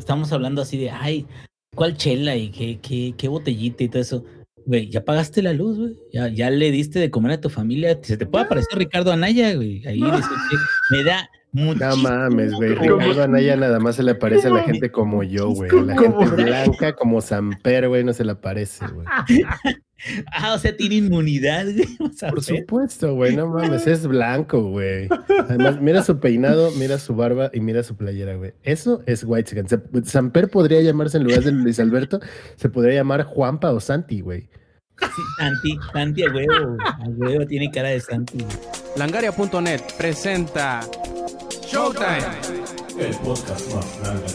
estamos hablando así de, ay, ¿cuál chela y qué, qué, qué botellita y todo eso? Güey, ya pagaste la luz, güey. Ya, ya le diste de comer a tu familia. Se te puede aparecer Ricardo Anaya, güey. Ahí dice que me da no mames, güey. Ricardo Anaya nada más se le aparece a la gente como yo, güey. la gente blanca como Samper, güey, no se le aparece, güey. ah, o sea, tiene inmunidad, güey. Por supuesto, güey, no mames, es blanco, güey. Además, mira su peinado, mira su barba y mira su playera, güey. Eso es White Samper podría llamarse en lugar de Luis Alberto, se podría llamar Juanpa o Santi, güey. Sí, Santi, Santi a huevo, a huevo, tiene cara de Santi. Langaria.net presenta Showtime. El podcast más grande.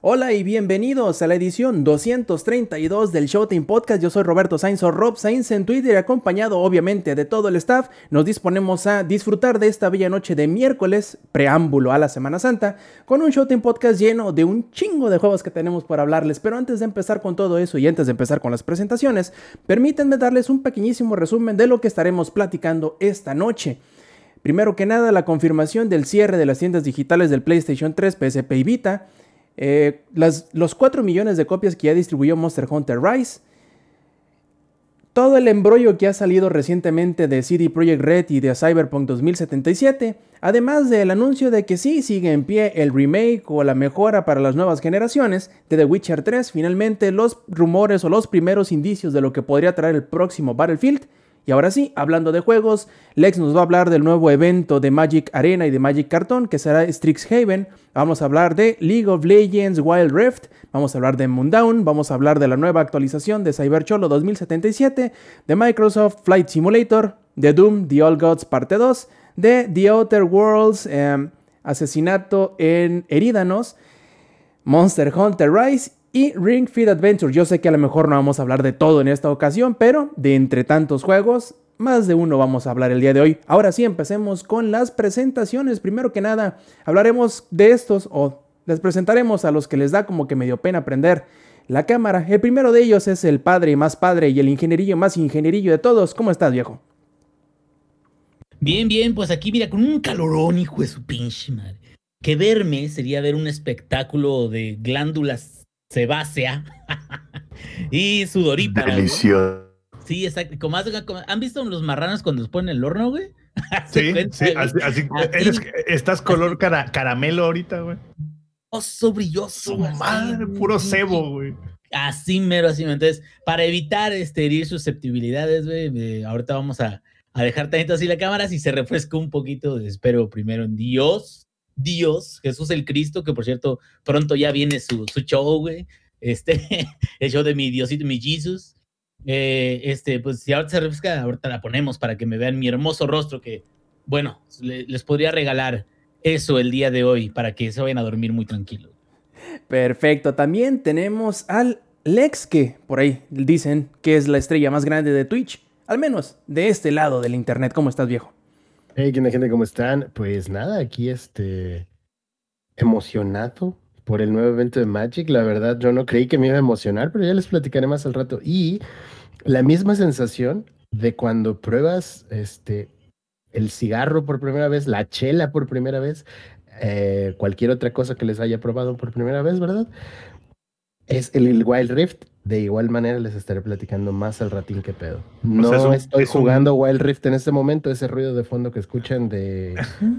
Hola y bienvenidos a la edición 232 del Showtime Podcast. Yo soy Roberto Sainz o Rob Sainz en Twitter, acompañado obviamente de todo el staff. Nos disponemos a disfrutar de esta bella noche de miércoles, preámbulo a la Semana Santa, con un Showtime Podcast lleno de un chingo de juegos que tenemos por hablarles. Pero antes de empezar con todo eso y antes de empezar con las presentaciones, permítanme darles un pequeñísimo resumen de lo que estaremos platicando esta noche. Primero que nada, la confirmación del cierre de las tiendas digitales del PlayStation 3, PSP y Vita. Eh, los 4 millones de copias que ya distribuyó Monster Hunter Rise. Todo el embrollo que ha salido recientemente de CD Projekt Red y de Cyberpunk 2077. Además del anuncio de que sí sigue en pie el remake o la mejora para las nuevas generaciones de The Witcher 3. Finalmente, los rumores o los primeros indicios de lo que podría traer el próximo Battlefield. Y ahora sí, hablando de juegos, Lex nos va a hablar del nuevo evento de Magic Arena y de Magic Carton, que será Strixhaven. Vamos a hablar de League of Legends Wild Rift, vamos a hablar de Moondown, vamos a hablar de la nueva actualización de Cybercholo 2077, de Microsoft Flight Simulator, de Doom The All Gods Parte 2, de The Outer Worlds em, Asesinato en Erídanos, Monster Hunter Rise y Ring Fit Adventure. Yo sé que a lo mejor no vamos a hablar de todo en esta ocasión, pero de entre tantos juegos, más de uno vamos a hablar el día de hoy. Ahora sí, empecemos con las presentaciones. Primero que nada, hablaremos de estos o les presentaremos a los que les da como que medio pena aprender la cámara. El primero de ellos es el padre más padre y el ingenierillo más ingenierillo de todos. ¿Cómo estás, viejo? Bien, bien, pues aquí mira, con un calorón, hijo de su pinche madre. Que verme sería ver un espectáculo de glándulas sebácea y sudorípara. Delicioso. Sí, exacto. Como, ¿Han visto los marranos cuando los ponen en el horno, güey? sí, sí, así, estás color caramelo ahorita, güey. Brilloso, brilloso. madre, puro cebo, güey. Así mero, así mero. Entonces, para evitar este, herir susceptibilidades, güey, ahorita vamos a, a dejar tanto así la cámara. Si se refresca un poquito, espero primero en Dios Dios, Jesús el Cristo, que por cierto, pronto ya viene su, su show, güey. Este, el show de mi Diosito, mi Jesus. Eh, este, pues si ahorita se refresca, ahorita la ponemos para que me vean mi hermoso rostro, que, bueno, les podría regalar eso el día de hoy para que se vayan a dormir muy tranquilos. Perfecto. También tenemos al Lex, que por ahí dicen que es la estrella más grande de Twitch. Al menos de este lado del internet. ¿Cómo estás, viejo? Hey, ¿qué gente? ¿Cómo están? Pues nada, aquí este emocionado por el nuevo evento de Magic. La verdad, yo no creí que me iba a emocionar, pero ya les platicaré más al rato. Y la misma sensación de cuando pruebas este el cigarro por primera vez, la chela por primera vez, eh, cualquier otra cosa que les haya probado por primera vez, ¿verdad? Es el Wild Rift de igual manera les estaré platicando más al ratín que pedo. No estoy jugando Wild Rift en este momento, ese ruido de fondo que escuchan de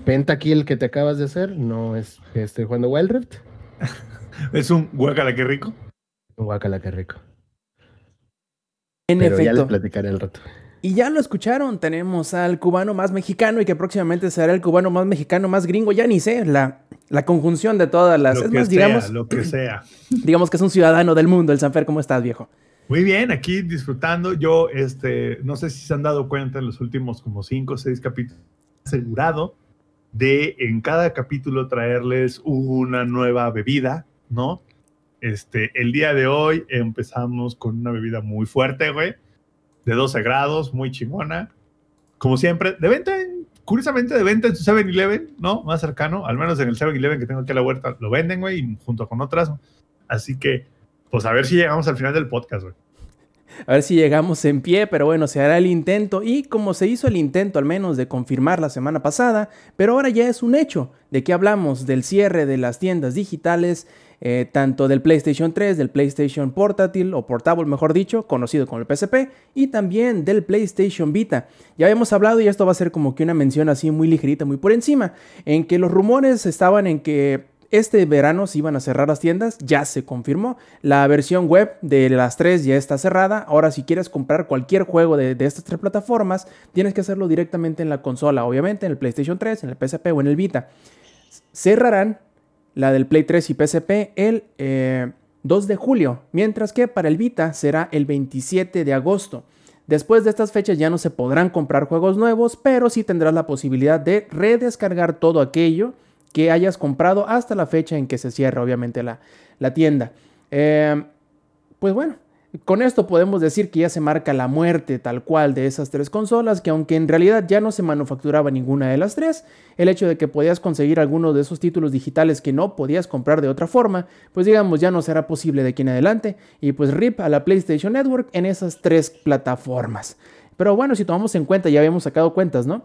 Pentakill que te acabas de hacer, no es que estoy jugando Wild Rift. es un guacala que rico. Un guacala que rico. En Pero efecto. ya les platicaré al rato. Y ya lo escucharon, tenemos al cubano más mexicano y que próximamente será el cubano más mexicano, más gringo, ya ni sé, la, la conjunción de todas las... Lo es que más, sea, digamos, lo que sea. Digamos que es un ciudadano del mundo, el Sanfer, ¿cómo estás, viejo? Muy bien, aquí disfrutando. Yo, este, no sé si se han dado cuenta en los últimos como cinco o seis capítulos, asegurado de en cada capítulo traerles una nueva bebida, ¿no? Este, el día de hoy empezamos con una bebida muy fuerte, güey de 12 grados, muy chingona. Como siempre, de venta, en, curiosamente, de venta en su 7-Eleven, ¿no? Más cercano, al menos en el 7-Eleven que tengo aquí a la huerta, lo venden, güey, junto con otras. Así que, pues a ver si llegamos al final del podcast, güey. A ver si llegamos en pie, pero bueno, se hará el intento. Y como se hizo el intento al menos de confirmar la semana pasada, pero ahora ya es un hecho. De que hablamos del cierre de las tiendas digitales, eh, tanto del PlayStation 3, del PlayStation Portátil o Portable mejor dicho, conocido como el PSP, y también del PlayStation Vita. Ya habíamos hablado y esto va a ser como que una mención así muy ligerita, muy por encima, en que los rumores estaban en que este verano se iban a cerrar las tiendas, ya se confirmó. La versión web de las tres ya está cerrada. Ahora, si quieres comprar cualquier juego de, estas tres plataformas, tienes que hacerlo directamente en la consola, obviamente en el PlayStation 3, en el PSP o en el Vita. Cerrarán la del Play 3 y PSP el 2 eh, de julio, mientras que para el Vita será el 27 de agosto. Después de estas fechas ya no se podrán comprar juegos nuevos, pero sí tendrás la posibilidad de redescargar todo aquello que hayas comprado hasta la fecha en que se cierra, obviamente, la, la tienda. Eh, pues bueno, con esto podemos decir que ya se marca la muerte tal cual de esas tres consolas, que aunque en realidad ya no se manufacturaba ninguna de las tres, el hecho de que podías conseguir algunos de esos títulos digitales que no podías comprar de otra forma, pues digamos ya no será posible de aquí en adelante, y pues RIP a la PlayStation Network en esas tres plataformas. Pero bueno, si tomamos en cuenta, ya habíamos sacado cuentas, ¿no?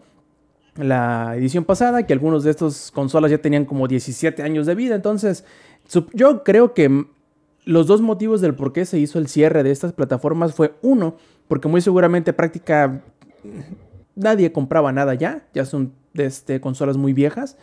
La edición pasada, que algunos de estos consolas ya tenían como 17 años de vida. Entonces, yo creo que los dos motivos del por qué se hizo el cierre de estas plataformas fue uno, porque muy seguramente práctica nadie compraba nada ya, ya son este, consolas muy viejas.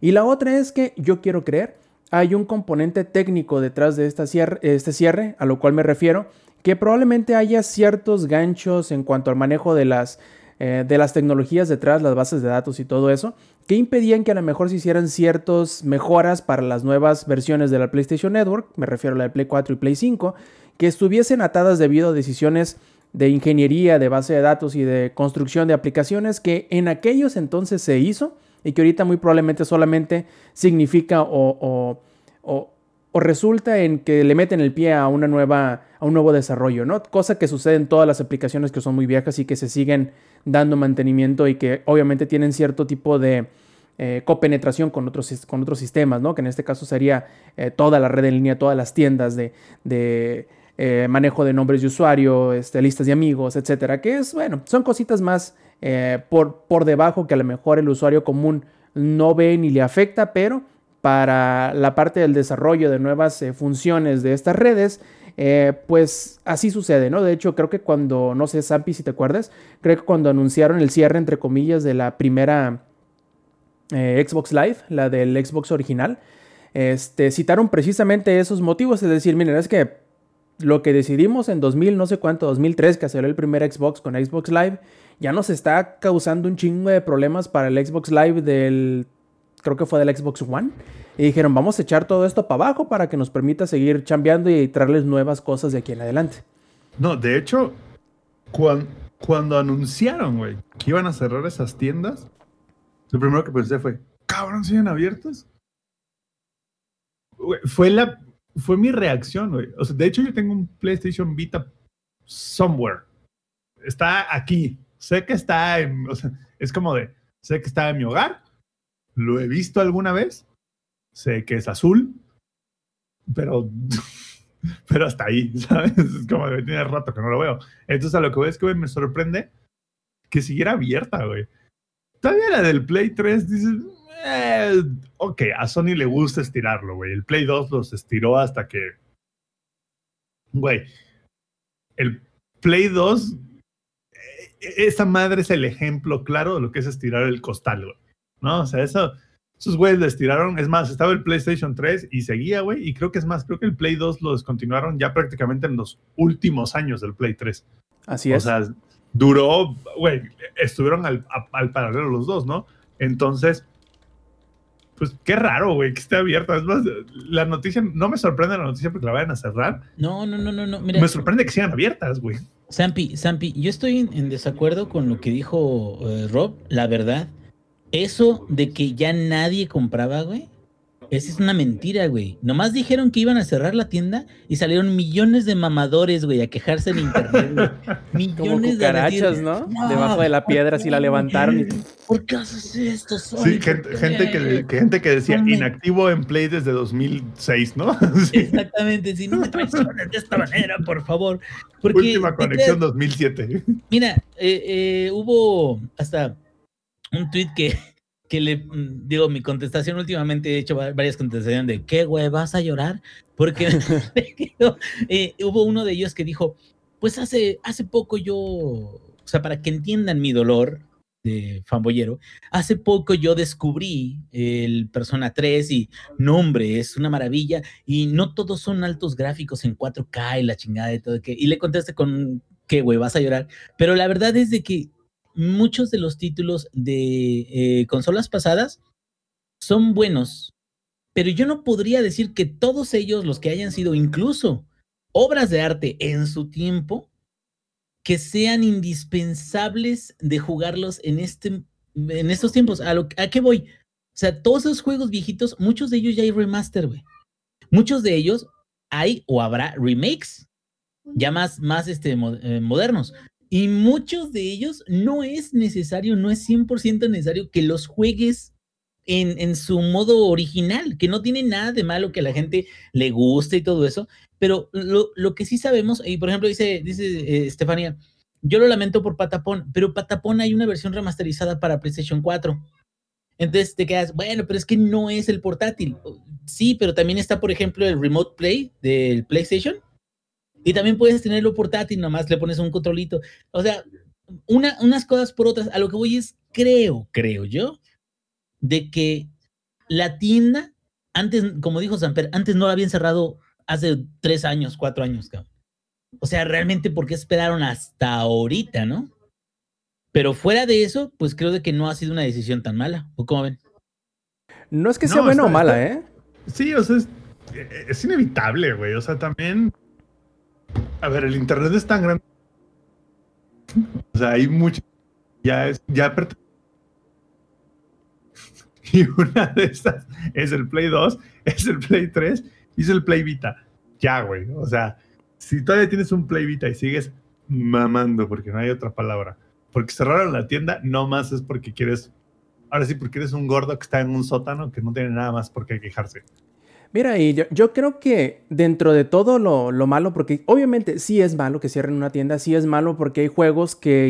Y la otra es que yo quiero creer, hay un componente técnico detrás de este cierre, a lo cual me refiero, que probablemente haya ciertos ganchos en cuanto al manejo de las eh, de las tecnologías detrás, las bases de datos y todo eso, que impedían que a lo mejor se hicieran ciertas mejoras para las nuevas versiones de la PlayStation Network, me refiero a la de Play 4 y Play 5, que estuviesen atadas debido a decisiones de ingeniería, de base de datos y de construcción de aplicaciones que en aquellos entonces se hizo y que ahorita muy probablemente solamente significa o, o, o resulta en que le meten el pie a una nueva a un nuevo desarrollo, ¿no? Cosa que sucede en todas las aplicaciones que son muy viejas y que se siguen dando mantenimiento y que obviamente tienen cierto tipo de eh, copenetración con otros, con otros sistemas, ¿no? Que en este caso sería eh, toda la red en línea, todas las tiendas de, eh, manejo de nombres de usuario, este, listas de amigos, etcétera. Que es, bueno, son cositas más por, por debajo que a lo mejor el usuario común no ve ni le afecta, pero para la parte del desarrollo de nuevas funciones de estas redes, eh, pues así sucede, ¿no? De hecho, creo que cuando, no sé, Sampi, si te acuerdas, creo que cuando anunciaron el cierre, entre comillas, de la primera eh, Xbox Live, la del Xbox original, este, citaron precisamente esos motivos, es decir, miren, es que lo que decidimos en 2000, no sé cuánto, 2003, que salió el primer Xbox con Xbox Live, ya nos está causando un chingo de problemas para el Xbox Live del creo que fue del Xbox One. Y dijeron, vamos a echar todo esto para abajo para que nos permita seguir chambeando y traerles nuevas cosas de aquí en adelante. No, de hecho, cuando, anunciaron, güey, que iban a cerrar esas tiendas, lo primero que pensé fue, cabrón, ¿siguen abiertas? fue la, fue mi reacción, güey. O sea, de hecho, yo tengo un PlayStation Vita somewhere. Está aquí. Sé que está en, es como de, sé que está en mi hogar, lo he visto alguna vez, sé que es azul, pero, pero hasta ahí, ¿sabes? Es como que tiene rato que no lo veo. Entonces a lo que veo es que me sorprende que siguiera abierta, güey. Todavía la del Play 3 dices, eh, ok, a Sony le gusta estirarlo, güey. El Play 2 los estiró hasta que, güey, el Play 2, eh, esa madre es el ejemplo claro de lo que es estirar el costal, güey. ¿No? O sea, eso, esos güeyes les tiraron. Es más, estaba el PlayStation 3 y seguía, güey. Y creo que es más, creo que el Play 2 lo descontinuaron ya prácticamente en los últimos años del Play 3. Así es. O sea, duró, güey, estuvieron al, al paralelo los dos, ¿no? Entonces, pues qué raro, güey, que esté abierta. Es más, la noticia, no me sorprende la noticia porque la vayan a cerrar. No, no, no, no, no. me sorprende que sigan abiertas, güey. Sampi, Sampi, yo estoy en, desacuerdo con lo que dijo eh, Rob, la verdad eso de que ya nadie compraba, güey, Esa es una mentira, güey. Nomás dijeron que iban a cerrar la tienda y salieron millones de mamadores, güey, a quejarse en internet. güey. Millones Como de cucarachas, ¿no? Debajo de la piedra, si la levantaron. y- ¿Por qué haces esto? Sí, Sonic? gente, ¿Por gente, que, qué? que- gente que decía inactivo en Play desde 2006, ¿no? Sí. Exactamente, si no me traiciones de esta manera, por favor. Porque, Última ¿te conexión creas? 2007. Mira, eh, eh, hubo hasta un tweet que, que le mm, digo, mi contestación últimamente he hecho va- varias contestaciones de ¿qué güey? ¿Vas a llorar? Porque eh, hubo uno de ellos que dijo, pues hace, hace poco yo, o sea, para que entiendan mi dolor de fanboyero, hace poco yo descubrí el Persona 3 y no hombre, es una maravilla y no todos son altos gráficos en 4K y la chingada y todo que y le contesté con ¿qué güey? ¿Vas a llorar? Pero la verdad es de que muchos de los títulos de eh, consolas pasadas son buenos, pero yo no podría decir que todos ellos, los que hayan sido incluso obras de arte en su tiempo, que sean indispensables de jugarlos en, este, en estos tiempos. ¿A, lo, ¿A qué voy? O sea, todos esos juegos viejitos, muchos de ellos ya hay remaster, güey. Muchos de ellos hay o habrá remakes, ya más, más este, eh, modernos. Y muchos de ellos no es necesario, no es 100% necesario que los juegues en, en su modo original, que no tiene nada de malo que a la gente le guste y todo eso. Pero lo, lo que sí sabemos, y por ejemplo dice, dice eh, Estefania, yo lo lamento por Patapón, pero Patapón hay una versión remasterizada para PlayStation 4. Entonces te quedas, bueno, pero es que no es el portátil. Sí, pero también está, por ejemplo, el Remote Play del PlayStation. Y también puedes tenerlo portátil, nomás le pones un controlito. O sea, una, unas cosas por otras. A lo que voy es, creo, creo yo, de que la tienda, antes, como dijo Samper, antes no la habían cerrado hace tres años, cuatro años, cabrón. O sea, realmente, ¿por qué esperaron hasta ahorita, no? Pero fuera de eso, pues creo de que no ha sido una decisión tan mala. ¿O cómo ven? No es que No, sea buena está- o mala, está- ¿eh? Sí, o sea, es, es inevitable, güey. O sea, también. A ver, el internet es tan grande. O sea, hay mucho. Ya es. Ya Y una de estas es el Play 2, es el Play 3 y es el Play Vita. Ya, güey. O sea, si todavía tienes un Play Vita y sigues mamando, porque no hay otra palabra, porque cerraron la tienda, no más es porque quieres. Ahora sí, porque eres un gordo que está en un sótano que no tiene nada más por qué quejarse. Mira, y yo, creo que dentro de todo lo, lo malo, porque obviamente sí es malo que cierren una tienda, sí es malo porque hay juegos que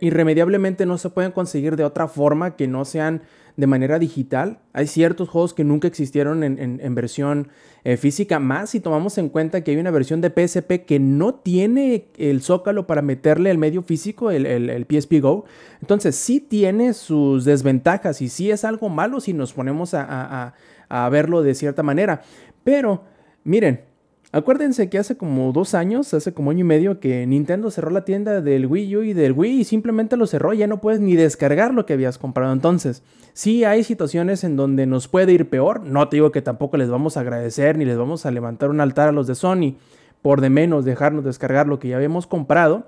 irremediablemente no se pueden conseguir de otra forma que no sean de manera digital. Hay ciertos juegos que nunca existieron en, versión eh, física, más si tomamos en cuenta que hay una versión de PSP que no tiene el zócalo para meterle el medio físico, el, PSP Go. Entonces sí tiene sus desventajas y sí es algo malo si nos ponemos a a verlo de cierta manera. Pero, miren, acuérdense que hace como dos años, hace como año y medio, que Nintendo cerró la tienda del Wii U y del Wii y simplemente lo cerró. Ya no puedes ni descargar lo que habías comprado. Entonces, sí hay situaciones en donde nos puede ir peor. No te digo que tampoco les vamos a agradecer ni les vamos a levantar un altar a los de Sony por de menos dejarnos descargar lo que ya habíamos comprado.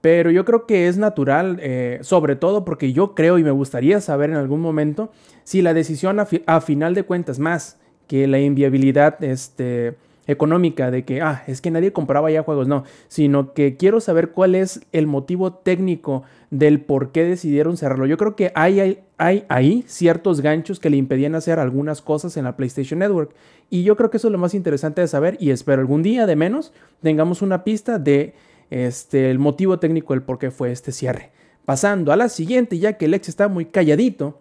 Pero yo creo que es natural, eh, sobre todo porque yo creo y me gustaría saber en algún momento si la decisión a, fi- a final de cuentas, más que la inviabilidad este, económica de que, ah, es que nadie compraba ya juegos, no, sino que quiero saber cuál es el motivo técnico del por qué decidieron cerrarlo. Yo creo que hay, hay, hay ahí ciertos ganchos que le impedían hacer algunas cosas en la PlayStation Network. Y yo creo que eso es lo más interesante de saber y espero algún día de menos tengamos una pista de este, el motivo técnico del por qué fue este cierre. Pasando a la siguiente, ya que el ex está muy calladito,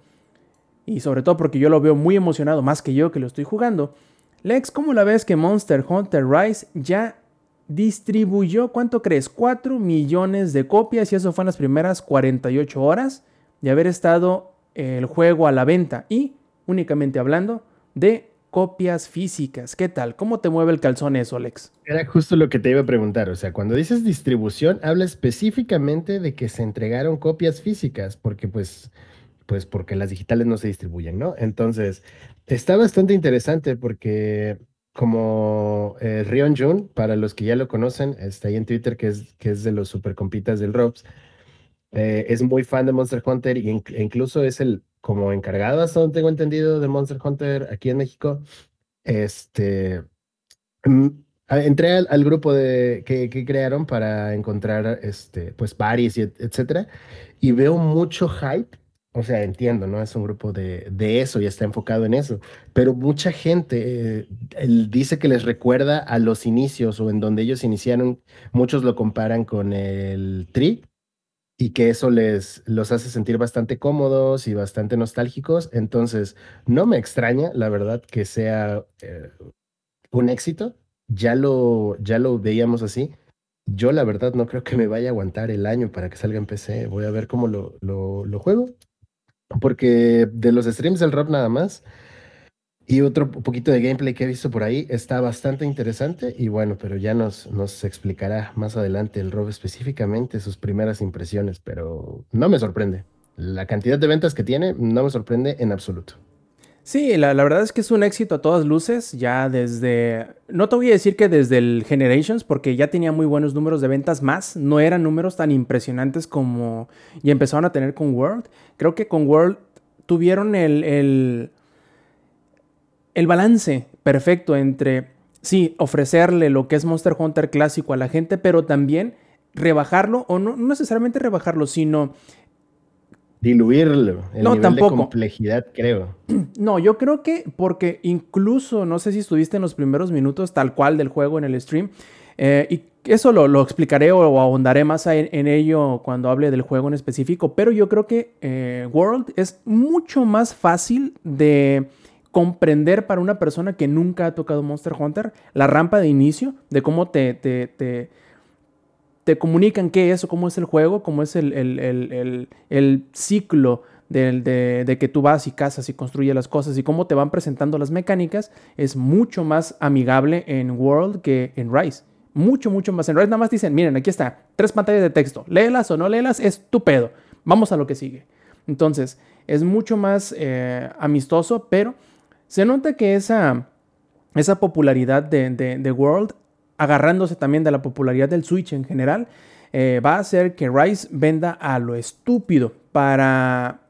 y sobre todo porque yo lo veo muy emocionado, más que yo que lo estoy jugando. Lex, ¿cómo la ves que Monster Hunter Rise ya distribuyó, cuánto crees? 4 millones de copias y eso fue en las primeras 48 horas de haber estado el juego a la venta y únicamente hablando de copias físicas. ¿Qué tal? ¿Cómo te mueve el calzón eso, Lex? Era justo lo que te iba a preguntar. O sea, cuando dices distribución, habla específicamente de que se entregaron copias físicas, porque pues, pues porque las digitales no se distribuyen, ¿no? Entonces, está bastante interesante porque como eh, Rion Jun, para los que ya lo conocen, está ahí en Twitter, que es, que es de los super compitas del Robs, eh, es muy fan de Monster Hunter e incluso es el como encargado, hasta donde tengo entendido, de Monster Hunter aquí en México. Este, mm, entré al, grupo de, que, crearon para encontrar, este, pues, paris y etcétera, y veo mucho hype. O sea, entiendo, ¿no? Es un grupo de, de eso y está enfocado en eso. Pero mucha gente eh, dice que les recuerda a los inicios o en donde ellos iniciaron. Muchos lo comparan con el Tri, y que eso les los hace sentir bastante cómodos y bastante nostálgicos. Entonces, no me extraña, la verdad, que sea eh, un éxito. Ya lo, ya lo veíamos así. Yo, la verdad, no creo que me vaya a aguantar el año para que salga en PC. Voy a ver cómo lo, lo, lo juego. Porque de los streams del rap nada más, y otro poquito de gameplay que he visto por ahí está bastante interesante y bueno, pero ya nos, nos explicará más adelante el Rob específicamente sus primeras impresiones, pero no me sorprende. La cantidad de ventas que tiene no me sorprende en absoluto. Sí, la, la, verdad es que es un éxito a todas luces, ya desde, no te voy a decir que desde el Generations, porque ya tenía muy buenos números de ventas más, no eran números tan impresionantes como y empezaron a tener con World. Creo que con World tuvieron el, el el balance perfecto entre, sí, ofrecerle lo que es Monster Hunter clásico a la gente, pero también rebajarlo, o no, necesariamente rebajarlo, sino... Diluirlo, el no, nivel de complejidad, creo. No, yo creo que porque incluso, no sé si estuviste en los primeros minutos tal cual del juego en el stream, eh, y eso lo, explicaré o, ahondaré más en, ello cuando hable del juego en específico, pero yo creo que eh, World es mucho más fácil de comprender para una persona que nunca ha tocado Monster Hunter la rampa de inicio, de cómo te, te, te, comunican qué es o cómo es el juego, cómo es el, el, ciclo de, de, que tú vas y cazas y construyes las cosas y cómo te van presentando las mecánicas, es mucho más amigable en World que en Rise. Mucho, mucho más. En Rise nada más dicen, miren, aquí está, tres pantallas de texto, léelas o no léelas, es tu pedo. Vamos a lo que sigue. Entonces, es mucho más eh, amistoso, pero se nota que esa, esa popularidad de, World, agarrándose también de la popularidad del Switch en general, eh, va a hacer que Rise venda a lo estúpido. Para,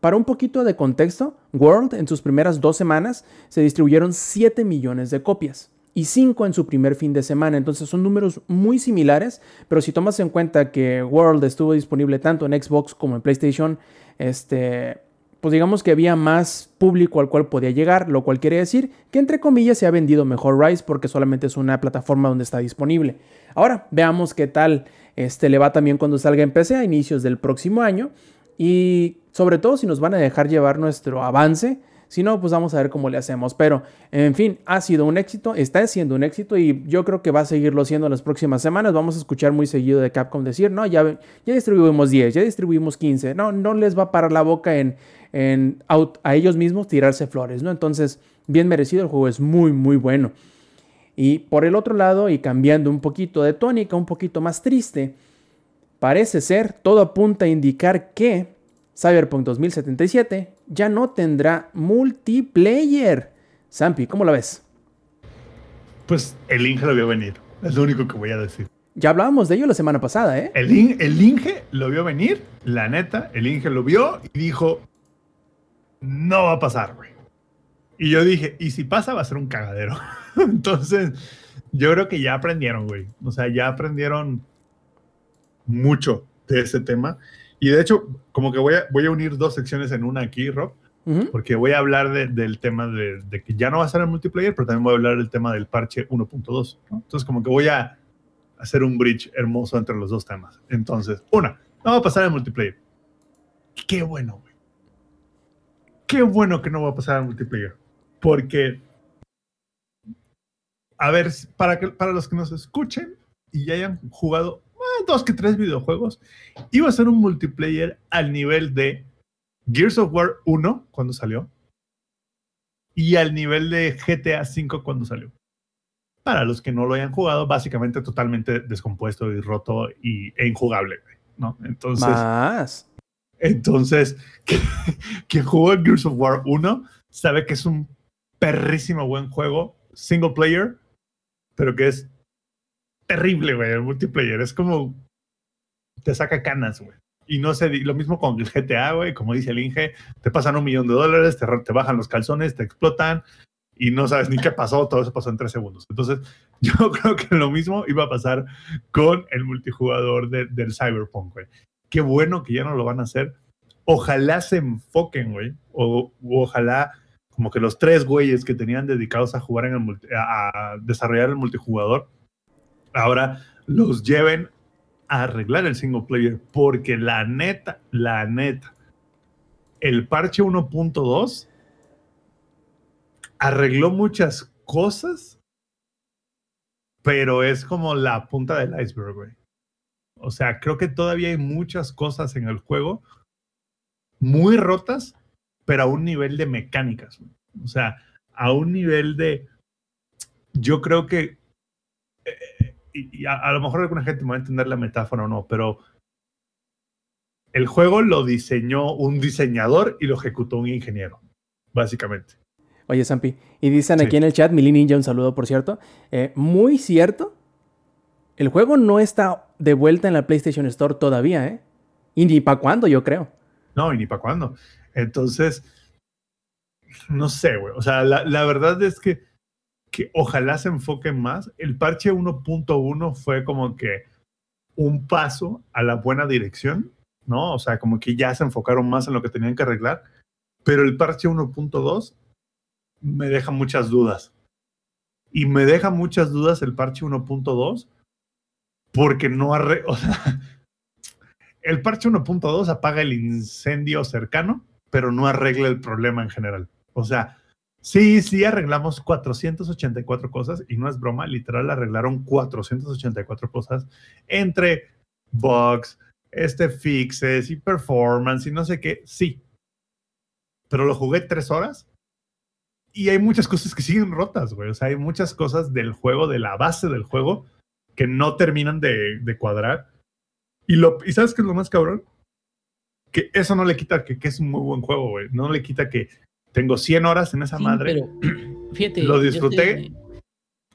para un poquito de contexto, World en sus primeras dos semanas se distribuyeron 7 millones de copias y 5 en su primer fin de semana. Entonces son números muy similares, pero si tomas en cuenta que World estuvo disponible tanto en Xbox como en PlayStation, este, pues digamos que había más público al cual podía llegar, lo cual quiere decir que entre comillas se ha vendido mejor Rise porque solamente es una plataforma donde está disponible. Ahora, veamos qué tal este le va también cuando salga en PC a inicios del próximo año y sobre todo si nos van a dejar llevar nuestro avance si no, pues vamos a ver cómo le hacemos. Pero, en fin, ha sido un éxito, está siendo un éxito y yo creo que va a seguirlo siendo en las próximas semanas. Vamos a escuchar muy seguido de Capcom decir, no, ya, ya distribuimos 10, ya distribuimos 15. No, no les va a parar la boca en, en a ellos mismos tirarse flores, ¿no? Entonces, bien merecido, el juego es muy, muy bueno. Y por el otro lado, y cambiando un poquito de tónica, un poquito más triste, parece ser, todo apunta a indicar que Cyberpunk 2077 ya no tendrá multiplayer. Sampi, ¿cómo la ves? Pues el Inge lo vio venir. Es lo único que voy a decir. Ya hablábamos de ello la semana pasada, ¿eh? El, Inge lo vio venir, la neta, el Inge lo vio y dijo, no va a pasar, güey. Y yo dije, y si pasa va a ser un cagadero. Entonces, yo creo que ya aprendieron, güey. O sea, ya aprendieron mucho de ese tema. Y de hecho, como que voy a, voy a unir dos secciones en una aquí, Rob, porque voy a hablar del tema de, que ya no va a ser el multiplayer, pero también voy a hablar del tema del parche 1.2. Entonces, como que voy a hacer un bridge hermoso entre los dos temas. Entonces, una, no va a pasar el multiplayer. Qué bueno. Qué bueno que no va a pasar el multiplayer. Porque, a ver, para, para los que nos escuchen y ya hayan jugado dos que tres videojuegos, iba a ser un multiplayer al nivel de Gears of War 1 cuando salió y al nivel de GTA V cuando salió. Para los que no lo hayan jugado, básicamente totalmente descompuesto y roto y, e injugable, ¿no? Entonces. Más. Entonces, quien jugó Gears of War 1 sabe que es un perrísimo buen juego, single player, pero que es terrible, güey, el multiplayer. Es como. Te saca canas, güey. Y no sé, lo mismo con el GTA, güey, como dice el Inge, te pasan un millón de dólares, te, te bajan los calzones, te explotan y no sabes ni qué pasó, todo eso pasó en tres segundos. Entonces, yo creo que lo mismo iba a pasar con el multijugador de- del Cyberpunk, güey. Qué bueno que ya no lo van a hacer. Ojalá se enfoquen, güey, o ojalá como que los tres güeyes que tenían dedicados a jugar en el multi- a desarrollar el multijugador, ahora los lleven a arreglar el single player, porque la neta, la neta, el parche 1.2 arregló muchas cosas, pero es como la punta del iceberg, güey. O sea, creo que todavía hay muchas cosas en el juego muy rotas, pero a un nivel de mecánicas. O sea, a un nivel de... Yo creo que... eh, y, y a, a lo mejor alguna gente me va a entender la metáfora o no, pero el juego lo diseñó un diseñador y lo ejecutó un ingeniero, básicamente. Oye, Sampi, y dicen Sí. aquí en el chat, Mili Ninja, un saludo por cierto. eh, muy cierto, el juego no está de vuelta en la PlayStation Store todavía, ¿eh? Y ni para cuándo, yo creo. No, y ni para cuándo. Entonces, no sé, güey. O sea, la, la verdad es que, que ojalá se enfoquen más. El parche 1.1 fue como que un paso a la buena dirección, ¿no? O sea, como que ya se enfocaron más en lo que tenían que arreglar. Pero el parche 1.2 me deja muchas dudas. Y me deja muchas dudas el parche 1.2 porque no arre... O sea, el parche 1.2 apaga el incendio cercano, pero no arregla el problema en general. O sea, sí, sí arreglamos 484 cosas y no es broma, literal arreglaron 484 cosas entre bugs, este fixes y performance y no sé qué, sí. Pero lo jugué tres horas y hay muchas cosas que siguen rotas, güey. O sea, hay muchas cosas del juego, de la base del juego, que no terminan de, de cuadrar. Y, lo, ¿Y sabes qué es lo más cabrón? Que eso no le quita que, que es un muy buen juego, güey. No le quita que tengo 100 horas en esa Sí, madre. pero fíjate. Lo yo disfruté, estoy-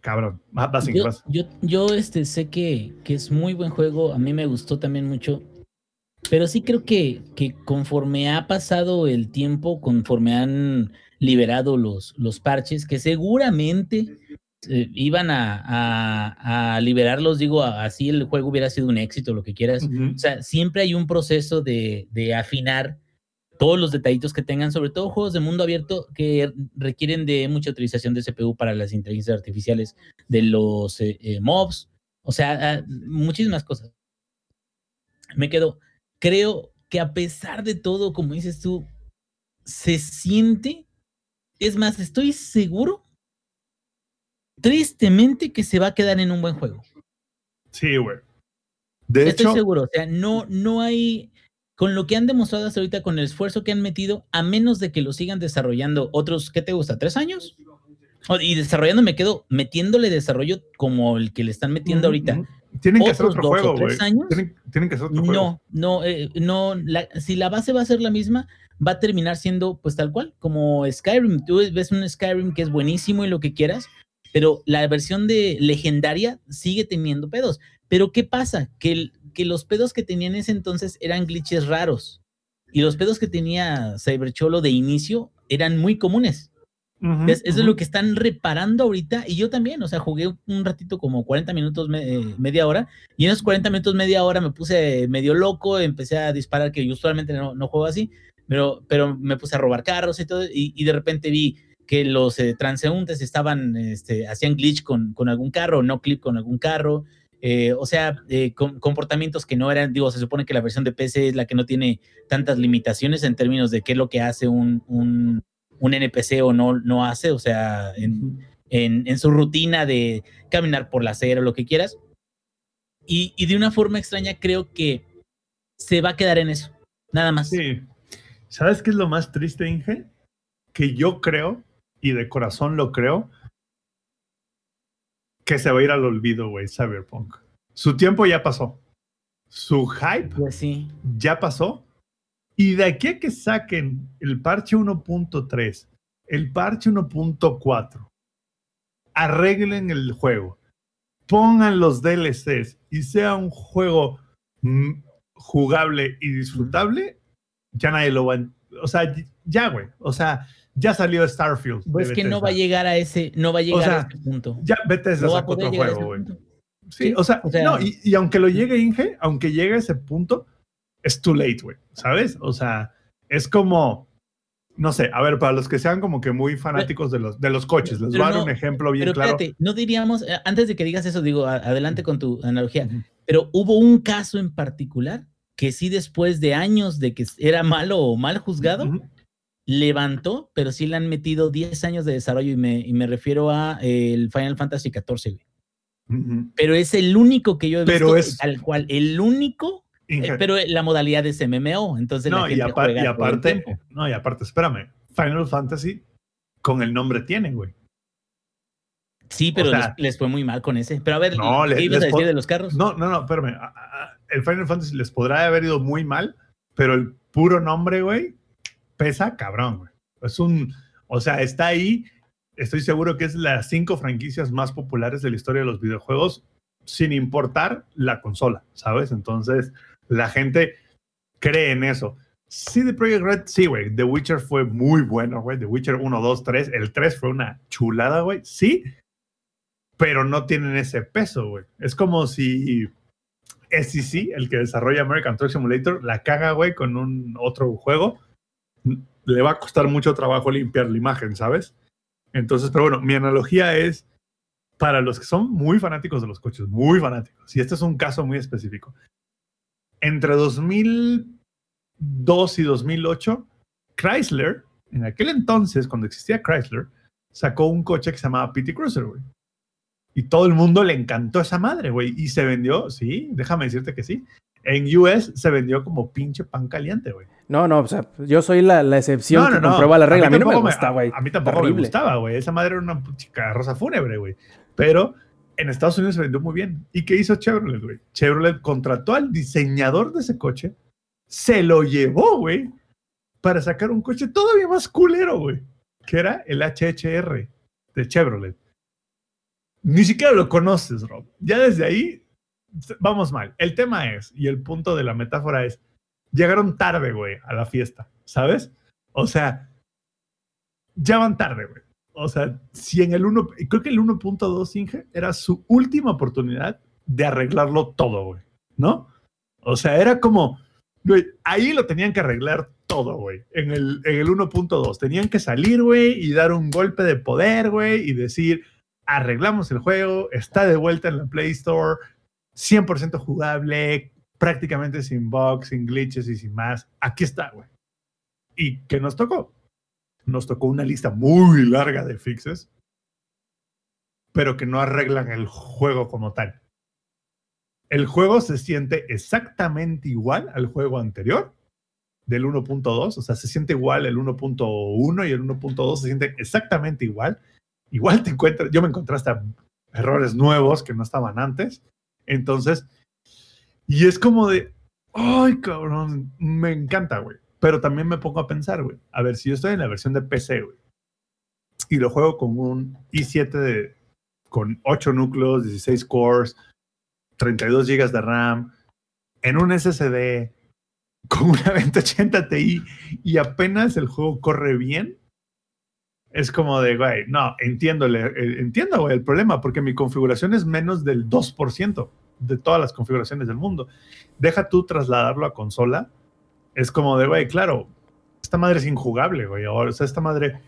Cabrón. Va- vas yo, yo, yo, este, sé que, que es muy buen juego, a mí me gustó también mucho, pero sí creo que, que conforme ha pasado el tiempo, conforme han liberado los, los parches, que seguramente eh, iban a, a- a liberarlos, digo, así el juego hubiera sido un éxito, lo que quieras. Ujú. O sea, siempre hay un proceso de, de afinar todos los detallitos que tengan, sobre todo juegos de mundo abierto que requieren de mucha utilización de CPU para las inteligencias artificiales de los eh, eh, mobs, o sea, ah, muchísimas cosas. Me quedo, creo que a pesar de todo, como dices tú, se siente, es más, estoy seguro, tristemente, que se va a quedar en un buen juego. Sí, güey. De Estoy hecho, seguro, o sea, no, no hay, con lo que han demostrado hasta ahorita, con el esfuerzo que han metido, a menos de que lo sigan desarrollando otros, ¿qué te gusta? ¿Tres años? Y desarrollando me quedo metiéndole desarrollo como el que le están metiendo ahorita. Tienen que hacer otro dos juego, güey. tres años. Tienen, tienen que hacer otro juego. No, no, eh, no, la- si la base va a ser la misma, va a terminar siendo pues tal cual, como Skyrim. Tú ves un Skyrim que es buenísimo y lo que quieras, pero la versión de legendaria sigue teniendo pedos. Pero ¿qué pasa? Que, el- que los pedos que tenía en ese entonces eran glitches raros. Y los pedos que tenía Cybercholo de inicio eran muy comunes. Eso es lo que están reparando ahorita. Y yo también, o sea, jugué un ratito como 40 minutos, me- eh, media hora. Y en esos 40 minutos, media hora me puse medio loco, empecé a disparar, que yo usualmente no, no juego así, pero, pero me puse a robar carros y todo. Y, y de repente vi que los eh, transeúntes estaban, este, hacían glitch con, con algún carro, no clip con algún carro. eh, o sea, eh, com- comportamientos que no eran, digo, se supone que la versión de PC es la que no tiene tantas limitaciones en términos de qué es lo que hace un, un, un NPC o no, no hace, o sea, en, en, en su rutina de caminar por la acera o lo que quieras. Y, y de una forma extraña creo que se va a quedar en eso, nada más. Sí. ¿Sabes qué es lo más triste, Inge? Que yo creo, y de corazón lo creo, que se va a ir al olvido, güey, Cyberpunk. Su tiempo ya pasó. Su hype Pues sí. ya pasó. Y de aquí a que saquen el parche 1.3, el parche 1.4, arreglen el juego, pongan los DLCs y sea un juego mm, jugable y disfrutable, ya nadie lo va a... O sea, ya, güey. O sea, ya salió Starfield. Pues que no va a llegar a ese, no va a llegar a ese punto. Ya Bethesda no sacó otro juego, güey. Sí, o sea, no, y, y, aunque lo llegue Inge, aunque llegue a ese punto, es too late, güey, ¿sabes? O sea, es como, no sé, a ver, para los que sean como que muy fanáticos de los, de los coches, les voy a dar un ejemplo bien pero claro. No diríamos, eh, antes de que digas eso, digo, adelante con tu analogía, pero hubo un caso en particular que sí después de años de que era malo o mal juzgado, levantó, pero sí le han metido 10 años de desarrollo y me, y me refiero a el Final Fantasy XIV, güey. Pero es el único que yo he visto pero es, tal cual, el único, eh, pero la modalidad es MMO, entonces no, la gente y, apar juega y aparte, no, y aparte, espérame, Final Fantasy con el nombre tiene, güey. Sí, pero o sea, les, les, fue muy mal con ese. Pero a ver, no, ¿qué les, ibas a les decir de los carros? No, no, no, espérame. El Final Fantasy les podrá haber ido muy mal, pero el puro nombre, güey, pesa cabrón, güey. Es un, o sea, está ahí. Estoy seguro que es las cinco franquicias más populares de la historia de los videojuegos, sin importar la consola, ¿sabes? Entonces, la gente cree en eso. Sí, The Project Red, sí, güey. The Witcher fue muy bueno, güey. The Witcher 1, 2, 3. El 3 fue una chulada, güey. Sí, pero no tienen ese peso, güey. Es como si SEC, el que desarrolla American Truck Simulator, la caga, güey, con un otro juego. Le va a costar mucho trabajo limpiar la imagen, ¿sabes? Entonces, pero bueno, mi analogía es para los que son muy fanáticos de los coches, muy fanáticos. Y este es un caso muy específico. Entre 2002 y 2008, Chrysler, en aquel entonces, cuando existía Chrysler, sacó un coche que se llamaba PT Cruiser, güey. Y todo el mundo le encantó esa madre, güey. Y se vendió, sí, déjame decirte que sí. En US se vendió como pinche pan caliente, güey. No, no, o sea, yo soy la, la excepción no, no, que comprueba la regla. A mí, a mí no me gusta, güey. A, mí tampoco Terrible. me gustaba, güey. Esa madre era una chica rosa fúnebre, güey. Pero en Estados Unidos se vendió muy bien. ¿Y qué hizo Chevrolet, güey? Chevrolet contrató al diseñador de ese coche, se lo llevó, güey, para sacar un coche todavía más culero, güey, que era el HHR de Chevrolet. Ni siquiera lo conoces, Rob. Ya desde ahí vamos mal. El tema es, y el punto de la metáfora es, llegaron tarde, güey, a la fiesta, ¿sabes? O sea, ya van tarde, güey. O sea, si en el 1, creo que el 1.2 Inge era su última oportunidad de arreglarlo todo, güey, ¿no? O sea, era como, güey, ahí lo tenían que arreglar todo, güey, en el, en el 1.2. Tenían que salir, güey, y dar un golpe de poder, güey, y decir, arreglamos el juego, está de vuelta en la Play Store, 100% jugable, prácticamente sin bugs, sin glitches y sin más. Aquí está, güey. ¿Y qué nos tocó? Nos tocó una lista muy larga de fixes, pero que no arreglan el juego como tal. El juego se siente exactamente igual al juego anterior del 1.2, o sea, se siente igual el 1.1 y el 1.2 se siente exactamente igual. Igual te encuentras, yo me encontré hasta errores nuevos que no estaban antes. Entonces, y es como de, ay, cabrón, me encanta, güey. Pero también me pongo a pensar, güey. A ver, si yo estoy en la versión de PC, güey, y lo juego con un i7 de, con 8 núcleos, 16 cores, 32 GB de RAM, en un SSD, con una 2080 Ti, y apenas el juego corre bien, es como de, güey, no, entiendo, entiendo, güey, el problema, porque mi configuración es menos del 2% de todas las configuraciones del mundo. Deja tú trasladarlo a consola. Es como de, güey, claro, esta madre es injugable, güey. O sea, esta madre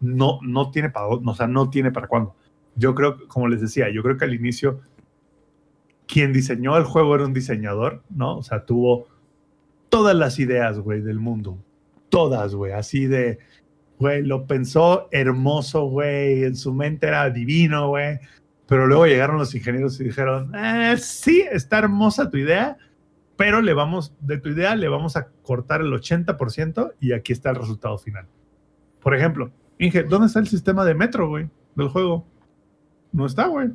no, no tiene para, o sea, no tiene para cuándo. Yo creo, como les decía, yo creo que al inicio quien diseñó el juego era un diseñador, ¿no? O sea, tuvo todas las ideas, güey, del mundo. Todas, güey, así de, güey, lo pensó hermoso, güey, en su mente era divino, güey. Pero luego llegaron los ingenieros y dijeron, eh, sí, está hermosa tu idea, pero le vamos, de tu idea le vamos a cortar el 80% y aquí está el resultado final. Por ejemplo, Inge, ¿dónde está el sistema de metro, güey, del juego? No está, güey.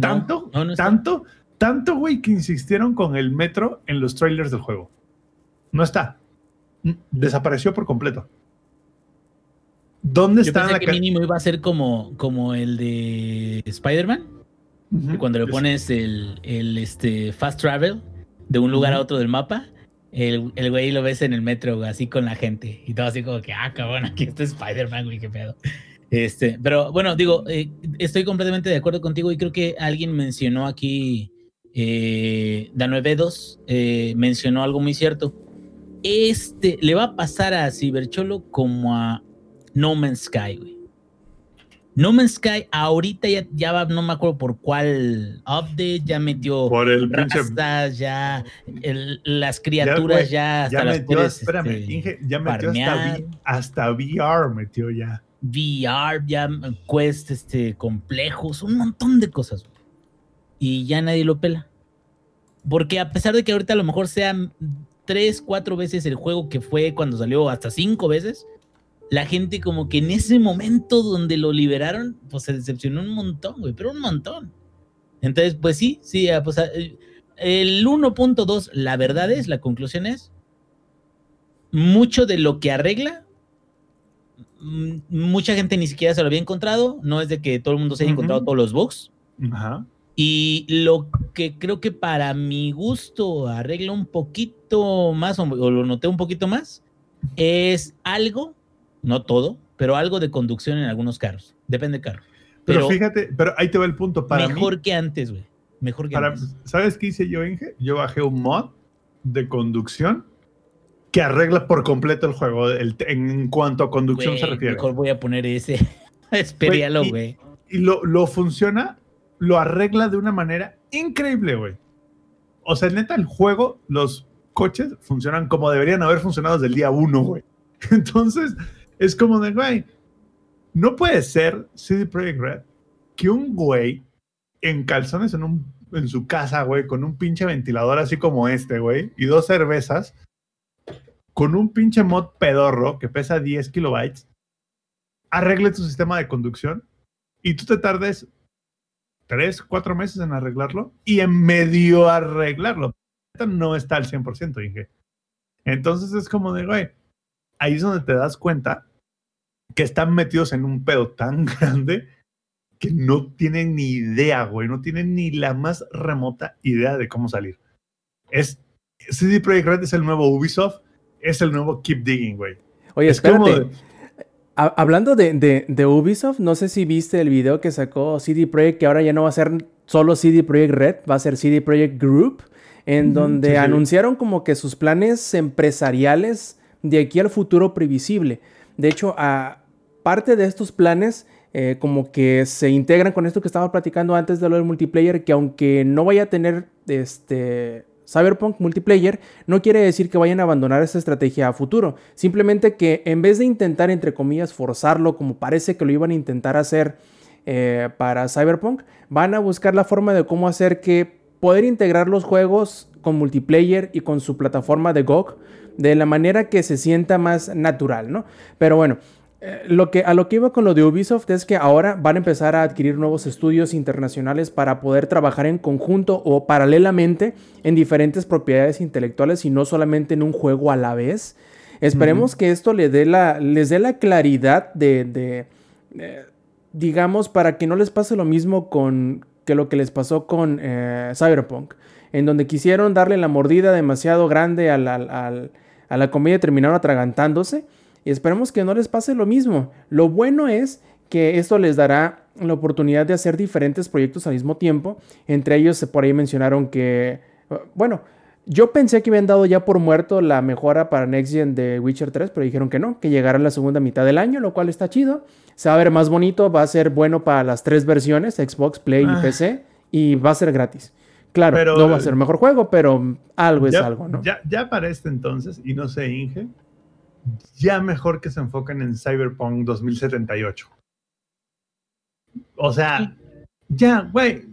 Tanto, no, no tanto, tanto, güey, que insistieron con el metro en los trailers del juego. No está. Desapareció por completo. ¿Dónde Yo está pensé la que mínimo iba a ser como, como el de Spider-Man. Cuando le Es- pones el, el este, fast travel, de un lugar a otro del mapa, el, el güey lo ves en el metro, güey, así con la gente. Y todo así como que, ah, cabrón, aquí está Spider-Man, güey, qué pedo. Este, pero bueno, digo, eh, estoy completamente de acuerdo contigo y creo que alguien mencionó aquí, eh, Danuevedos, eh, mencionó algo muy cierto. Este le va a pasar a Cybercholo como a No Man's Sky, güey. No Man's Sky ahorita ya, ya va, no me acuerdo por cuál update, ya metió Por el pinche. ya el- las criaturas güey, ya, hasta Ya las metió, puedes, espérame, este, Inge, ya metió hasta, hasta VR, metió ya. VR, ya quest este, complejos, un montón de cosas. güey. Y ya nadie lo pela. Porque a pesar de que ahorita a lo mejor sean tres, cuatro veces el juego que fue cuando salió, hasta cinco veces, la gente como que en ese momento donde lo liberaron, pues se decepcionó un montón, güey, pero un montón. Entonces, pues sí, sí, ah, pues ah, el 1.2, la verdad es, la conclusión es, mucho de lo que arregla mm, mucha gente ni siquiera se lo había encontrado. No es de que todo el mundo se haya Ujú. encontrado todos los bugs. Ajá. Y lo que creo que para mi gusto arregla un poquito más, o, o lo noté un poquito más, es algo, no todo, pero algo de conducción en algunos carros. Depende del carro. Pero, Pero, fíjate, pero ahí te va el punto. Para mejor mí, que antes, güey. Mejor que para- antes. ¿sabes qué hice yo, Inge? Yo bajé un mod de conducción que arregla por completo el juego el- en cuanto a conducción se refiere. Mejor voy a poner ese. Esperialo, y- güey. y lo, lo funciona, lo arregla de una manera increíble, güey. O sea, neta, el juego, los coches funcionan como deberían haber funcionado desde el día uno, güey. Entonces, es como de, güey, no puede ser CD Projekt Red que un güey en calzones en, un, en su casa, güey, con un pinche ventilador así como este, güey, y dos cervezas, con un pinche mod pedorro que pesa 10 kilobytes, arregle tu sistema de conducción y tú te tardes tres, cuatro meses en arreglarlo y en medio arreglarlo. No está al 100%, Inge. Entonces es como de, güey, ahí es donde te das cuenta que están metidos en un pedo tan grande que no tienen ni idea, güey, no tienen ni la más remota idea de cómo salir. Es CD Projekt Red es el nuevo Ubisoft, es el nuevo Keep Digging, güey. Oye, Es como espérate. Ha- Hablando de, de- de Ubisoft, no sé si viste el video que sacó CD Projekt, que ahora ya no va a ser solo CD Projekt Red, va a ser CD Projekt Group, en donde sí, sí. anunciaron como que sus planes empresariales de aquí al futuro previsible. De hecho, a parte de estos planes, eh, como que se integran con esto que estaba platicando antes de lo del multiplayer, que aunque no vaya a tener este Cyberpunk multiplayer, no quiere decir que vayan a abandonar esa estrategia a futuro. Simplemente que en vez de intentar, entre comillas, forzarlo, como parece que lo iban a intentar hacer eh, para Cyberpunk, van a buscar la forma de cómo hacer que poder integrar los juegos con multiplayer y con su plataforma de GOG de la manera que se sienta más natural, ¿no? Pero bueno, eh, lo que, a lo que iba con lo de Ubisoft es que ahora van a empezar a adquirir nuevos estudios internacionales para poder trabajar en conjunto o paralelamente en diferentes propiedades intelectuales y no solamente en un juego a la vez. Esperemos que esto le dé la, les dé la claridad de, de, eh, digamos, para que no les pase lo mismo con que lo que les pasó con eh, Cyberpunk, en donde quisieron darle la mordida demasiado grande al- al- al- a la comida y terminaron atragantándose. Y esperemos que no les pase lo mismo. Lo bueno es que esto les dará la oportunidad de hacer diferentes proyectos al mismo tiempo. Entre ellos, por ahí mencionaron que, bueno, yo pensé que habían dado ya por muerto la mejora para Next Gen de Witcher 3, pero dijeron que no, que llegará en la segunda mitad del año, lo cual está chido. Se va a ver más bonito, va a ser bueno para las tres versiones, Xbox, Play y Ah. PC, y va a ser gratis. Claro, Pero- no va a ser el mejor juego, pero algo es algo, ¿no? Ya, ya para este entonces, y no sé, Inge, ya mejor que se enfoquen en Cyberpunk 2078. O sea, ya, güey.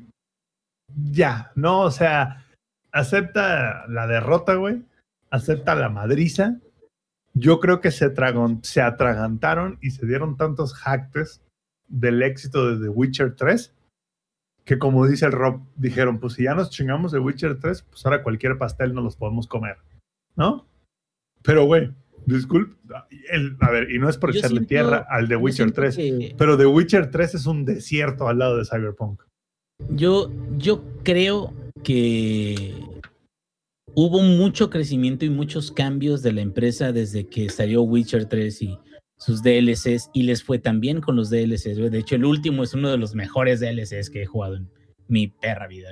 Ya, no, o sea, acepta la derrota, güey. Acepta la madriza. Yo creo que se, tragon- se atragantaron y se dieron tantos jactes del éxito de The Witcher 3 que como dice el Rob, dijeron, pues si ya nos chingamos de Witcher 3, pues ahora cualquier pastel no los podemos comer, ¿no? Pero, güey, disculpe, el- a ver, y no es por Yo echarle siento- tierra al The Witcher siento 3, que- pero The Witcher 3 es un desierto al lado de Cyberpunk. Yo, yo creo que hubo mucho crecimiento y muchos cambios de la empresa desde que salió Witcher 3 y sus DLCs y les fue también con los DLCs. De hecho, el último es uno de los mejores DLCs que he jugado en mi perra vida.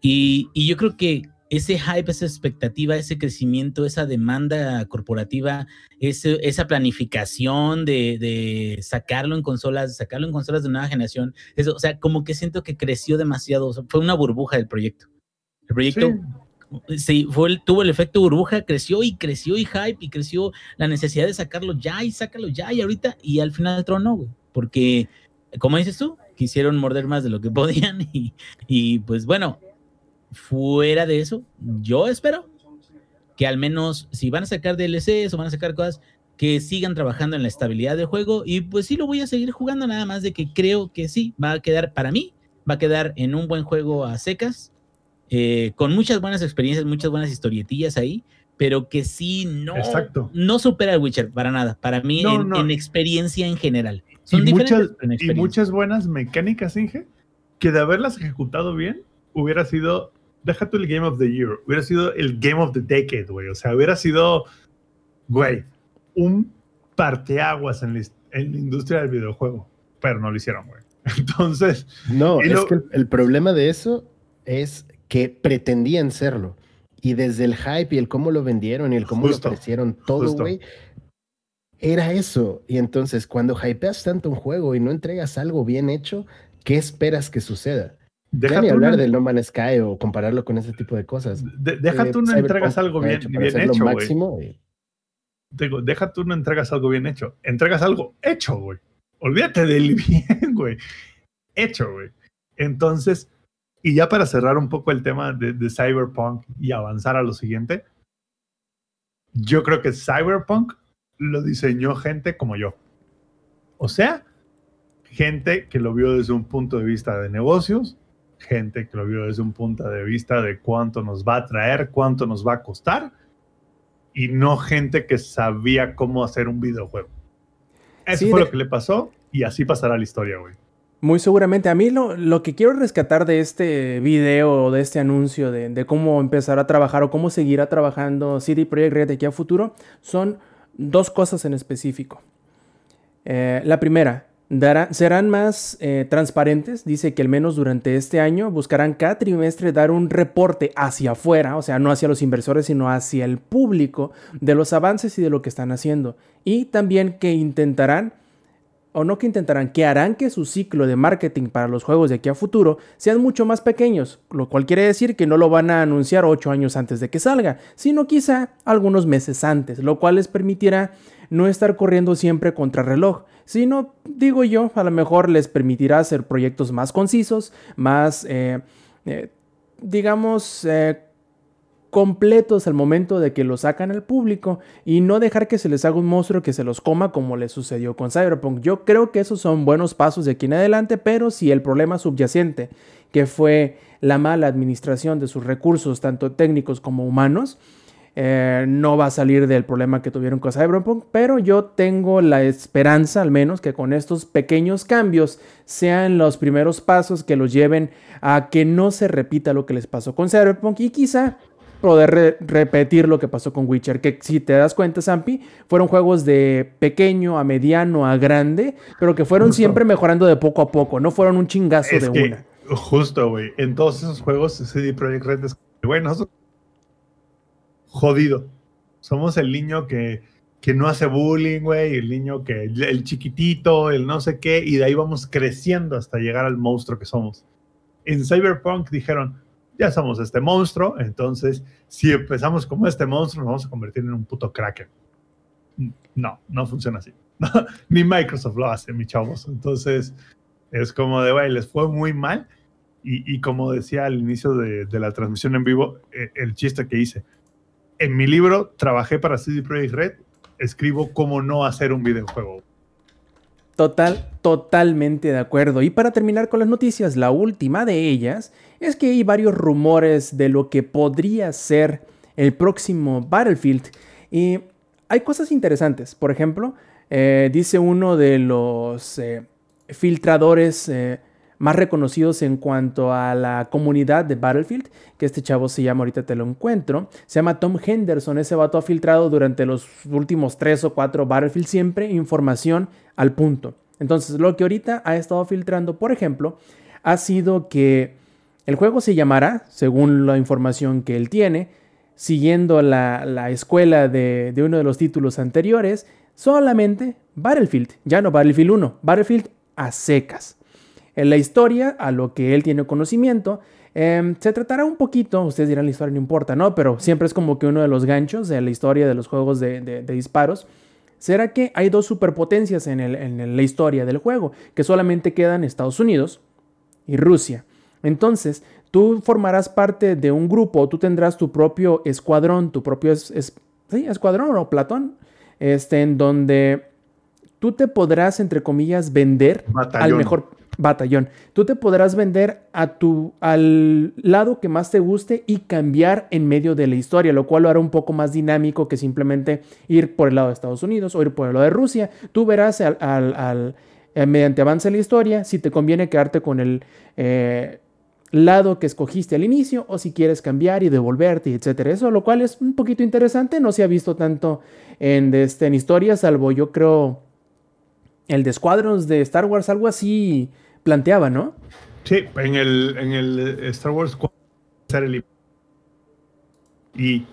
Y, y, yo creo que ese hype, esa expectativa, ese crecimiento, esa demanda corporativa, ese, esa planificación de, de, sacarlo en consolas, sacarlo en consolas de nueva generación, eso, o sea, como que siento que creció demasiado, fue una burbuja del proyecto. El proyecto sí. Fue tuvo el efecto burbuja, creció y creció y hype y creció la necesidad de sacarlo ya y sácalo ya y ahorita y al final del trono, güey, porque, como dices tú, quisieron morder más de lo que podían y, y pues bueno, fuera de eso, yo espero que al menos si van a sacar DLCs o van a sacar cosas, que sigan trabajando en la estabilidad del juego y pues sí lo voy a seguir jugando nada más de que creo que sí, va a quedar para mí, va a quedar en un buen juego a secas, eh, con muchas buenas experiencias, muchas buenas historietillas ahí, pero que sí no, Exacto. no supera el Witcher para nada, para mí No, en, no. en experiencia en general. Son y, diferentes muchas, en y muchas buenas mecánicas, Inge, que de haberlas ejecutado bien, hubiera sido, deja tú el Game of the Year, hubiera sido el Game of the Decade, güey. O sea, hubiera sido, güey, un parteaguas en la, en la industria del videojuego. Pero no lo hicieron, güey. Entonces, No, es lo- que el, el problema de eso es que pretendían serlo. Y desde el hype y el cómo lo vendieron y el cómo Justo, lo ofrecieron todo, güey, era eso. Y entonces, cuando hypeas tanto un juego y no entregas algo bien hecho, ¿qué esperas que suceda? deja ni hablar del No Man's Sky o compararlo con ese tipo de cosas. de- deja Eh, tú no entregas algo bien, hecho bien hecho, máximo y- Digo, deja tú no entregas algo bien hecho. Entregas algo hecho, güey. Olvídate del bien, güey. Hecho, güey. Entonces, y ya para cerrar un poco el tema de, de Cyberpunk y avanzar a lo siguiente, yo creo que Cyberpunk lo diseñó gente como yo. O sea, gente que lo vio desde un punto de vista de negocios, gente que lo vio desde un punto de vista de cuánto nos va a traer, cuánto nos va a costar, y no gente que sabía cómo hacer un videojuego. Eso Sí, fue de- lo que le pasó y así pasará la historia, güey. Muy seguramente. A mí lo, lo que quiero rescatar de este video o de este anuncio de, de cómo empezar a trabajar o cómo seguirá trabajando CD Projekt Red de aquí a futuro son dos cosas en específico. Eh, la primera, serán más eh, transparentes. Dice que al menos durante este año buscarán cada trimestre dar un reporte hacia afuera, o sea, no hacia los inversores, sino hacia el público de los avances y de lo que están haciendo. Y también que intentarán o no que intentarán, que harán que su ciclo de marketing para los juegos de aquí a futuro sean mucho más pequeños, lo cual quiere decir que no lo van a anunciar 8 años antes de que salga, sino quizá algunos meses antes, lo cual les permitirá no estar corriendo siempre contra reloj, sino, digo yo, a lo mejor les permitirá hacer proyectos más concisos, más, eh, eh, digamos, eh, completos al momento de que los sacan al público y no dejar que se les haga un monstruo que se los coma como le sucedió con Cyberpunk. Yo creo que esos son buenos pasos de aquí en adelante, pero si el problema subyacente, que fue la mala administración de sus recursos, tanto técnicos como humanos, eh, no va a salir del problema que tuvieron con Cyberpunk, pero yo tengo la esperanza, al menos, que con estos pequeños cambios sean los primeros pasos que los lleven a que no se repita lo que les pasó con Cyberpunk y quizá poder re- repetir lo que pasó con Witcher, que si te das cuenta, Zampi, fueron juegos de pequeño a mediano a grande, pero que fueron Justo. siempre mejorando de poco a poco, no fueron un chingazo Es de que, una. justo, güey, en todos esos juegos CD Projekt Red es, güey, nosotros jodido. Somos el niño que, que no hace bullying, güey, el niño que, el chiquitito, el no sé qué, y de ahí vamos creciendo hasta llegar al monstruo que somos. En Cyberpunk dijeron, ya somos este monstruo, entonces si empezamos como este monstruo, nos vamos a convertir en un puto cracker. No, no funciona así. Ni Microsoft lo hace, mi chavos. Entonces, es como de, güey, les fue muy mal. Y, y como decía al inicio de, de la transmisión en vivo, eh, el chiste que hice. En mi libro, trabajé para CD Projekt Red, escribo cómo no hacer un videojuego. Total, totalmente de acuerdo. Y para terminar con las noticias, la última de ellas es que hay varios rumores de lo que podría ser el próximo Battlefield. Y hay cosas interesantes. Por ejemplo, eh, dice uno de los eh, filtradores eh, más reconocidos en cuanto a la comunidad de Battlefield, que este chavo se llama, ahorita te lo encuentro, se llama Tom Henderson, ese vato ha filtrado durante los últimos tres o cuatro Battlefield siempre información al punto. Entonces, lo que ahorita ha estado filtrando, por ejemplo, ha sido que el juego se llamará, según la información que él tiene, siguiendo la, escuela de, uno de los títulos anteriores, solamente Battlefield, ya no Battlefield 1, Battlefield a secas. En la historia, a lo que él tiene conocimiento, em, se tratará un poquito, ustedes dirán la historia no importa, ¿no? Pero siempre es como que uno de los ganchos de la historia de los juegos de, disparos. Será que hay dos superpotencias en, en la historia del juego, que solamente quedan Estados Unidos y Rusia. Entonces, tú formarás parte de un grupo, tú tendrás tu propio escuadrón, tu propio escuadrón o platón, este, en donde tú te podrás, entre comillas, vender al mejor batallón. Tú te podrás vender a tu, al lado que más te guste y cambiar en medio de la historia, lo cual lo hará un poco más dinámico que simplemente ir por el lado de Estados Unidos o ir por el lado de Rusia. Tú verás al, al, eh, mediante avance la historia si te conviene quedarte con el eh, lado que escogiste al inicio o si quieres cambiar y devolverte, etcétera. Eso, lo cual es un poquito interesante, no se ha visto tanto en, este, en historia, salvo yo creo el de Squadrons de Star Wars, algo así planteaba, ¿no? Sí, en el, en el Star Wars y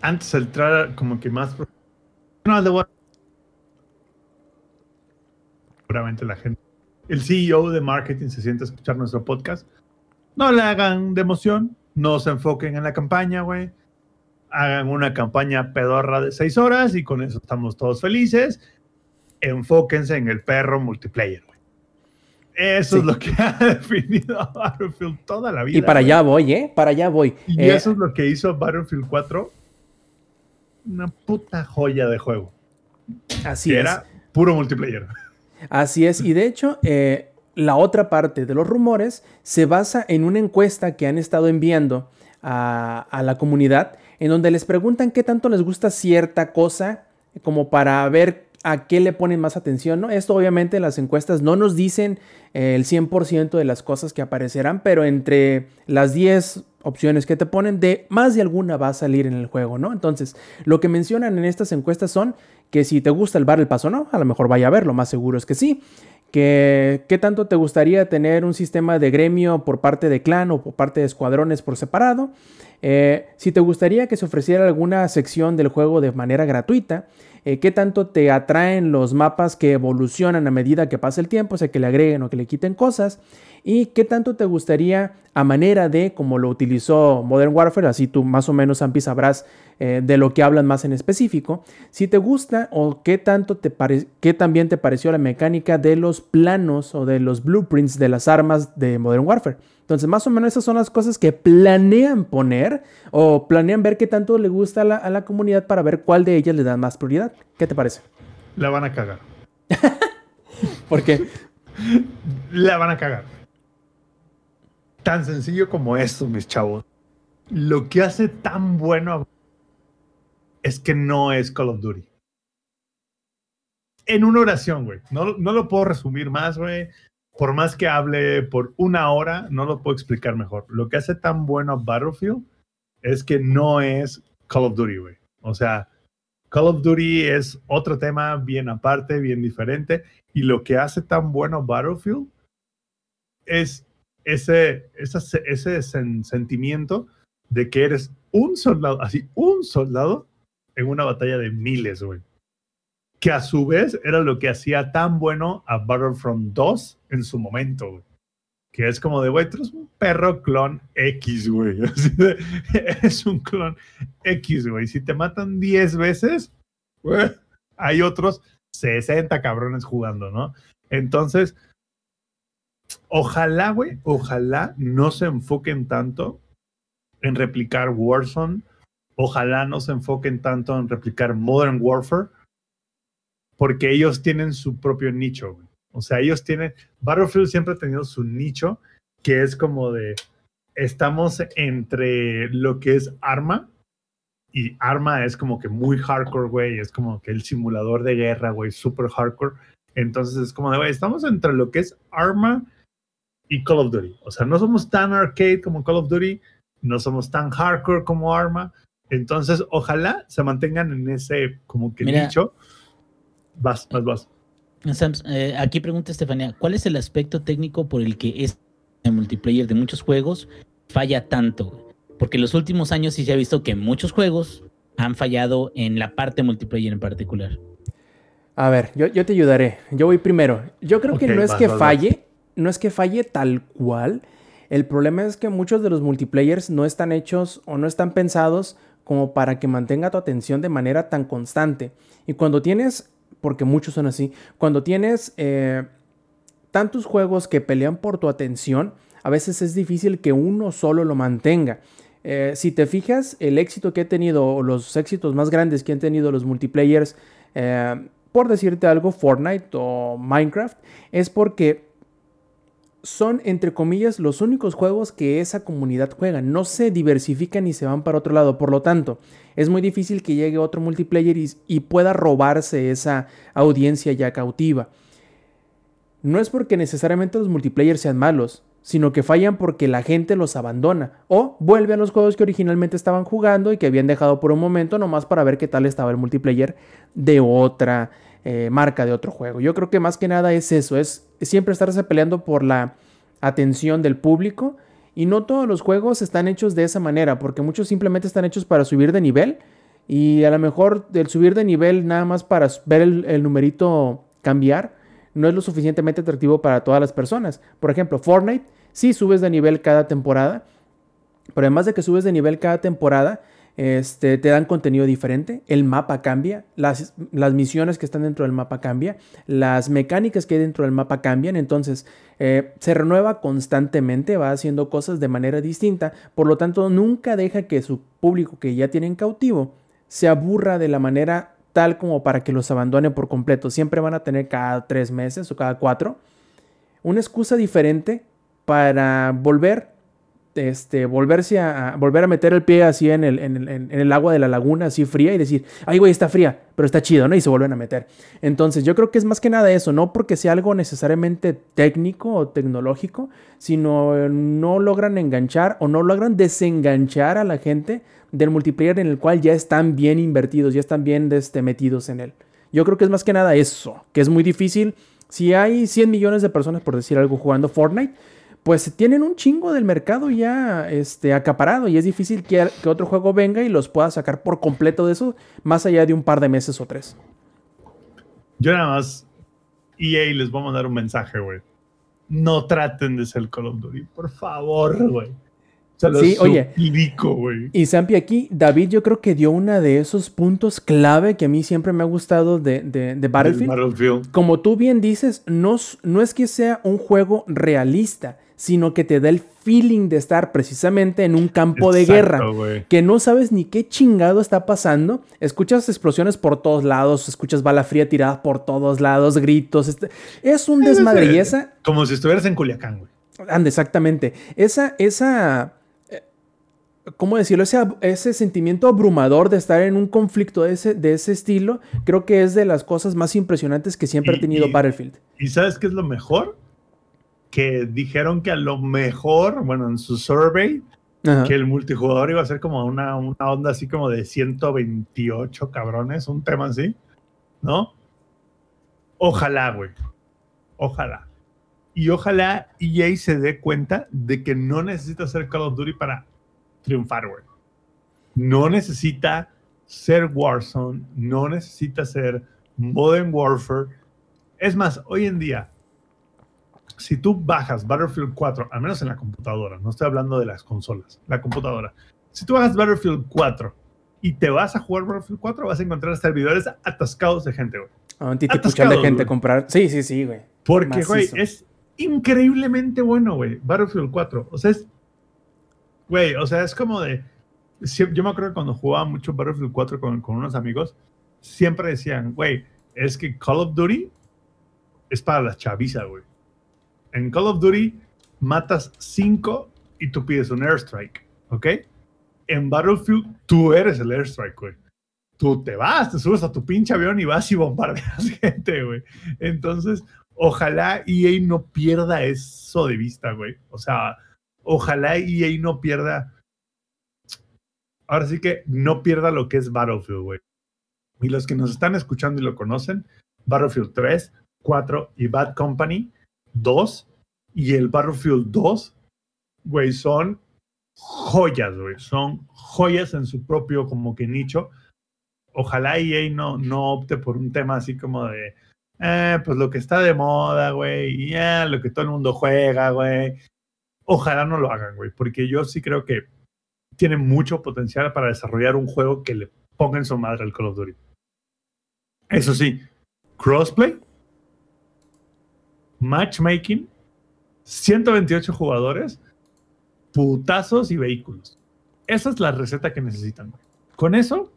antes de entrar como que más no, seguramente la gente el CEO de marketing se siente a escuchar nuestro podcast no le hagan de emoción no se enfoquen en la campaña güey hagan una campaña pedorra de seis horas y con eso estamos todos felices enfóquense en el perro multiplayer. Eso es lo que ha definido a Battlefield toda la vida. Y para allá voy, ¿eh? Para allá voy. Y eh, eso es lo que hizo Battlefield 4 una puta joya de juego. Así es. Era puro multiplayer. Así es. Y de hecho, eh, la otra parte de los rumores se basa en una encuesta que han estado enviando a, la comunidad, en donde les preguntan qué tanto les gusta cierta cosa, como para ver a qué le ponen más atención, ¿no? Esto obviamente las encuestas no nos dicen eh, el 100% de las cosas que aparecerán, pero entre las 10 opciones que te ponen, de más de alguna va a salir en el juego, ¿no? Entonces, lo que mencionan en estas encuestas son que si te gusta el bar el paso no, a lo mejor vaya a ver, lo más seguro es que sí. Que, ¿Qué tanto te gustaría tener un sistema de gremio por parte de clan o por parte de escuadrones por separado? Eh, si te gustaría que se ofreciera alguna sección del juego de manera gratuita, eh, qué tanto te atraen los mapas que evolucionan a medida que pasa el tiempo, o sea, que le agreguen o que le quiten cosas, y qué tanto te gustaría a manera de como lo utilizó Modern Warfare, así tú más o menos, Ampi, sabrás eh, de lo que hablan más en específico, si te gusta o qué tanto te qué también te pareció la mecánica de los planos o de los blueprints de las armas de Modern Warfare. Entonces, más o menos esas son las cosas que planean poner o planean ver qué tanto le gusta a la, comunidad para ver cuál de ellas le dan más prioridad. ¿Qué te parece? La van a cagar. ¿Por qué? La van a cagar. Tan sencillo como esto, mis chavos. Lo que hace tan bueno es que no es Call of Duty. En una oración, güey. No, no lo puedo resumir más, güey por más que hable por una hora, no lo puedo explicar mejor. Lo que hace tan bueno Battlefield es que no es Call of Duty, güey. O sea, Call of Duty es otro tema bien aparte, bien diferente. Y lo que hace tan bueno Battlefield es ese, ese, ese sentimiento de que eres un soldado, así, un soldado en una batalla de miles, güey que a su vez era lo que hacía tan bueno a Battlefront 2 en su momento, Que es como de, güey, tú eres un perro clon X, güey. es un clon X, güey. Si te matan 10 veces, hay otros 60 cabrones jugando, ¿no? Entonces, ojalá, güey, ojalá no se enfoquen tanto en replicar Warzone. Ojalá no se enfoquen tanto en replicar Modern Warfare porque ellos tienen su propio nicho. O sea, ellos tienen, Battlefield siempre ha tenido su nicho, que es como de, estamos entre lo que es arma, y arma es como que muy hardcore, güey, es como que el simulador de guerra, güey, super hardcore. Entonces es como de, güey, estamos entre lo que es arma y Call of Duty. O sea, no somos tan arcade como Call of Duty, no somos tan hardcore como Arma. Entonces, ojalá se mantengan en ese como que Mira. nicho. Vas, vas, vas. Sams, eh, aquí pregunta Estefania, ¿cuál es el aspecto técnico por el que este multiplayer de muchos juegos falla tanto? Porque en los últimos años sí se ha visto que muchos juegos han fallado en la parte multiplayer en particular. A ver, yo, yo te ayudaré. Yo voy primero. Yo creo que no es vas, que vas, vas. No es que falle tal cual. El problema es que muchos de los multiplayers no están hechos o no están pensados como para que mantenga tu atención de manera tan constante. Y cuando tienes, porque muchos son así, cuando tienes eh, tantos juegos que pelean por tu atención, a veces es difícil que uno solo lo mantenga. Eh, si te fijas, el éxito que he tenido, o los éxitos más grandes que han tenido los multiplayers, eh, por decirte algo, Fortnite o Minecraft, es porque son, entre comillas, los únicos juegos que esa comunidad juega. No se diversifican y se van para otro lado. Por lo tanto, es muy difícil que llegue otro multiplayer y, pueda robarse esa audiencia ya cautiva. No es porque necesariamente los multiplayers sean malos, sino que fallan porque la gente los abandona o vuelve a los juegos que originalmente estaban jugando y que habían dejado por un momento nomás para ver qué tal estaba el multiplayer de otra eh, marca, de otro juego. Yo creo que más que nada es eso, es siempre estarse peleando por la atención del público y no todos los juegos están hechos de esa manera, porque muchos simplemente están hechos para subir de nivel y a lo mejor el subir de nivel nada más para ver el, el numerito cambiar no es lo suficientemente atractivo para todas las personas. Por ejemplo, Fortnite, sí subes de nivel cada temporada, pero además de que subes de nivel cada temporada, este, te dan contenido diferente, el mapa cambia, las, las misiones que están dentro del mapa cambian, las mecánicas que hay dentro del mapa cambian, entonces eh, se renueva constantemente, va haciendo cosas de manera distinta, por lo tanto nunca deja que su público que ya tienen cautivo se aburra de la manera tal como para que los abandone por completo. Siempre van a tener cada tres meses o cada cuatro una excusa diferente para volver, este, volverse a, volver a meter el pie así en el, en, el, en el agua de la laguna así fría y decir, ay güey, está fría, pero está chido, ¿no? Y se vuelven a meter. Entonces yo creo que es más que nada eso, no porque sea algo necesariamente técnico o tecnológico, sino eh, no logran enganchar o no logran desenganchar a la gente del multiplayer en el cual ya están bien invertidos, ya están bien este, metidos en él. Yo creo que es más que nada eso, que es muy difícil. Si hay 100 millones de personas, por decir algo, jugando Fortnite, pues tienen un chingo del mercado ya este, acaparado y es difícil que, que otro juego venga y los pueda sacar por completo de eso, más allá de un par de meses o tres. Yo nada más, EA les voy a mandar un mensaje, güey. No traten de ser Call of Duty, por favor, güey. Se los Sí, oye. Y Zampi, aquí David yo creo que dio uno de esos puntos clave que a mí siempre me ha gustado de, de, de Battlefield. Battlefield. Como tú bien dices, no, no es que sea un juego realista, sino que te da el feeling de estar precisamente en un campo de Exacto, guerra. Que no sabes ni qué chingado está pasando. Escuchas explosiones por todos lados, escuchas bala fría tirada por todos lados, gritos. este- Es un desmadre. Y esa, Como si estuvieras en Culiacán, güey. Anda, exactamente. Esa, esa, eh, ¿cómo decirlo? Ese, ese sentimiento abrumador de estar en un conflicto de ese, de ese estilo, creo que es de las cosas más impresionantes que siempre Y- ha tenido y- Battlefield. ¿Y sabes qué es lo mejor? Que dijeron que a lo mejor, bueno, en su survey, Ajá. que el multijugador iba a ser como una, una onda así como de 128 cabrones, un tema así, ¿no? Ojalá, güey. Ojalá. Y ojalá EA se dé cuenta de que no necesita ser Call of Duty para triunfar, güey. No necesita ser Warzone, no necesita ser Modern Warfare. Es más, hoy en día, si tú bajas Battlefield 4, al menos en la computadora, no estoy hablando de las consolas, la computadora. Si tú bajas Battlefield 4 y te vas a jugar Battlefield 4, vas a encontrar servidores atascados de gente, güey. A un titipuchal de gente comprar. Sí, sí, sí, güey. Porque, güey, es increíblemente bueno, güey. Battlefield 4. O sea, es. Güey, o sea, es como de. Yo me acuerdo que cuando jugaba mucho Battlefield 4 con, con unos amigos, siempre decían, güey, es que Call of Duty es para la chaviza, güey. En Call of Duty matas 5 y tú pides un airstrike, ¿ok? En Battlefield tú eres el airstrike, güey. Tú te vas, te subes a tu pinche avión y vas y bombardeas gente, güey. Entonces, ojalá EA no pierda eso de vista, güey. O sea, ojalá EA no pierda. Ahora sí que no pierda lo que es Battlefield, güey. Y los que nos están escuchando y lo conocen, Battlefield 3, 4 y Bad Company 2 y el Battlefield 2, güey, son joyas, güey. Son joyas en su propio como que nicho. Ojalá EA no, no opte por un tema así como de, eh, pues lo que está de moda, güey, y ya, lo que todo el mundo juega, güey. Ojalá no lo hagan, güey, porque yo sí creo que tiene mucho potencial para desarrollar un juego que le ponga en su madre al Call of Duty. Eso sí, crossplay, matchmaking, 128 jugadores, putazos y vehículos. Esa es la receta que necesitan. Con eso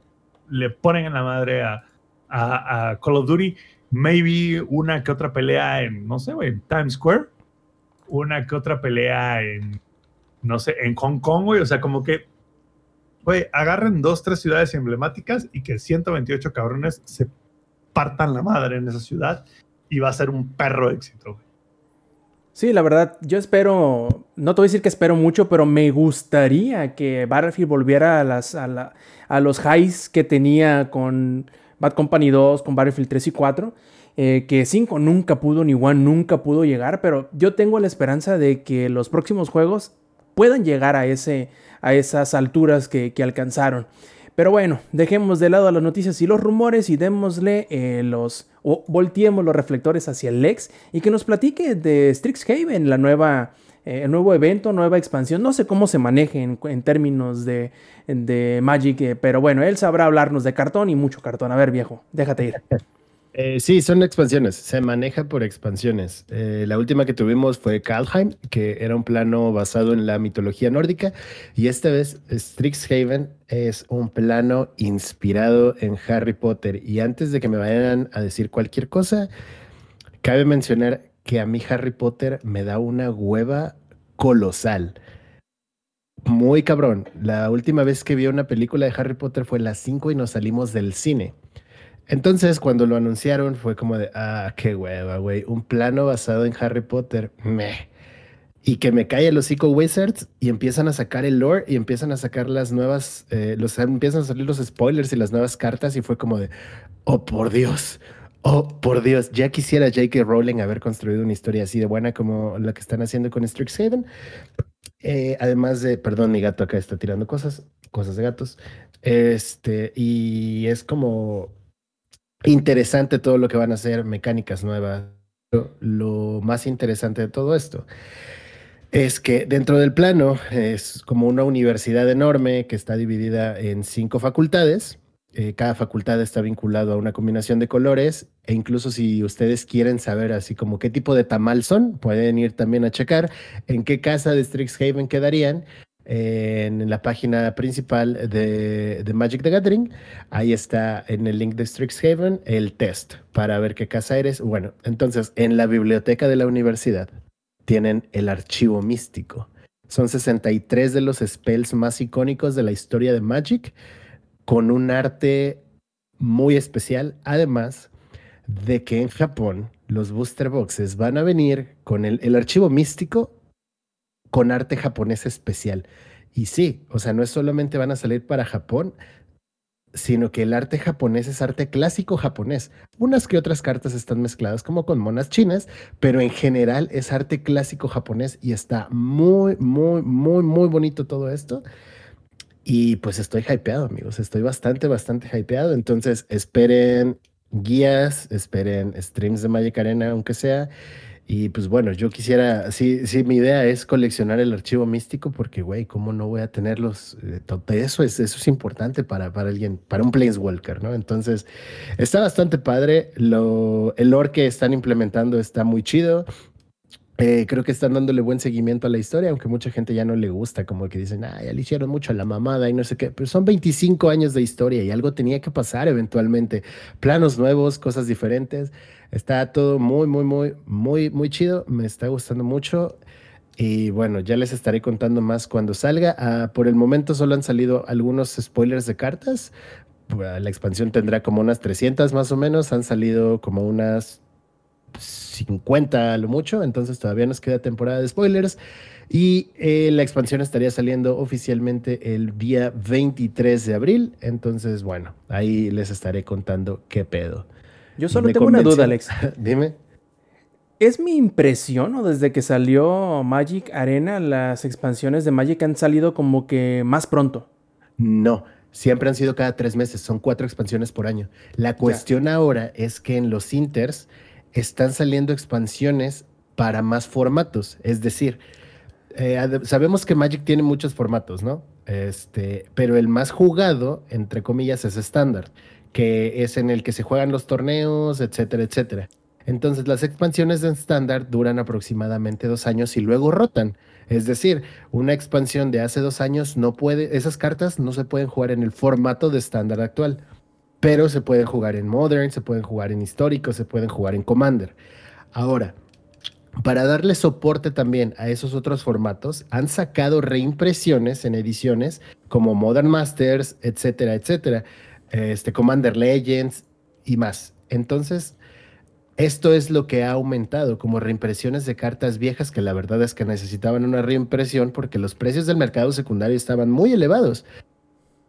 le ponen en la madre a, a, Call of Duty. Maybe una que otra pelea en, no sé, en Times Square. Una que otra pelea en, no sé, en Hong Kong, güey. O sea, como que, güey, agarren dos, tres ciudades emblemáticas y que 128 cabrones se partan la madre en esa ciudad y va a ser un perro éxito. Sí, la verdad, yo espero, no te voy a decir que espero mucho, pero me gustaría que Battlefield volviera a, las, a, los highs que tenía con Bad Company 2, con Battlefield 3 y 4. Eh, que 5 nunca pudo, ni One nunca pudo llegar, pero yo tengo la esperanza de que los próximos juegos puedan llegar a, ese, a esas alturas que, que alcanzaron. Pero bueno, dejemos de lado las noticias y los rumores y démosle eh, los, o volteemos los reflectores hacia el Lex y que nos platique de Strixhaven, la nueva, eh, el nuevo evento, nueva expansión. No sé cómo se maneje en, términos de, Magic, eh, pero bueno, él sabrá hablarnos de cartón y mucho cartón. A ver, viejo, déjate ir. Eh, sí, son expansiones, se maneja por expansiones. Eh, la última que tuvimos fue Kalheim, que era un plano basado en la mitología nórdica, y esta vez Strixhaven es un plano inspirado en Harry Potter. Y antes de que me vayan a decir cualquier cosa, cabe mencionar que a mí Harry Potter me da una hueva colosal. Muy cabrón. La última vez que vi una película de Harry Potter fue las 5 y nos salimos del cine. Entonces, cuando lo anunciaron, fue como de, ah, qué hueva, güey. Un plano basado en Harry Potter, meh. Y que me cae el hocico Wizards y empiezan a sacar el lore y empiezan a sacar las nuevas, eh, los, empiezan a salir los spoilers y las nuevas cartas y fue como de, oh, por Dios, oh, por Dios. Ya quisiera J.K. Rowling haber construido una historia así de buena como la que están haciendo con Strixhaven. Eh, además de, perdón, mi gato acá está tirando cosas, cosas de gatos. Este, y es como interesante todo lo que van a hacer, mecánicas nuevas. Lo, más interesante de todo esto es que dentro del plano es como una universidad enorme que está dividida en cinco facultades. Eh, cada facultad está vinculado a una combinación de colores e incluso si ustedes quieren saber así como qué tipo de tamal son, pueden ir también a checar en qué casa de Strixhaven quedarían en la página principal de, Magic the Gathering. Ahí está en el link de Strixhaven el test para ver qué casa eres. Bueno, entonces en la biblioteca de la universidad tienen el archivo místico. Son 63 de los spells más icónicos de la historia de Magic con un arte muy especial. Además de que en Japón los booster boxes van a venir con el, el archivo místico con arte japonés especial. Y sí, o sea, no es solamente van a salir para Japón, sino que el arte japonés es arte clásico japonés. Unas que otras cartas están mezcladas como con monas chinas, pero en general es arte clásico japonés y está muy, muy, muy, muy bonito todo esto. Y pues estoy hypeado, amigos. Estoy bastante, bastante hypeado. Entonces esperen guías, esperen streams de Magic Arena, aunque sea. Y pues bueno, yo quisiera, sí, sí, mi idea es coleccionar el archivo místico porque, güey, ¿cómo no voy a tenerlos? Eh, eso es, eso es importante para, para alguien, para un Planeswalker, ¿no? Entonces, está bastante padre. Lo, el lore que están implementando está muy chido. Eh, creo que están dándole buen seguimiento a la historia, aunque mucha gente ya no le gusta, como que dicen, ah, ya le hicieron mucho a la mamada y no sé qué, pero son 25 años de historia y algo tenía que pasar eventualmente. Planos nuevos, cosas diferentes. Está todo muy, muy, muy, muy, muy chido. Me está gustando mucho. Y bueno, ya les estaré contando más cuando salga. Ah, por el momento solo han salido algunos spoilers de cartas. La expansión tendrá como unas 300 más o menos. Han salido como unas 50 a lo mucho, entonces todavía nos queda temporada de spoilers. Y eh, la expansión estaría saliendo oficialmente el día 23 de abril. Entonces, bueno, ahí les estaré contando qué pedo. Yo solo tengo una duda, Alex. Dime. ¿Es mi impresión o desde que salió Magic Arena las expansiones de Magic han salido como que más pronto? No, siempre han sido cada tres meses, son cuatro expansiones por año. La cuestión ahora es que en los Inters están saliendo expansiones para más formatos, es decir, eh, sabemos que Magic tiene muchos formatos, ¿no? Este, pero el más jugado, entre comillas, es estándar, que es en el que se juegan los torneos, etcétera, etcétera. Entonces las expansiones de estándar duran aproximadamente dos años y luego rotan. Es decir, una expansión de hace dos años no puede, esas cartas no se pueden jugar en el formato de estándar actual, pero se pueden jugar en Modern, se pueden jugar en Histórico, se pueden jugar en Commander. Ahora, para darle soporte también a esos otros formatos, han sacado reimpresiones en ediciones como Modern Masters, etcétera, etcétera, este, Commander Legends y más. Entonces, esto es lo que ha aumentado como reimpresiones de cartas viejas que la verdad es que necesitaban una reimpresión porque los precios del mercado secundario estaban muy elevados.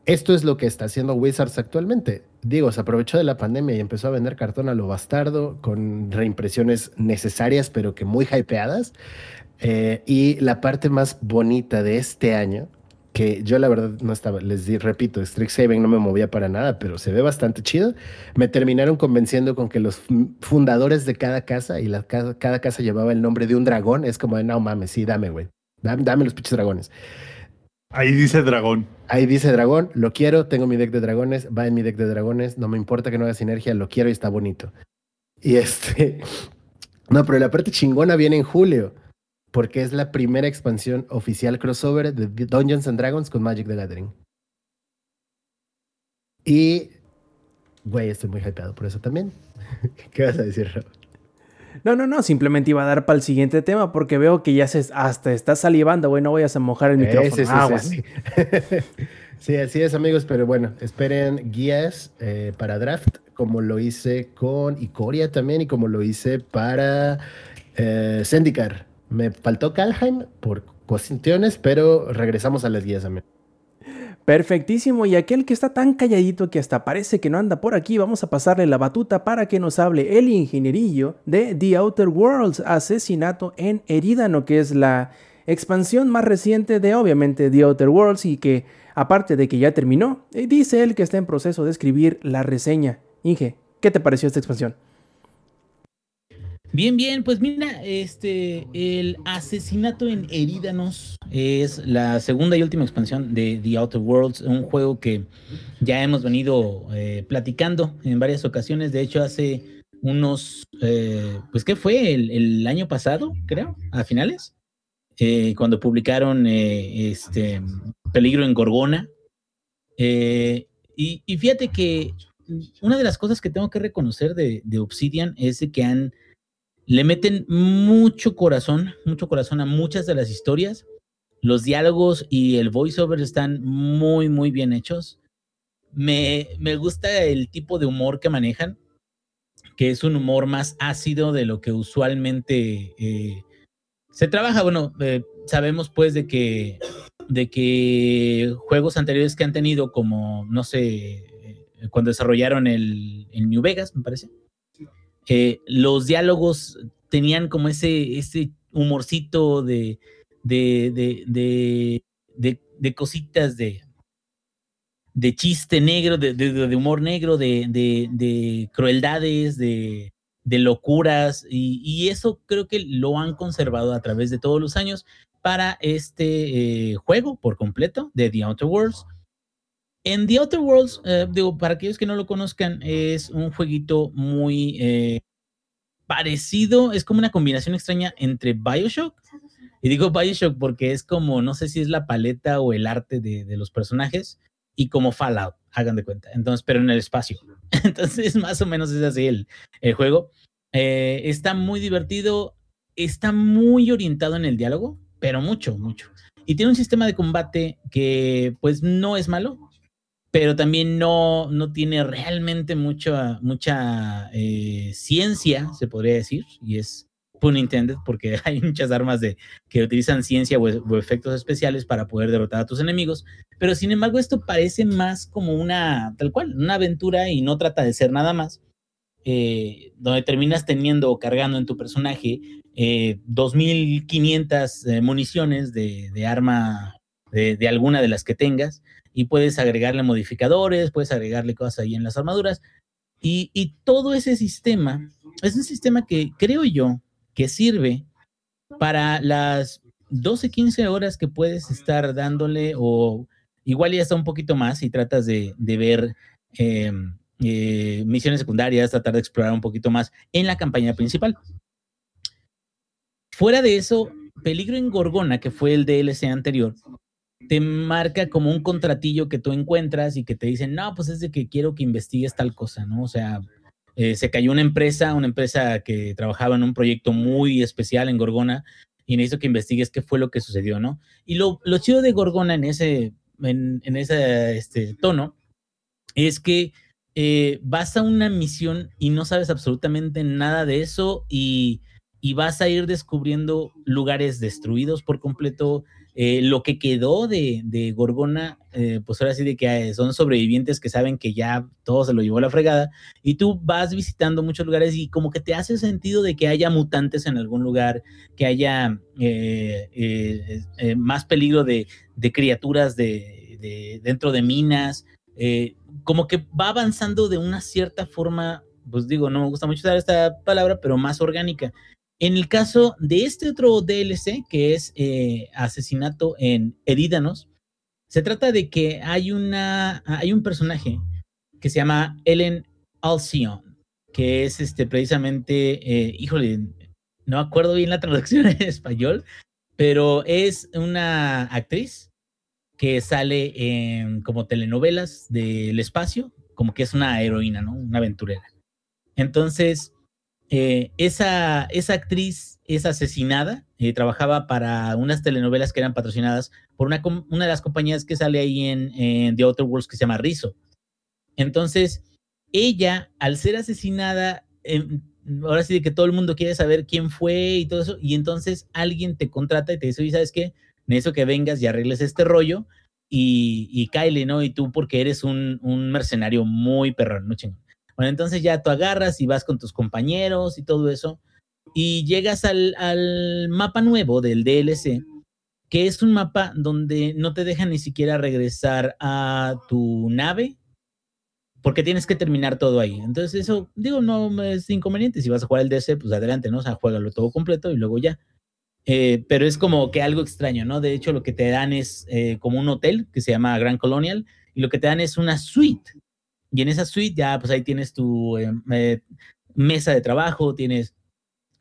Esto es lo que está haciendo Wizards actualmente. Digo, se aprovechó de la pandemia y empezó a vender cartón a lo bastardo con reimpresiones necesarias pero que muy hypeadas. Eh, y la parte más bonita de este año, que yo la verdad no estaba, les di, repito, Strixhaven no me movía para nada, pero se ve bastante chido. Me terminaron convenciendo con que los fundadores de cada casa y cada casa llevaba el nombre de un dragón. Es como de, no mames, sí, dame, güey. Dame, dame los pinches dragones. Ahí dice dragón. Ahí dice dragón, lo quiero, tengo mi deck de dragones, va en mi deck de dragones, no me importa que no haga sinergia, lo quiero y está bonito. Y este. No, pero la parte chingona viene en julio, porque es la primera expansión oficial crossover de Dungeons and Dragons con Magic the Gathering. Y. Güey, estoy muy hypeado por eso también. ¿Qué vas a decir, Rob? No, no, no, simplemente iba a dar para el siguiente tema porque veo que ya se hasta está salivando, güey, no vayas a mojar el micrófono. Sí, sí, sí, sí, así es, amigos, pero bueno, esperen guías eh, para draft, como lo hice con Icoria también y como lo hice para eh, Zendikar. Me faltó Kalheim por cuestiones, pero regresamos a las guías también. Perfectísimo, y aquel que está tan calladito que hasta parece que no anda por aquí, vamos a pasarle la batuta para que nos hable el ingenierillo de The Outer Worlds, Asesinato en Erídano, que es la expansión más reciente de obviamente The Outer Worlds y que aparte de que ya terminó, eh, dice él que está en proceso de escribir la reseña. Inge, ¿qué te pareció esta expansión? Bien, bien, pues mira, este, el asesinato en Herídanos es la segunda y última expansión de The Outer Worlds, un juego que ya hemos venido eh, platicando en varias ocasiones. De hecho, hace unos, eh, pues, ¿qué fue? El, año pasado, creo, a finales, eh, cuando publicaron este Peligro en Gorgona. Y, fíjate que una de las cosas que tengo que reconocer de Obsidian es que han le meten mucho corazón, mucho corazón a muchas de las historias. Los diálogos y el voiceover están muy, muy bien hechos. Me, me gusta el tipo de humor que manejan, que es un humor más ácido de lo que usualmente eh, se trabaja. Bueno, eh, sabemos pues de que, de que juegos anteriores que han tenido, como, no sé, eh, cuando desarrollaron el, el New Vegas, me parece, eh, los diálogos tenían como ese, ese humorcito de, de, de, de, cositas de, de chiste negro, de, humor negro, de, crueldades, de, locuras, y, eso creo que lo han conservado a través de todos los años para este eh, juego por completo de The Outer Worlds. En The Outer Worlds, eh, digo, para aquellos que no lo conozcan, es un jueguito muy eh, parecido, es como una combinación extraña entre Bioshock. Y digo Bioshock porque es como, no sé si es la paleta o el arte de, los personajes, y como Fallout, hagan de cuenta. Entonces, pero en el espacio. Entonces, más o menos es así el, el juego. Eh, está muy divertido, está muy orientado en el diálogo, pero mucho, mucho. Y tiene un sistema de combate que, pues, no es malo, pero también no, no tiene realmente mucha, mucha eh, ciencia, se podría decir, y es pun intended, porque hay muchas armas de, que utilizan ciencia o, efectos especiales para poder derrotar a tus enemigos, pero sin embargo esto parece más como una, tal cual, una aventura y no trata de ser nada más, eh, donde terminas teniendo o cargando en tu personaje 2.500 eh, municiones de, de arma de, de, alguna de las que tengas, y puedes agregarle modificadores, puedes agregarle cosas ahí en las armaduras. Y, todo ese sistema es un sistema que creo yo que sirve para las 12, 15 horas que puedes estar dándole o igual ya está un poquito más y tratas de, de ver eh, eh, misiones secundarias, tratar de explorar un poquito más en la campaña principal. Fuera de eso, Peligro en Gorgona, que fue el DLC anterior, te marca como un contratillo que tú encuentras y que te dicen, no, pues es de que quiero que investigues tal cosa, ¿no? O sea, eh, se cayó una empresa, una empresa que trabajaba en un proyecto muy especial en Gorgona y necesito que investigues qué fue lo que sucedió, ¿no? Y lo, lo chido de Gorgona en ese, en, ese este, tono es que eh, vas a una misión y no sabes absolutamente nada de eso y, y vas a ir descubriendo lugares destruidos por completo, eh, lo que quedó de, Gorgona, eh, pues ahora sí de que son sobrevivientes que saben que ya todo se lo llevó a la fregada, y tú vas visitando muchos lugares y como que te hace sentido de que haya mutantes en algún lugar, que haya eh, más peligro de, criaturas de, dentro de minas, como que va avanzando de una cierta forma, pues digo, no me gusta mucho usar esta palabra, pero más orgánica. En el caso de este otro DLC, que es eh, Asesinato en Erídanos, se trata de que hay, una, hay un personaje que se llama Ellen Alcyon, que es este, precisamente, eh, híjole, no acuerdo bien la traducción en español, pero es una actriz que sale en como telenovelas del espacio, como que es una heroína, ¿no? Una aventurera. Entonces, eh, esa, esa actriz es asesinada, eh, trabajaba para unas telenovelas que eran patrocinadas por una, de las compañías que sale ahí en, The Outer Worlds que se llama Rizzo. Entonces, ella, al ser asesinada, eh, ahora sí de que todo el mundo quiere saber quién fue y todo eso, y entonces alguien te contrata y te dice, oye, ¿sabes qué? Necesito que vengas y arregles este rollo y, y ¿no? Y tú porque eres un, un mercenario muy perrón, ¿no chingón? Bueno, entonces ya tú agarras y vas con tus compañeros y todo eso, y llegas al, al mapa nuevo del DLC, que es un mapa donde no te dejan ni siquiera regresar a tu nave, porque tienes que terminar todo ahí. Entonces eso, digo, no es inconveniente. Si vas a jugar el DC, pues adelante, ¿no? O sea, juégalo todo completo y luego ya. Eh, pero es como que algo extraño, ¿no? De hecho, lo que te dan es eh, como un hotel que se llama Grand Colonial y lo que te dan es una suite y en esa suite ya, pues ahí tienes tu eh, eh, mesa de trabajo, tienes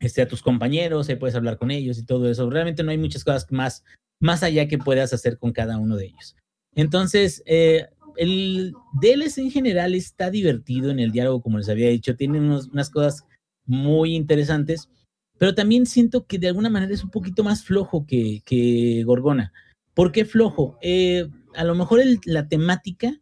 este, a tus compañeros, ahí puedes hablar con ellos y todo eso. Realmente no hay muchas cosas más, más allá que puedas hacer con cada uno de ellos. Entonces, eh, el DLC en general está divertido en el diálogo, como les había dicho, tiene unos, unas cosas muy interesantes, pero también siento que de alguna manera es un poquito más flojo que, que Gorgona. ¿Por qué flojo? Eh, a lo mejor el, la temática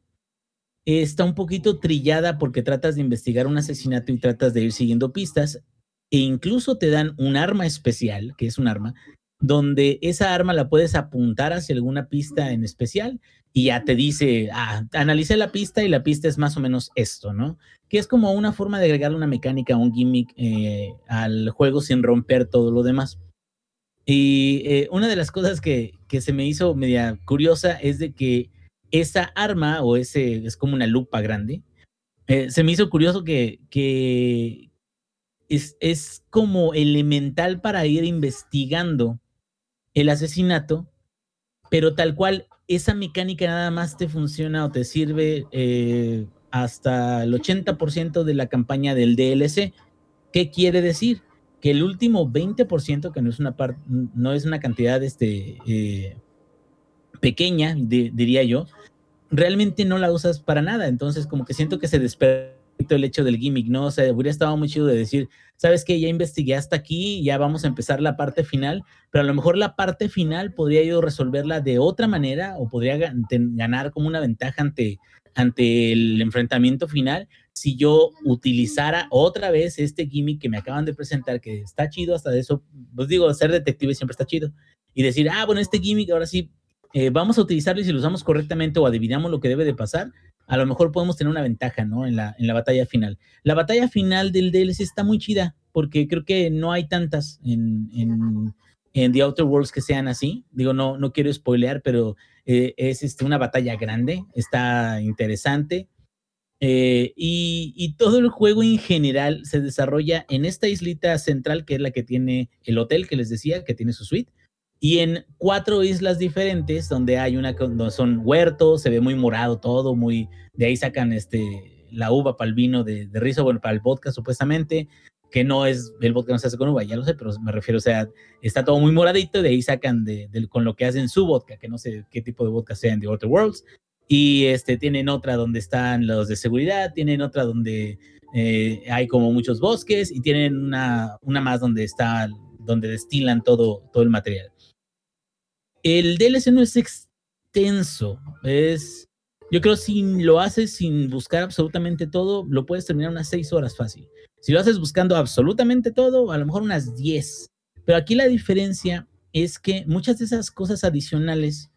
está un poquito trillada porque tratas de investigar un asesinato y tratas de ir siguiendo pistas e incluso te dan un arma especial, que es un arma, donde esa arma la puedes apuntar hacia alguna pista en especial y ya te dice, ah, analicé la pista y la pista es más o menos esto, ¿no? Que es como una forma de agregar una mecánica, un gimmick eh, al juego sin romper todo lo demás. Y eh, una de las cosas que, que se me hizo media curiosa es de que esa arma o ese es como una lupa grande. Eh, se me hizo curioso que, es, es, como elemental para ir investigando el asesinato, pero tal cual esa mecánica nada más te funciona o te sirve eh, hasta el 80% de la campaña del DLC. ¿Qué quiere decir? Que el último 20%, que no es una, parte no es una cantidad este, eh, pequeña, diría yo, realmente no la usas para nada. Entonces, como que siento que se despertó el hecho del gimmick, ¿no? O sea, hubiera estado muy chido de decir, sabes que ya investigué hasta aquí, ya vamos a empezar la parte final, pero a lo mejor la parte final podría yo resolverla de otra manera o podría ganar como una ventaja ante, ante el enfrentamiento final si yo utilizara otra vez este gimmick que me acaban de presentar, que está chido hasta de eso, pues digo, ser detective siempre está chido, y decir, ah, bueno, este gimmick ahora sí, eh, vamos a utilizarlo y si lo usamos correctamente o adivinamos lo que debe de pasar, a lo mejor podemos tener una ventaja, ¿no? En la, en la batalla final. La batalla final del DLC está muy chida, porque creo que no hay tantas en, en, The Outer Worlds que sean así. Digo, no, no quiero spoilear, pero eh, es este, una batalla grande, está interesante. Eh, y, y, todo el juego en general se desarrolla en esta islita central, que es la que tiene el hotel que les decía, que tiene su suite, y en cuatro islas diferentes, donde hay una donde son huertos, se ve muy morado todo, muy, de ahí sacan este, la uva para el vino de, de rizo, bueno, para el vodka supuestamente, que no es, el vodka no se hace con uva, ya lo sé, pero me refiero, o sea, está todo muy moradito de ahí sacan con lo que hacen su vodka, que no sé qué tipo de vodka sea en The Outer Worlds, y este, tienen otra donde están los de seguridad, tienen otra donde eh, hay como muchos bosques y tienen una, una más donde está, donde destilan todo, todo el material. El DLC no es extenso, es, yo creo si lo haces sin buscar absolutamente todo, lo puedes terminar unas seis horas fácil. Si lo haces buscando absolutamente todo, a lo mejor unas 10. Pero aquí la diferencia es que muchas de esas cosas adicionales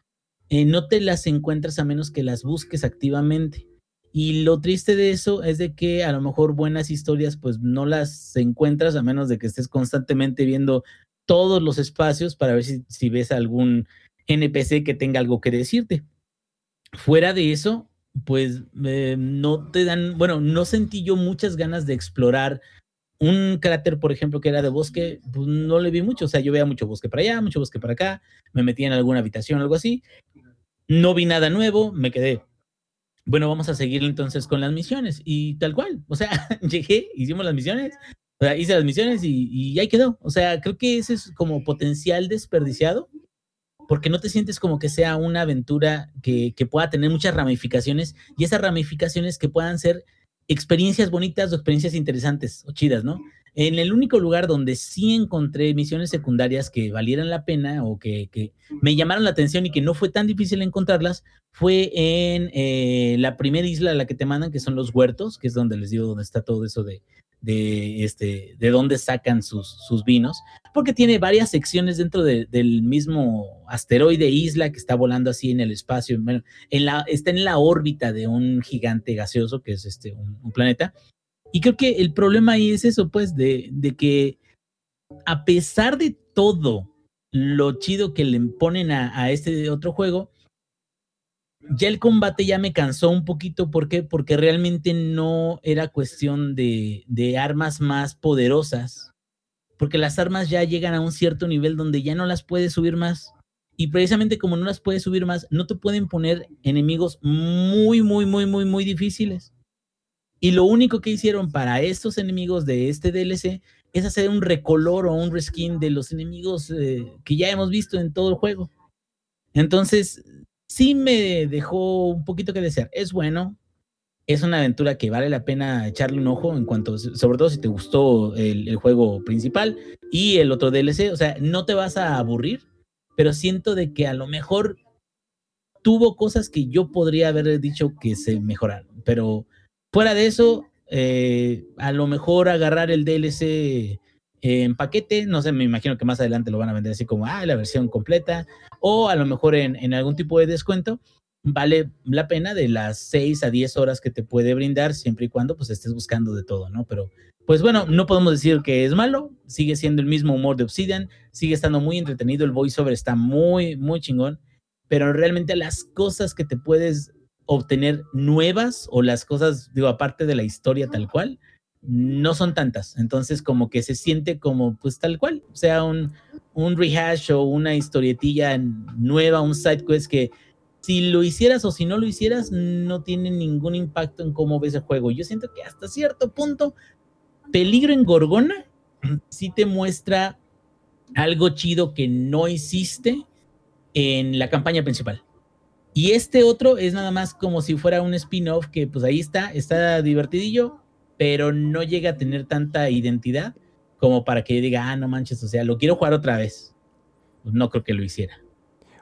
eh, no te las encuentras a menos que las busques activamente. Y lo triste de eso es de que a lo mejor buenas historias pues no las encuentras a menos de que estés constantemente viendo todos los espacios para ver si, ves algún NPC que tenga algo que decirte. Fuera de eso, pues eh, no te dan, bueno, no sentí yo muchas ganas de explorar un cráter, por ejemplo, que era de bosque, pues no le vi mucho, o sea, yo veía mucho bosque para allá, mucho bosque para acá, me metí en alguna habitación, algo así, no vi nada nuevo, me quedé, bueno, vamos a seguir entonces con las misiones, y tal cual, o sea, llegué, hicimos las misiones, o sea, hice las misiones y, y ahí quedó, o sea, creo que ese es como potencial desperdiciado, porque no te sientes como que sea una aventura que, que, pueda tener muchas ramificaciones y esas ramificaciones que puedan ser experiencias bonitas o experiencias interesantes o chidas, ¿no? En el único lugar donde sí encontré misiones secundarias que valieran la pena o que, que me llamaron la atención y que no fue tan difícil encontrarlas fue en eh, la primera isla a la que te mandan, que son los huertos, que es donde les digo, donde está todo eso de, de, este, de dónde sacan sus, sus vinos, porque tiene varias secciones dentro de, del mismo asteroide isla que está volando así en el espacio, en la, está en la órbita de un gigante gaseoso que es este, un, un planeta. Y creo que el problema ahí es eso, pues, de, de que a pesar de todo lo chido que le ponen a, a este otro juego, ya el combate ya me cansó un poquito. ¿Por qué? Porque realmente no era cuestión de, de, armas más poderosas. Porque las armas ya llegan a un cierto nivel donde ya no las puedes subir más. Y precisamente como no las puedes subir más, no te pueden poner enemigos muy, muy, muy, muy, muy difíciles. Y lo único que hicieron para estos enemigos de este DLC es hacer un recolor o un reskin de los enemigos eh, que ya hemos visto en todo el juego. Entonces, sí me dejó un poquito que desear. Es bueno, es una aventura que vale la pena echarle un ojo en cuanto, sobre todo si te gustó el, juego principal y el otro DLC, o sea, no te vas a aburrir, pero siento de que a lo mejor tuvo cosas que yo podría haber dicho que se mejoraron, pero fuera de eso, eh, a lo mejor agarrar el DLC en paquete, no sé, me imagino que más adelante lo van a vender así como, ah, la versión completa, o a lo mejor en, en algún tipo de descuento, vale la pena de las 6 a 10 horas que te puede brindar, siempre y cuando pues estés buscando de todo, ¿no? Pero pues bueno, no podemos decir que es malo, sigue siendo el mismo humor de Obsidian, sigue estando muy entretenido, el voiceover está muy, muy chingón, pero realmente las cosas que te puedes obtener nuevas o las cosas, digo, aparte de la historia tal cual, no son tantas. Entonces, como que se siente como, pues tal cual, o sea, un, un rehash o una historietilla nueva, un side quest que si lo hicieras o si no lo hicieras, no tiene ningún impacto en cómo ves el juego. Yo siento que hasta cierto punto, Peligro en Gorgona sí te muestra algo chido que no hiciste en la campaña principal. Y este otro es nada más como si fuera un spin-off que pues ahí está, está divertidillo, pero no llega a tener tanta identidad como para que yo diga, ah, no manches, o sea, lo quiero jugar otra vez. Pues no creo que lo hiciera.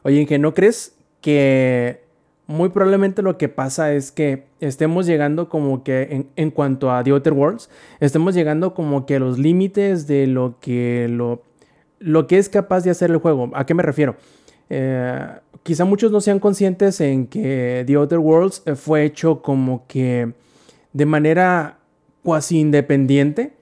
Oye, que no crees que muy probablemente lo que pasa es que estemos llegando como que en, en, cuanto a The Outer Worlds, estemos llegando como que a los límites de lo que, lo, lo que es capaz de hacer el juego. ¿A qué me refiero? Eh, quizá muchos no sean conscientes en que The Outer Worlds eh, fue hecho como que de manera cuasi independiente.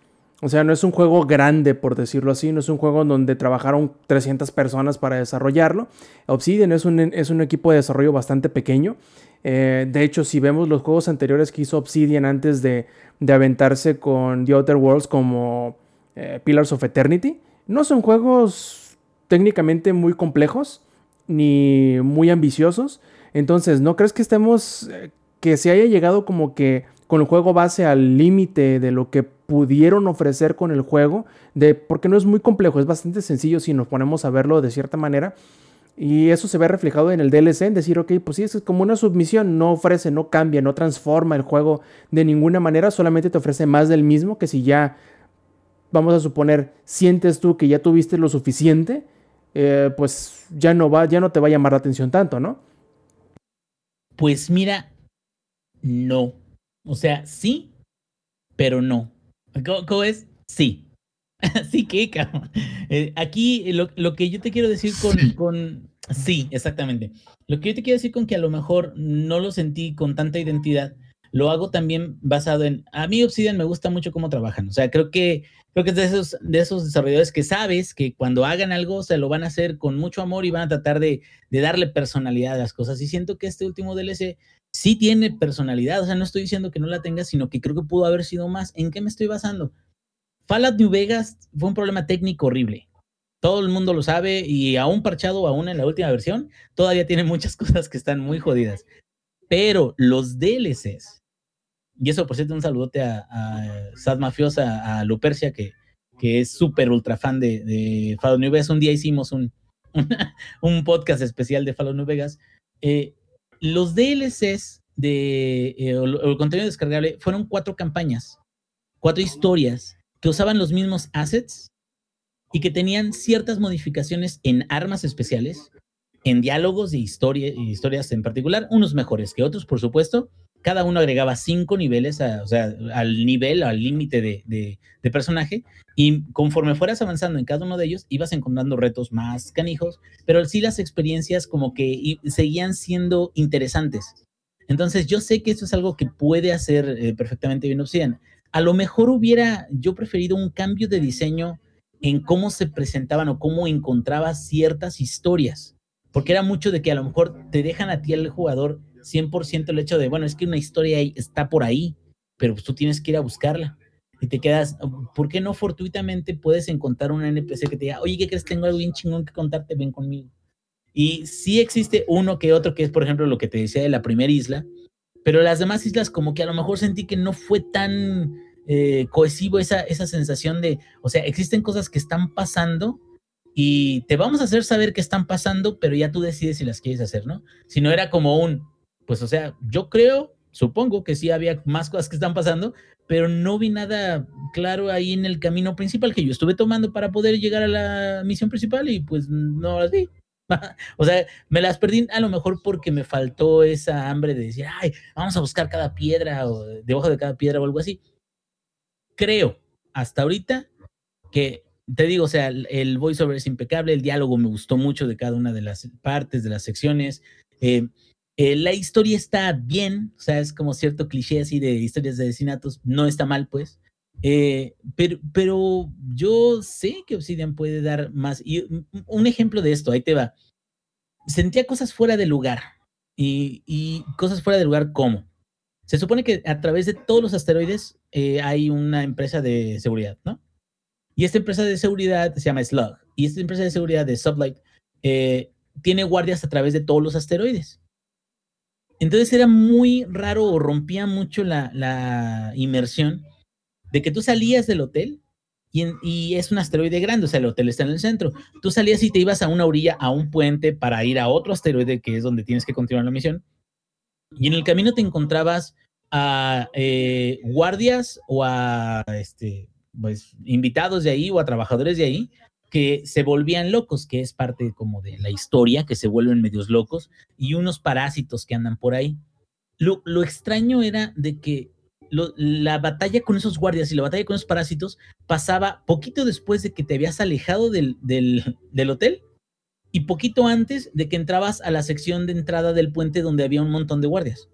O sea, no es un juego grande, por decirlo así, no es un juego donde trabajaron 300 personas para desarrollarlo. Obsidian es un, es un equipo de desarrollo bastante pequeño. Eh, de hecho, si vemos los juegos anteriores que hizo Obsidian antes de, de aventarse con The Outer Worlds como Pillars of Eternity, no son juegos técnicamente muy complejos ni muy ambiciosos. Entonces, ¿no crees que estemos, que se haya llegado como que con el juego base al límite de lo que pudieron ofrecer con el juego? De, porque no es muy complejo, es bastante sencillo si nos ponemos a verlo de cierta manera. Y eso se ve reflejado en el DLC, en decir, ok, pues sí, es como una submisión, no ofrece, no cambia, no transforma el juego de ninguna manera, solamente te ofrece más del mismo que si ya, vamos a suponer, sientes tú que ya tuviste lo suficiente, eh, pues ya no va, ya no te va a llamar la atención tanto, ¿no? Pues mira, no. O sea, sí, pero no. ¿Cómo, es? Sí. sí que, cabrón. Eh, aquí lo, lo, que yo te quiero decir con, sí. con... Sí, exactamente. Lo que yo te quiero decir con que a lo mejor no lo sentí con tanta identidad, lo hago también basado en... A mí Obsidian me gusta mucho cómo trabajan. O sea, creo que creo que es de esos, de esos desarrolladores que sabes que cuando hagan algo se lo van a hacer con mucho amor y van a tratar de, de, darle personalidad a las cosas. Y siento que este último DLC sí tiene personalidad, o sea, no estoy diciendo que no la tenga, sino que creo que pudo haber sido más. ¿En qué me estoy basando? Fallout New Vegas fue un problema técnico horrible. Todo el mundo lo sabe y aún parchado, aún en la última versión, todavía tiene muchas cosas que están muy jodidas. Pero los DLCs, y eso, por cierto, un saludote a, a Sad Mafiosa, a Lupercia, que, que es súper ultra fan de, de Fallout New Vegas. Un día hicimos un, un podcast especial de Fallout New Vegas. Eh, los DLCs de, eh, o, o el contenido descargable fueron cuatro campañas, cuatro historias que usaban los mismos assets y que tenían ciertas modificaciones en armas especiales, en diálogos de historia, historias en particular, unos mejores que otros, por supuesto, cada uno agregaba cinco niveles, o sea, al nivel, al límite de, personaje, y conforme fueras avanzando en cada uno de ellos, ibas encontrando retos más canijos, pero sí las experiencias como que seguían siendo interesantes. Entonces yo sé que esto es algo que puede hacer eh, perfectamente bien Obsidian. A lo mejor hubiera yo preferido un cambio de diseño en cómo se presentaban o cómo encontrabas ciertas historias, porque era mucho de que a lo mejor te dejan a ti el jugador 100% el hecho de, bueno, es que una historia está por ahí, pero pues tú tienes que ir a buscarla. Y te quedas, ¿por qué no fortuitamente puedes encontrar un NPC que te diga, oye, ¿qué crees? Tengo algo bien chingón que contarte, ven conmigo. Y sí existe uno que otro, que es, por ejemplo, lo que te decía de la primera isla, pero las demás islas como que a lo mejor sentí que no fue tan eh, cohesivo esa, esa sensación de, o sea, existen cosas que están pasando y te vamos a hacer saber que están pasando, pero ya tú decides si las quieres hacer, ¿no? Si no era como un, pues o sea, yo creo, supongo que sí había más cosas que están pasando, pero no vi nada claro ahí en el camino principal que yo estuve tomando para poder llegar a la misión principal y pues no las vi. o sea, me las perdí a lo mejor porque me faltó esa hambre de decir, ay, vamos a buscar cada piedra o debajo de cada piedra o algo así. Creo, hasta ahorita, que te digo, o sea, el, el voiceover es impecable, el diálogo me gustó mucho de cada una de las partes, de las secciones. Eh, eh, la historia está bien, o sea, es como cierto cliché así de historias de asesinatos, no está mal, pues. Eh, pero, pero yo sé que Obsidian puede dar más. Y un ejemplo de esto, ahí te va. Sentía cosas fuera de lugar. Y, y cosas fuera de lugar, ¿cómo? Se supone que a través de todos los asteroides eh, hay una empresa de seguridad, ¿no? Y esta empresa de seguridad se llama Slug. Y esta empresa de seguridad de Sublight eh, tiene guardias a través de todos los asteroides. Entonces era muy raro o rompía mucho la, inmersión de que tú salías del hotel y, es un asteroide grande, o sea, el hotel está en el centro. Tú salías y te ibas a una orilla, a un puente para ir a otro asteroide que es donde tienes que continuar la misión. Y en el camino te encontrabas a eh, guardias o a este, pues, invitados de ahí o a trabajadores de ahí que se volvían locos, que es parte como de la historia, que se vuelven medios locos, y unos parásitos que andan por ahí. Lo, lo extraño era de que la batalla con esos guardias y la batalla con esos parásitos pasaba poquito después de que te habías alejado del, del, del hotel y poquito antes de que entrabas a la sección de entrada del puente donde había un montón de guardias.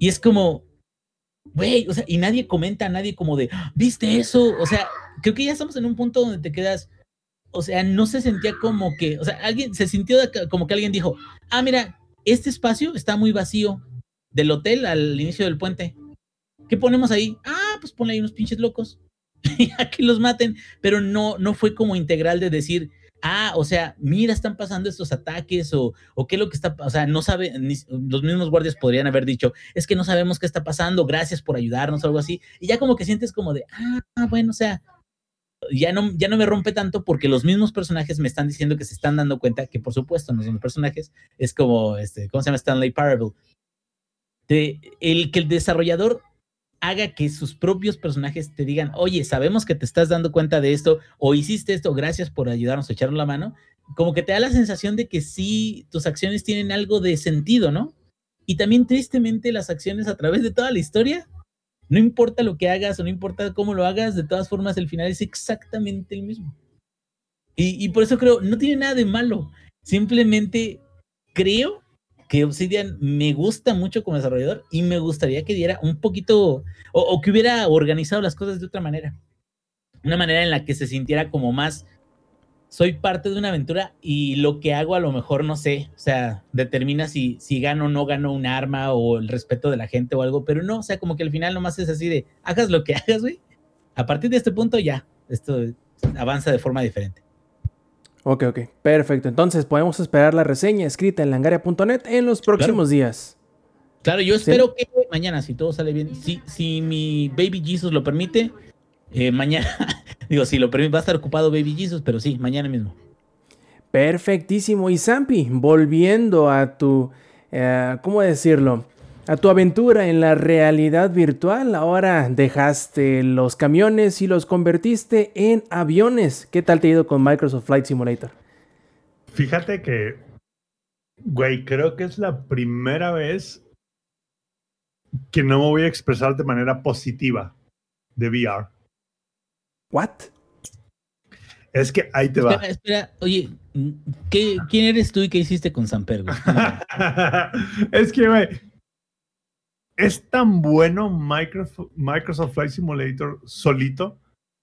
Y es como, güey, o sea, y nadie comenta, nadie como de, ¿viste eso? O sea, creo que ya estamos en un punto donde te quedas, o sea, no se sentía como que, o sea, alguien se sintió como que alguien dijo, ah, mira, este espacio está muy vacío del hotel al inicio del puente. ¿Qué ponemos ahí? Ah, pues ponle ahí unos pinches locos. y aquí los maten, pero no, no fue como integral de decir, ah, o sea, mira, están pasando estos ataques o, o qué es lo que está, o sea, no sabe, los mismos guardias podrían haber dicho, es que no sabemos qué está pasando, gracias por ayudarnos o algo así, y ya como que sientes como de, ah, bueno, o sea, ya no, ya no me rompe tanto porque los mismos personajes me están diciendo que se están dando cuenta que, por supuesto, no son personajes, es como, este, ¿cómo se llama? Stanley Parable. De, el que el desarrollador haga que sus propios personajes te digan, oye, sabemos que te estás dando cuenta de esto, o hiciste esto, gracias por ayudarnos a echarnos la mano, como que te da la sensación de que sí, tus acciones tienen algo de sentido, ¿no? Y también tristemente las acciones a través de toda la historia, no importa lo que hagas o no importa cómo lo hagas, de todas formas el final es exactamente el mismo. Y, por eso creo, no tiene nada de malo, simplemente creo que Obsidian me gusta mucho como desarrollador y me gustaría que diera un poquito o, o, que hubiera organizado las cosas de otra manera. Una manera en la que se sintiera como más, soy parte de una aventura y lo que hago a lo mejor no sé, o sea, determina si, si gano o no gano un arma o el respeto de la gente o algo, pero no, o sea, como que al final nomás es así de, hagas lo que hagas, güey. A partir de este punto ya, esto avanza de forma diferente. Ok, ok, perfecto. Entonces podemos esperar la reseña escrita en langaria.net en los próximos claro. días. Claro, yo espero ¿Sí? que mañana, si todo sale bien, si, si mi Baby Jesus lo permite, eh, mañana, digo, si lo permite, va a estar ocupado Baby Jesus, pero sí, mañana mismo. Perfectísimo. Y Zampi, volviendo a tu, eh, ¿cómo decirlo? A tu aventura en la realidad virtual, ahora dejaste los camiones y los convertiste en aviones. ¿Qué tal te ha ido con Microsoft Flight Simulator? Fíjate que, güey, creo que es la primera vez que no me voy a expresar de manera positiva de VR. ¿What? Es que ahí te va. Espera, espera. Oye, ¿qué, ¿quién eres tú y qué hiciste con Samper, güey? es que, güey, es tan bueno Microsoft, Microsoft Flight Simulator solito,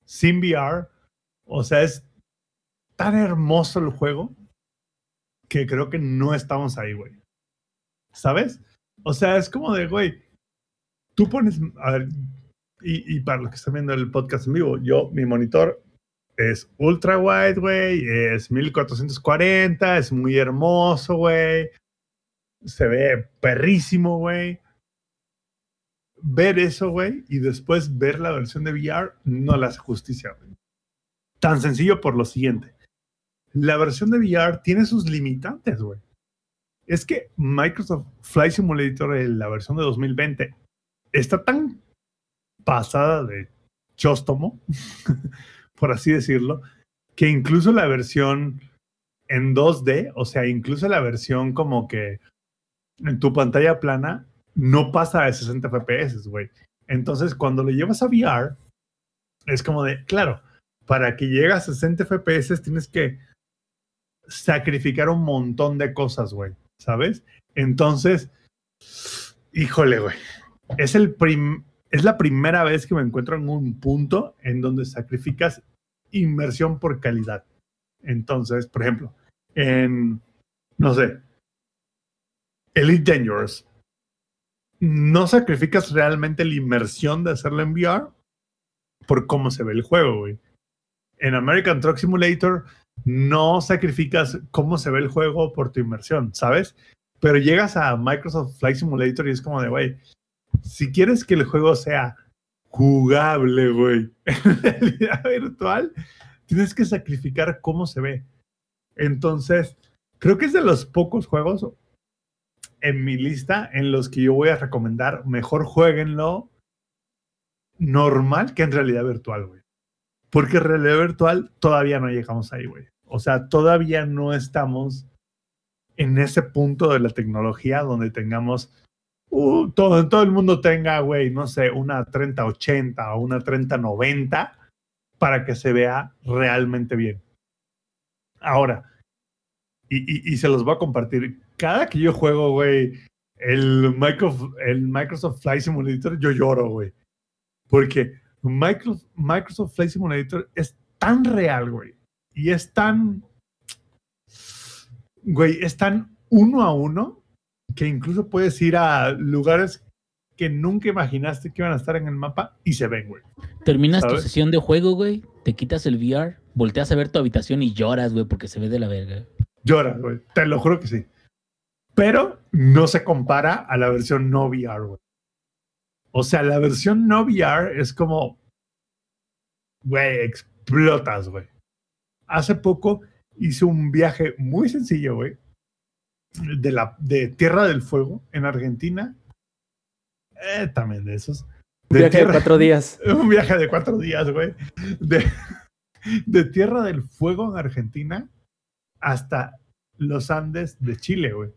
sin VR. O sea, es tan hermoso el juego que creo que no estamos ahí, güey. ¿Sabes? O sea, es como de, güey, tú pones, a ver, y, para los que están viendo el podcast en vivo, yo, mi monitor es ultra wide, güey, es 1440, es muy hermoso, güey. Se ve perrísimo, güey ver eso, güey, y después ver la versión de VR no le hace justicia, güey. Tan sencillo por lo siguiente. La versión de VR tiene sus limitantes, güey. Es que Microsoft Flight Simulator, la versión de 2020, está tan pasada de chóstomo, por así decirlo, que incluso la versión en 2D, o sea, incluso la versión como que en tu pantalla plana, no pasa de 60 FPS, güey. Entonces, cuando lo llevas a VR, es como de, claro, para que llegue a 60 FPS tienes que sacrificar un montón de cosas, güey, ¿sabes? Entonces, híjole, güey. Es, el prim es la primera vez que me encuentro en un punto en donde sacrificas inversión por calidad. Entonces, por ejemplo, en, no sé, Elite Dangerous, no sacrificas realmente la inmersión de hacerlo en VR por cómo se ve el juego, güey. En American Truck Simulator no sacrificas cómo se ve el juego por tu inmersión, ¿sabes? Pero llegas a Microsoft Flight Simulator y es como de, güey, si quieres que el juego sea jugable, güey, en realidad virtual, tienes que sacrificar cómo se ve. Entonces, creo que es de los pocos juegos, en mi lista en los que yo voy a recomendar, mejor jueguenlo normal que en realidad virtual, güey. Porque realidad virtual todavía no llegamos ahí, güey. O sea, todavía no estamos en ese punto de la tecnología donde tengamos uh, todo, todo el mundo tenga, güey, no sé, una 3080 o una 3090 para que se vea realmente bien. Ahora, y, y, y se los voy a compartir. Cada que yo juego, güey, el Microsoft, el Microsoft Flight Simulator, yo lloro, güey. Porque Microsoft, Microsoft Flight Simulator es tan real, güey. Y es tan. Güey, es tan uno a uno que incluso puedes ir a lugares que nunca imaginaste que iban a estar en el mapa y se ven, güey. Terminas tu sesión de juego, güey, te quitas el VR, volteas a ver tu habitación y lloras, güey, porque se ve de la verga. Llora, güey. Te lo juro que sí. Pero no se compara a la versión no VR, güey. O sea, la versión no VR es como, güey, explotas, güey. Hace poco hice un viaje muy sencillo, güey, de, la, de Tierra del Fuego en Argentina. Eh, también de esos. Un viaje de Tierra- cuatro días. un viaje de cuatro días, güey. De, de Tierra del Fuego en Argentina hasta los Andes de Chile, güey.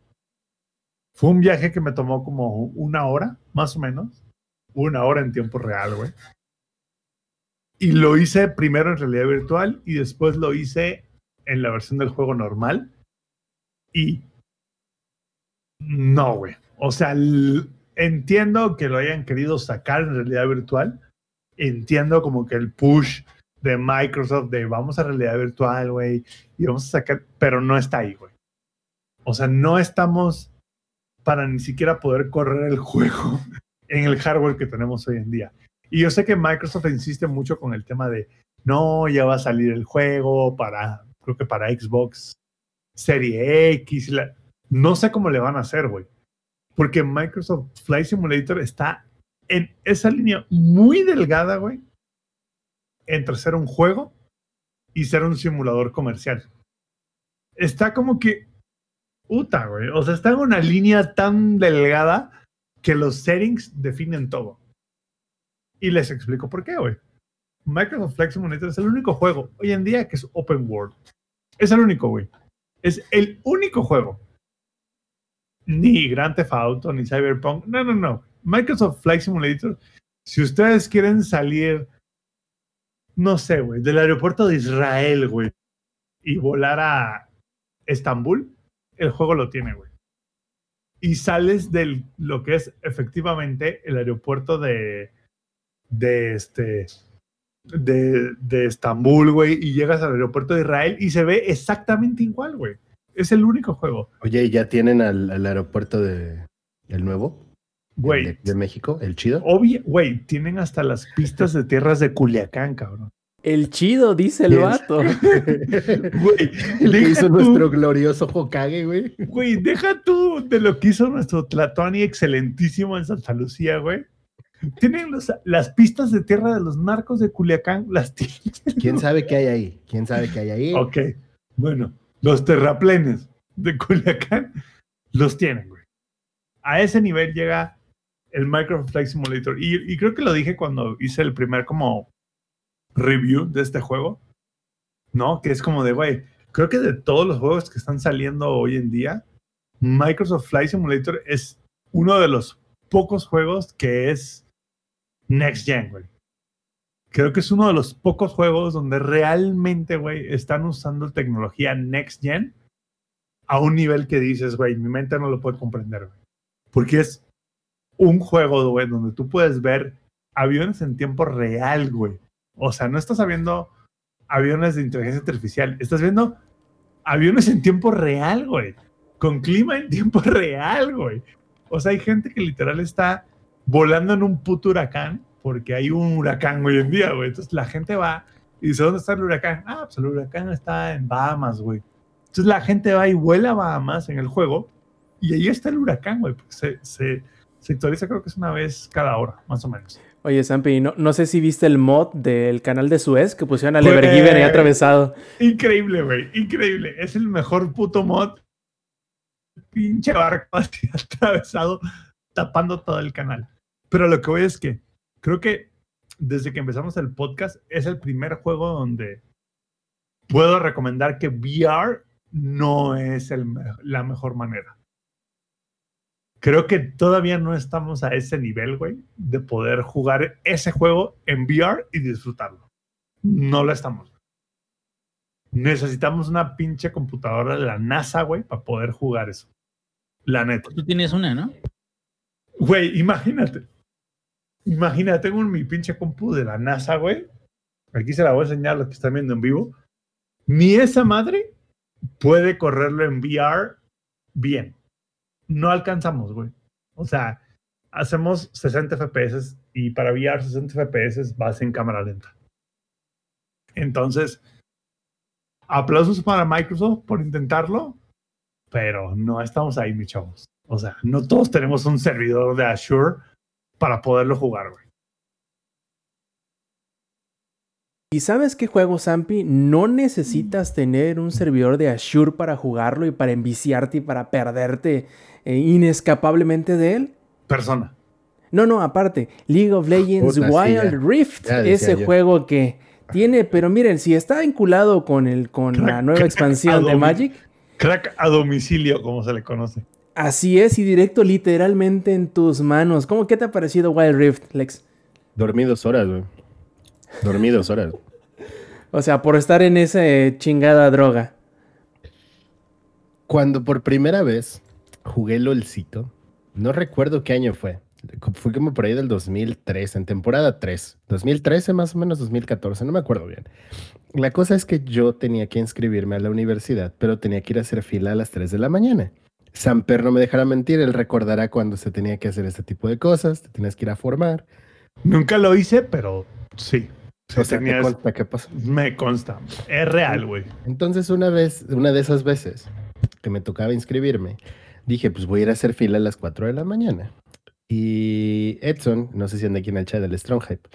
Fue un viaje que me tomó como una hora, más o menos. Una hora en tiempo real, güey. Y lo hice primero en realidad virtual y después lo hice en la versión del juego normal. Y no, güey. O sea, entiendo que lo hayan querido sacar en realidad virtual. Entiendo como que el push de Microsoft de vamos a realidad virtual, güey, y vamos a sacar, pero no está ahí, güey. O sea, no estamos para ni siquiera poder correr el juego en el hardware que tenemos hoy en día. Y yo sé que Microsoft insiste mucho con el tema de no, ya va a salir el juego para, creo que para Xbox Serie X. la- No sé cómo le van a hacer, güey. Porque Microsoft Flight Simulator está en esa línea muy delgada, güey, entre ser un juego y ser un simulador comercial. Está como que, puta, güey. O sea, está en una línea tan delgada que los settings definen todo. Y les explico por qué, güey. Microsoft Flight Simulator es el único juego hoy en día que es open world. Es el único, güey. Es el único juego. Ni Grand Theft Auto, ni Cyberpunk. No, no, no. Microsoft Flight Simulator. Si ustedes quieren salir, no sé, güey, del aeropuerto de Israel, güey, y volar a Estambul, el juego lo tiene, güey. Y sales de lo que es efectivamente el aeropuerto de, de este, de, de Estambul, güey, y llegas al aeropuerto de Israel y se ve exactamente igual, güey. Es el único juego. Oye, ¿y ya tienen al, al aeropuerto de el nuevo? El Güey, De, de México, el chido. obvio, güey, tienen hasta las pistas de tierras de Culiacán, cabrón. El chido, dice el Yes. vato. Güey, El que deja hizo tú- nuestro glorioso Hokage, güey. Güey, deja tú de lo que hizo nuestro Tlatoani excelentísimo en Santa Lucía, güey. Tienen los- las pistas de tierra de los narcos de Culiacán, las tienen. ¿Quién sabe qué hay ahí? ¿Quién sabe qué hay ahí? Ok, bueno, los terraplenes de Culiacán los tienen, güey. A ese nivel llega el Microsoft Flight Simulator. Y, creo que lo dije cuando hice el primer como review de este juego, ¿no? Que es como de, güey, creo que de todos los juegos que están saliendo hoy en día, Microsoft Flight Simulator es uno de los pocos juegos que es next gen, güey. Creo que es uno de los pocos juegos donde realmente, güey, están usando tecnología next gen a un nivel que dices, güey, mi mente no lo puede comprender. Porque es un juego, güey, donde tú puedes ver aviones en tiempo real, güey. O sea, no estás viendo aviones de inteligencia artificial, estás viendo aviones en tiempo real, güey. Con clima en tiempo real, güey. O sea, hay gente que literal está volando en un puto huracán porque hay un huracán hoy en día, güey. Entonces la gente va y dice, ¿dónde está el huracán? Ah, pues el huracán está en Bahamas, güey. Entonces la gente va y vuela a Bahamas en el juego y ahí está el huracán, güey. porque Se, se, se actualiza creo que es una vez cada hora, más o menos. Oye, Sampi, no, no sé si viste el mod del canal de Suez que pusieron al. Evergiven ahí atravesado. Increíble, güey. Increíble. Es el mejor puto mod. Pinche barco así atravesado, tapando todo el canal. Pero lo que voy es que creo que desde que empezamos el podcast, es el primer juego donde puedo recomendar que VR no es el la mejor manera. Creo que todavía no estamos a ese nivel, güey, de poder jugar ese juego en VR y disfrutarlo. No lo estamos. Necesitamos una pinche computadora de la NASA, güey, para poder jugar eso. La neta. Tú tienes una, ¿no? Güey, imagínate. Imagínate, tengo mi pinche compu de la NASA, güey. Aquí se la voy a enseñar a los que están viendo en vivo. Ni esa madre puede correrlo en VR bien. No alcanzamos, güey. O sea, hacemos 60 FPS y para VR 60 FPS vas en cámara lenta. Entonces, aplausos para Microsoft por intentarlo, pero no estamos ahí, mis chavos. O sea, no todos tenemos un servidor de Azure para poderlo jugar, güey. ¿Y sabes qué juego, Zampi? No necesitas tener un servidor de Azure para jugarlo y para enviciarte y para perderte eh, inescapablemente de él. Persona. No, no, aparte, League of Legends Puta, Wild. Rift, ese yo. juego que tiene, pero miren, si está vinculado con, el, con la nueva expansión de. Magic, Crack a domicilio, como se le conoce. Así es y directo literalmente en tus manos. ¿Cómo qué te ha parecido Wild Rift, Lex? Dormí dos horas, güey. Dormí dos horas. O sea, por estar en esa eh, chingada droga. Cuando por primera vez jugué LOLcito, no recuerdo qué año fue. Fue como por ahí del 2003, en temporada 3. 2013 más o menos, 2014, no me acuerdo bien. La cosa es que yo tenía que inscribirme a la universidad, pero tenía que ir a hacer fila a las 3 de la mañana. Samper no me dejará mentir, él recordará cuando se tenía que hacer este tipo de cosas, te tenías que ir a formar. Nunca lo hice, pero sí. O sea, ¿te tenías- consta qué pasó? me consta. Es real, güey. Entonces una vez, una de esas veces que me tocaba inscribirme, dije, pues voy a ir a hacer fila a las 4 de la mañana. Y Edson, no sé si anda aquí en el chat del Strong Hype,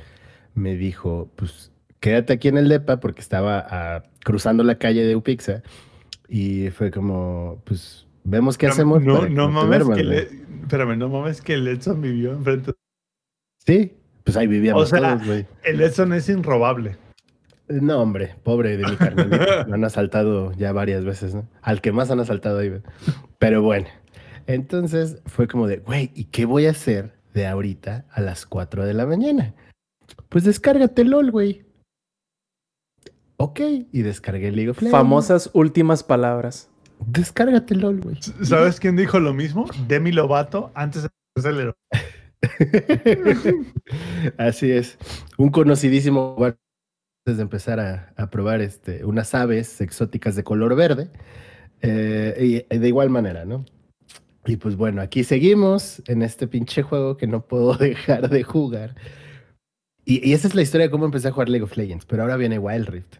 me dijo, pues quédate aquí en el DEPA porque estaba ah, cruzando la calle de Upixa y fue como, pues vemos qué hacemos. No, no mames que güey". le, espérame, no mames que el Edson vivió enfrente. Sí, pues ahí vivíamos O sea, todos, güey. El Edson es inrobable. No, hombre, pobre de mi carnalito. Lo han asaltado ya varias veces, ¿no? Al que más han asaltado ahí. güey. Pero bueno, entonces fue como de, güey, ¿y qué voy a hacer de ahorita a las 4 de la mañana? Pues descárgate LOL, güey. Ok, y descargué League of Legends. Famosas últimas palabras. Descárgate LOL, güey. ¿Sabes quién dijo lo mismo? Demi Lovato antes de hacerle- Así es. Un conocidísimo antes de empezar a, a probar este, unas aves exóticas de color verde. Eh, y de igual manera, ¿no? Y pues bueno, aquí seguimos en este pinche juego que no puedo dejar de jugar. Y, y esa es la historia de cómo empecé a jugar League of Legends. Pero ahora viene Wild Rift.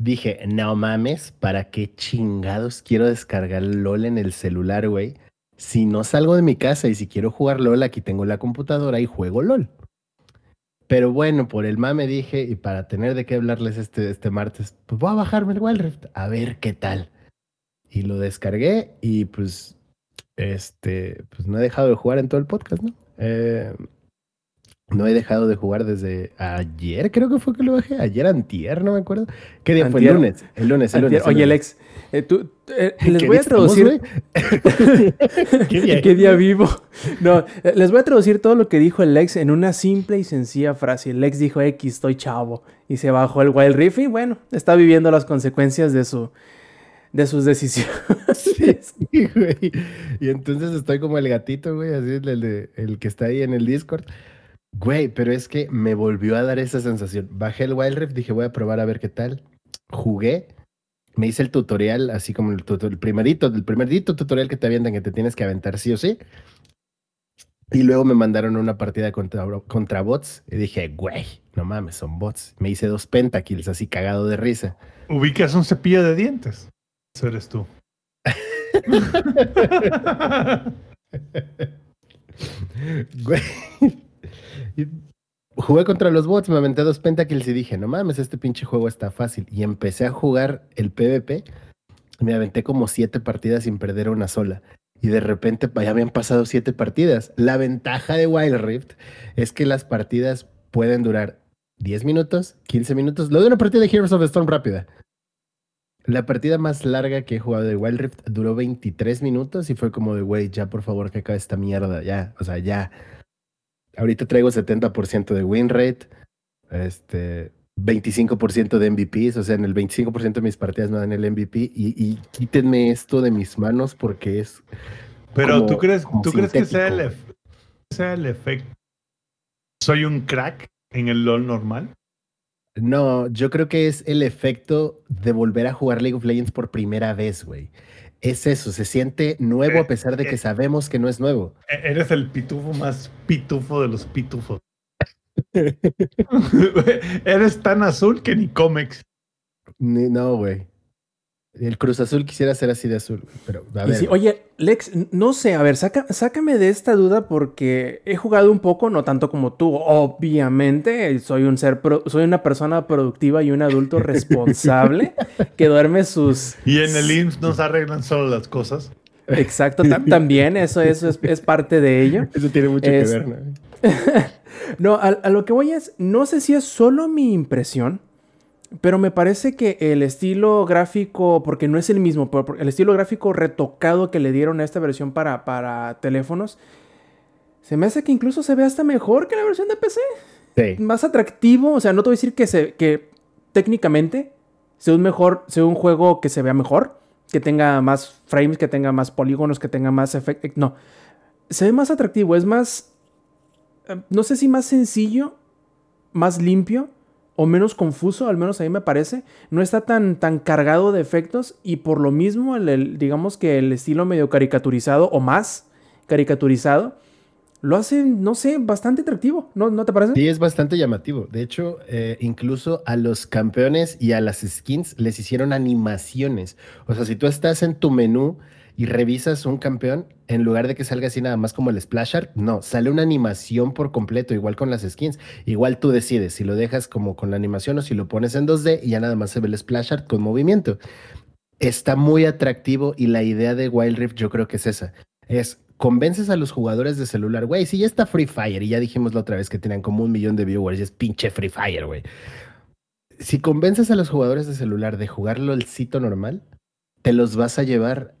Dije, no mames, ¿para qué chingados quiero descargar LOL en el celular, güey? Si no salgo de mi casa y si quiero jugar LOL, aquí tengo la computadora y juego LOL. Pero bueno, por el mame dije, y para tener de qué hablarles este, este martes, pues voy a bajarme el Wild Rift, a ver qué tal. Y lo descargué y pues, este, pues no he dejado de jugar en todo el podcast, ¿no? Eh, no he dejado de jugar desde ayer, creo que fue que lo bajé. Ayer antier, no me acuerdo. ¿Qué día fue? El lunes. El lunes, el lunes. Antier- el Oye, lunes. Lex, eh, tú, eh, les ¿Qué voy a traducir. ¿Qué día? ¿Qué día vivo? No, eh, les voy a traducir todo lo que dijo el Lex en una simple y sencilla frase. El Lex dijo X, estoy chavo. Y se bajó el Wild Rift y bueno, está viviendo las consecuencias de su de sus decisiones. Sí, sí, güey. Y entonces estoy como el gatito, güey, así el, de- el que está ahí en el Discord. Güey, pero es que me volvió a dar esa sensación. Bajé el Wild Rift, dije, voy a probar a ver qué tal. Jugué, me hice el tutorial, así como el, primerito, el primerito tutorial que te avientan, que te tienes que aventar sí o sí. Y luego me mandaron una partida contra, contra bots y dije, güey, no mames, son bots. Me hice dos pentakills así cagado de risa. Ubicas un cepillo de dientes. Eso eres tú. Güey. Jugué contra los bots, me aventé dos pentakills y dije, no mames, este pinche juego está fácil. Y empecé a jugar el PvP. Me aventé como siete partidas sin perder una sola. Y de repente ya habían pasado siete partidas. La ventaja de Wild Rift es que las partidas pueden durar 10 minutos, 15 minutos. Lo de una partida de Heroes of the Storm rápida. La partida más larga que he jugado de Wild Rift duró 23 minutos y fue como de, güey, ya por favor que acabe esta mierda, ya, o sea, ya. Ahorita traigo 70% de win rate, este, 25% de MVPs, o sea, en el 25% de mis partidas me dan el MVP y, y quítenme esto de mis manos porque es... Pero como- tú crees, tú crees que sea el, sea el efecto. Soy un crack en el LOL normal. No, yo creo que es el efecto de volver a jugar League of Legends por primera vez, güey. Es eso, se siente nuevo a pesar de que sabemos que no es nuevo. E- Eres el pitufo más pitufo de los pitufos. Eres tan azul que ni cómics. Ni- No, güey. El Cruz Azul quisiera ser así de azul, pero a ver. oye, Lex, no sé, a ver, saca- sácame de esta duda porque he jugado un poco, no tanto como tú. Obviamente, soy un ser, pro- soy una persona productiva y un adulto responsable que duerme sus. Y en el IMSS nos arreglan solo las cosas. Exacto, tam- también eso, eso es, es parte de ello. Eso tiene mucho Es- que ver, ¿no? No, a, a lo que voy es, no sé si es solo mi impresión, pero me parece que el estilo gráfico, porque no es el mismo, pero el estilo gráfico retocado que le dieron a esta versión para, para teléfonos, se me hace que incluso se ve hasta mejor que la versión de PC. Sí. Más atractivo, o sea, no te voy a decir que, se, que técnicamente sea un, mejor, sea un juego que se vea mejor, que tenga más frames, que tenga más polígonos, que tenga más efectos. No, se ve más atractivo, es más, eh, no sé si más sencillo, más limpio o menos confuso, al menos a mí me parece. No está tan, tan cargado de efectos y por lo mismo, el- el- digamos que el estilo medio caricaturizado o más caricaturizado, lo hace, no sé, bastante atractivo, ¿no, ¿no te parece? Sí, es bastante llamativo. De hecho, eh, incluso a los campeones y a las skins les hicieron animaciones. O sea, si tú estás en tu menú y revisas un campeón, en lugar de que salga así nada más como el splash art, no, sale una animación por completo, igual con las skins. Igual tú decides si lo dejas como con la animación o si lo pones en 2D y ya nada más se ve el splash art con movimiento. Está muy atractivo y la idea de Wild Rift yo creo que es esa. Es convences a los jugadores de celular, güey, si ya está Free Fire y ya dijimos la otra vez que tenían como un millón de viewers es pinche Free Fire, güey. Si convences a los jugadores de celular de jugarlo el sitio normal, te los vas a llevar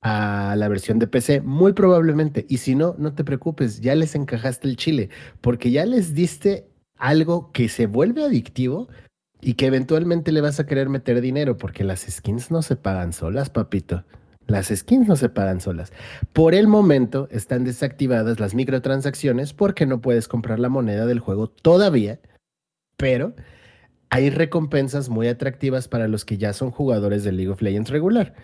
a la versión de PC, muy probablemente. Y si no, no te preocupes, ya les encajaste el chile, porque ya les diste algo que se vuelve adictivo y que eventualmente le vas a querer meter dinero, porque las skins no se pagan solas, papito. Las skins no se pagan solas. Por el momento están desactivadas las microtransacciones porque no puedes comprar la moneda del juego todavía, pero hay recompensas muy atractivas para los que ya son jugadores de League of Legends regular.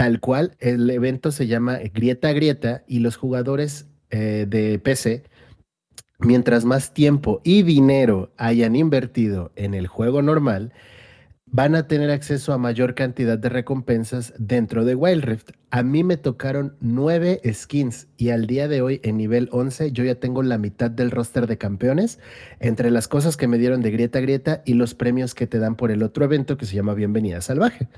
Tal cual, el evento se llama Grieta a Grieta y los jugadores eh, de PC, mientras más tiempo y dinero hayan invertido en el juego normal, van a tener acceso a mayor cantidad de recompensas dentro de Wild Rift. A mí me tocaron nueve skins y al día de hoy en nivel 11 yo ya tengo la mitad del roster de campeones entre las cosas que me dieron de Grieta a Grieta y los premios que te dan por el otro evento que se llama Bienvenida Salvaje.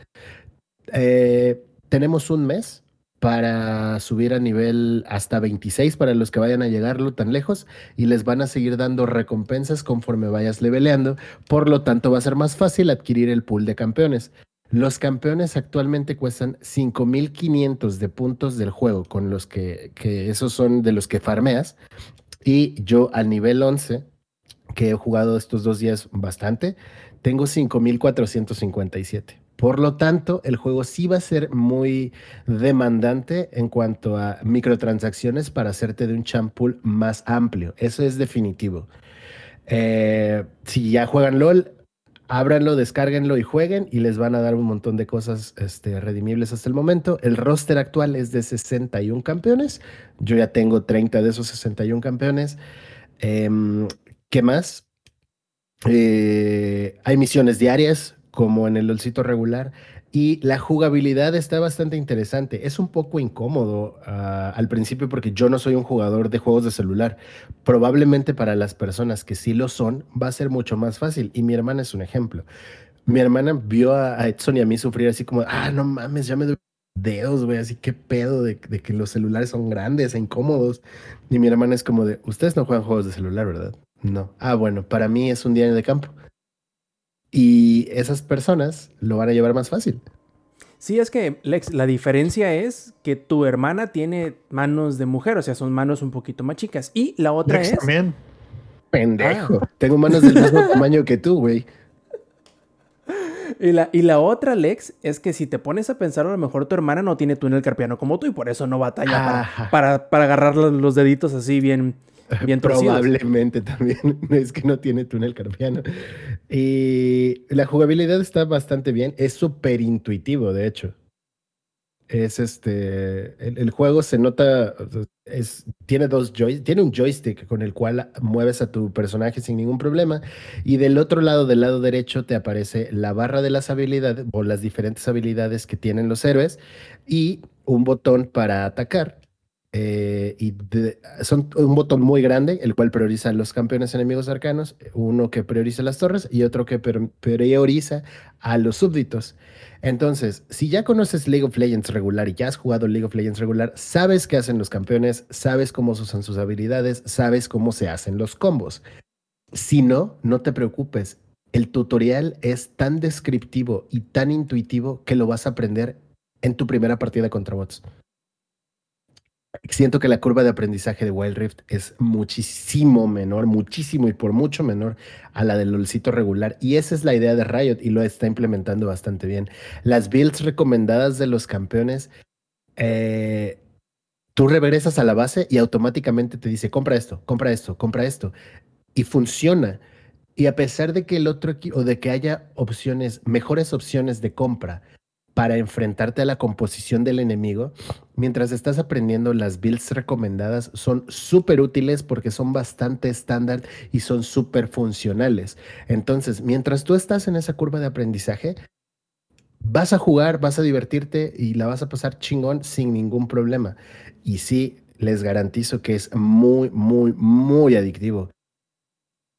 Eh, tenemos un mes para subir a nivel hasta 26 para los que vayan a llegarlo tan lejos y les van a seguir dando recompensas conforme vayas leveleando. Por lo tanto, va a ser más fácil adquirir el pool de campeones. Los campeones actualmente cuestan 5500 de puntos del juego, con los que, que esos son de los que farmeas. Y yo al nivel 11, que he jugado estos dos días bastante, tengo 5457. Por lo tanto, el juego sí va a ser muy demandante en cuanto a microtransacciones para hacerte de un champ pool más amplio. Eso es definitivo. Eh, si ya juegan LOL, ábranlo, descárguenlo y jueguen y les van a dar un montón de cosas este, redimibles hasta el momento. El roster actual es de 61 campeones. Yo ya tengo 30 de esos 61 campeones. Em, ¿Qué más? Eh, hay misiones diarias, como en el LOLcito regular, y la jugabilidad está bastante interesante. Es un poco incómodo ah, al principio porque yo no soy un jugador de juegos de celular. Probablemente para las personas que sí lo son, va a ser mucho más fácil. Y mi hermana es un ejemplo. Mi hermana vio a, Edson y a mí sufrir así como, ah, no mames, ya me doy dedos, güey, así que pedo de, de que los celulares son grandes e incómodos. Y mi hermana es como de, ustedes no juegan juegos de celular, ¿verdad? no. Ah, bueno, para mí es un día de campo. Y esas personas lo van a llevar más fácil. Sí, es que, Lex, la diferencia es que tu hermana tiene manos de mujer, o sea, son manos un poquito más chicas. Y la otra Lex es. también. Pendejo. Tengo manos del mismo tamaño que tú, güey. Y la, y la otra, Lex, es que si te pones a pensar, a lo mejor tu hermana no tiene túnel carpiano como tú y por eso no batalla para, para, para agarrar los, los deditos así bien, Probablemente también. Es que no tiene túnel carpiano. Y la jugabilidad está bastante bien. Es súper intuitivo, de hecho. Es este. El, juego se nota. Es, tiene dos joy, tiene un joystick con el cual mueves a tu personaje sin ningún problema. Y del otro lado, del lado derecho, te aparece la barra de las habilidades o las diferentes habilidades que tienen los héroes y un botón para atacar. Eh, y son un botón muy grande, el cual prioriza los campeones enemigos arcanos, uno que prioriza las torres y otro que prioriza a los súbditos. Entonces, si ya conoces League of Legends regular y ya has jugado League of Legends regular, sabes qué hacen los campeones, sabes cómo usan sus habilidades, sabes cómo se hacen los combos. Si no, no te preocupes. El tutorial es tan descriptivo y tan intuitivo que lo vas a aprender en tu primera partida contra bots. Siento que la curva de aprendizaje de Wild Rift es muchísimo menor, muchísimo y por mucho menor a la del LOLcito regular. Y esa es la idea de Riot y lo está implementando bastante bien. Las builds recomendadas de los campeones, eh, tú regresas a la base y automáticamente te dice, compra esto, compra esto, compra esto. Y funciona. Y a pesar de que el otro o de que haya opciones, mejores opciones de compra para enfrentarte a la composición del enemigo, mientras estás aprendiendo las builds recomendadas son súper útiles porque son bastante estándar y son súper funcionales. Entonces, mientras tú estás en esa curva de aprendizaje, vas a jugar, vas a divertirte y la vas a pasar chingón sin ningún problema. Y sí, les garantizo que es muy, muy, muy adictivo.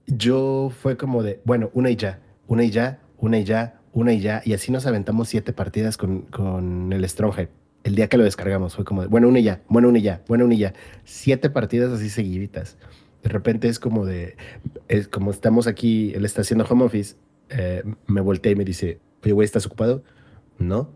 Yo fue como de, bueno, una y ya, una y ya, una y ya, una y ya, y así nos aventamos siete partidas con, con el Stronghead. El día que lo descargamos fue como de, bueno, una y ya, bueno, una y ya, bueno, una y ya. Siete partidas así seguiditas. De repente es como de, es como estamos aquí, él está haciendo home office, eh, me voltea y me dice, oye, güey, ¿estás ocupado? No.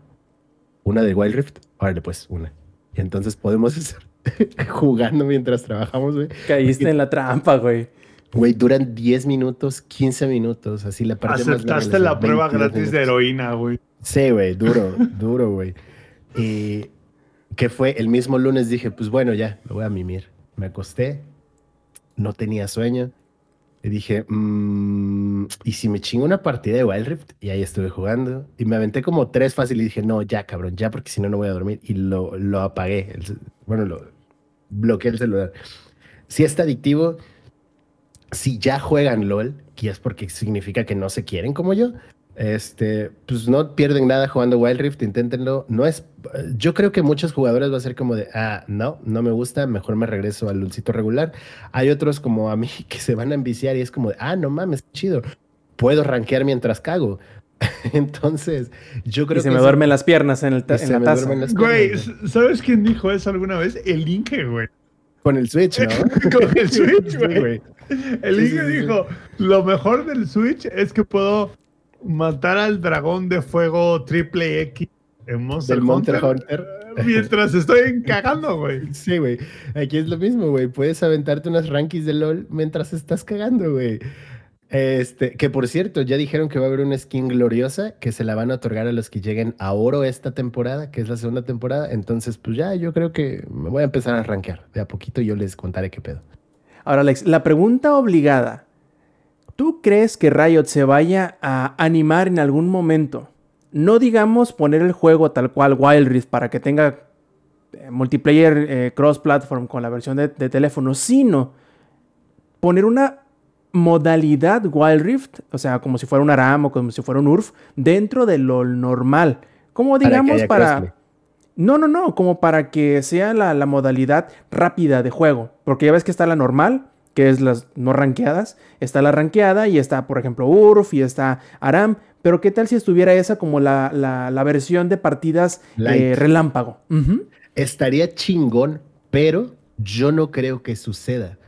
¿Una de Wild Rift? Órale, pues, una. Y entonces podemos estar jugando mientras trabajamos, güey. Caíste en la trampa, güey. Güey, duran 10 minutos, 15 minutos, así la parte más Aceptaste les la prueba 22 gratis de minutos. heroína, güey. Sí, güey, duro, duro, güey. Y que fue el mismo lunes dije, pues bueno, ya, me voy a mimir. Me acosté, no tenía sueño. Y dije, "Mm, ¿y si me chingo una partida de Wild Rift? Y ahí estuve jugando. Y me aventé como tres fácil y dije, no, ya, cabrón, ya, porque si no, no voy a dormir. Y lo, lo apagué. Bueno, lo bloqueé el celular. Si está adictivo, si ya juegan LOL, que es porque significa que no se quieren como yo, este, pues no pierden nada jugando Wild Rift, inténtenlo. No es, yo creo que muchos jugadores va a ser como de, ah, no, no me gusta, mejor me regreso al dulcito regular. Hay otros como a mí que se van a enviciar y es como de, ah, no mames, chido, puedo rankear mientras cago. Entonces, yo creo Y se que me eso- duermen las piernas en, el ta- en se la me taza. duermen las Güey, piernas, güey. ¿sabes quién dijo eso alguna vez? El Inge, güey. Con el Switch, ¿no? Con el Switch, güey. El Inge dijo, lo mejor del Switch es que puedo matar al dragón de fuego triple X en Monster, Del Monster Hunter, Hunter. mientras estoy cagando, güey. Sí, güey. Aquí es lo mismo, güey. Puedes aventarte unas rankings de LOL mientras estás cagando, güey. Este, que por cierto, ya dijeron que va a haber una skin gloriosa que se la van a otorgar a los que lleguen a oro esta temporada, que es la segunda temporada. Entonces, pues ya, yo creo que me voy a empezar a rankear. De a poquito yo les contaré qué pedo. Ahora, Alex, la pregunta obligada. ¿Tú crees que Riot se vaya a animar en algún momento? No digamos poner el juego tal cual Wild Rift para que tenga eh, multiplayer eh, cross-platform con la versión de, de teléfono, sino poner una modalidad Wild Rift, o sea, como si fuera un ARAM o como si fuera un URF, dentro de lo normal. Como digamos para... No, no, no, como para que sea la, la modalidad rápida de juego. Porque ya ves que está la normal, que es las no rankeadas, está la rankeada y está, por ejemplo, URF y está ARAM. Pero ¿qué tal si estuviera esa como la, la- la versión de partidas eh, relámpago? Estaría chingón, pero yo no creo que suceda.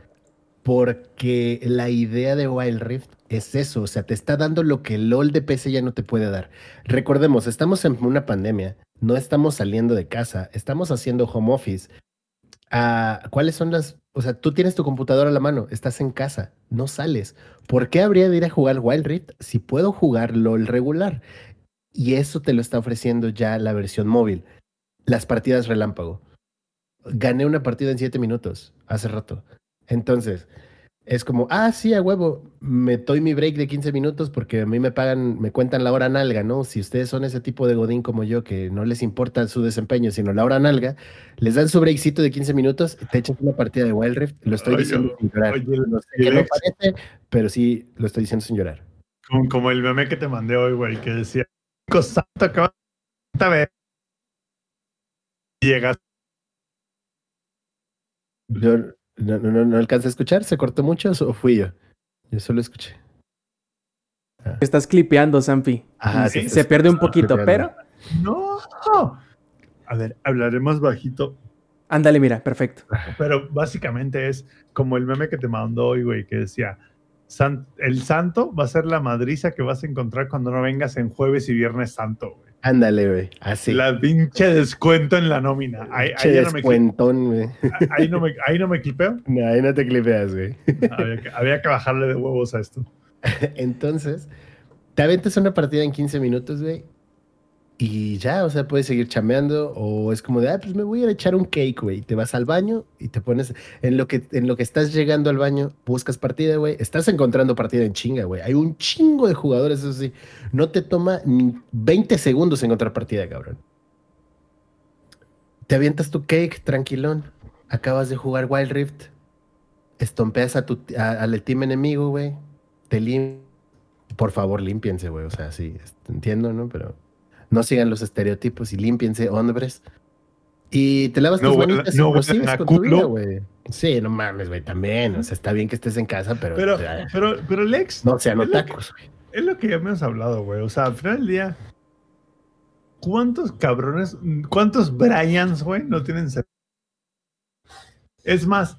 Porque la idea de Wild Rift es eso, o sea, te está dando lo que el LOL de PC ya no te puede dar. Recordemos, estamos en una pandemia, no estamos saliendo de casa, estamos haciendo home office. Ah, ¿Cuáles son las o sea, tú tienes tu computadora a la mano, estás en casa, no sales. ¿Por qué habría de ir a jugar Wild Rift si puedo jugar LOL regular? Y eso te lo está ofreciendo ya la versión móvil. Las partidas relámpago. Gané una partida en siete minutos hace rato. Entonces, es como, ah, sí, a huevo, me doy mi break de 15 minutos porque a mí me pagan, me cuentan la hora nalga, ¿no? Si ustedes son ese tipo de godín como yo, que no les importa su desempeño, sino la hora nalga, les dan su breakcito de 15 minutos, te echan una partida de Wild Rift, lo estoy diciendo sin llorar. no sé no parece, pero sí lo estoy diciendo sin llorar. Como, el meme que te mandé hoy, güey, que decía, santo, que ver. Llegas. Yo, no, no, no alcancé a escuchar, ¿se cortó mucho o fui yo? Yo solo escuché. Ah. Estás clipeando, Sampi. Ajá, se pierde un poquito, pero. No. A ver, hablaremos bajito. Ándale, mira, perfecto. Pero básicamente es como el meme que te mandó hoy, güey, que decía: el santo va a ser la madriza que vas a encontrar cuando no vengas en jueves y viernes santo, güey. Ándale, güey. Así. La pinche descuento en la nómina. Ahí, ahí descuentón, güey. Ahí no me, ahí no me clipeo. No, ahí no te clipeas, güey. Había que, bajarle de huevos a esto. Entonces, te aventas una partida en 15 minutos, güey, y ya, o sea, puedes seguir chameando o es como de, ah, pues me voy a echar un cake, güey. Te vas al baño y te pones, en lo que, en lo que estás llegando al baño, buscas partida, güey. Estás encontrando partida en chinga, güey. Hay un chingo de jugadores, eso sí. No te toma ni 20 segundos encontrar partida, cabrón. Te avientas tu cake, tranquilón. Acabas de jugar Wild Rift. Estompeas a tu, al team enemigo, güey. Te limpias. Por favor, límpiense, güey. O sea, sí, entiendo, ¿no? Pero no sigan los estereotipos y límpiense, hombres. Y te lavas tus manitas no, y sigues con tu vida, güey. Sí, no mames, güey, también. O sea, está bien que estés en casa, pero... Pero, pero, pero Lex... No sean otacos, güey. Es lo que ya me hemos hablado, güey. O sea, al final del día... ¿Cuántos cabrones, cuántos Bryans, güey, no tienen... Es más,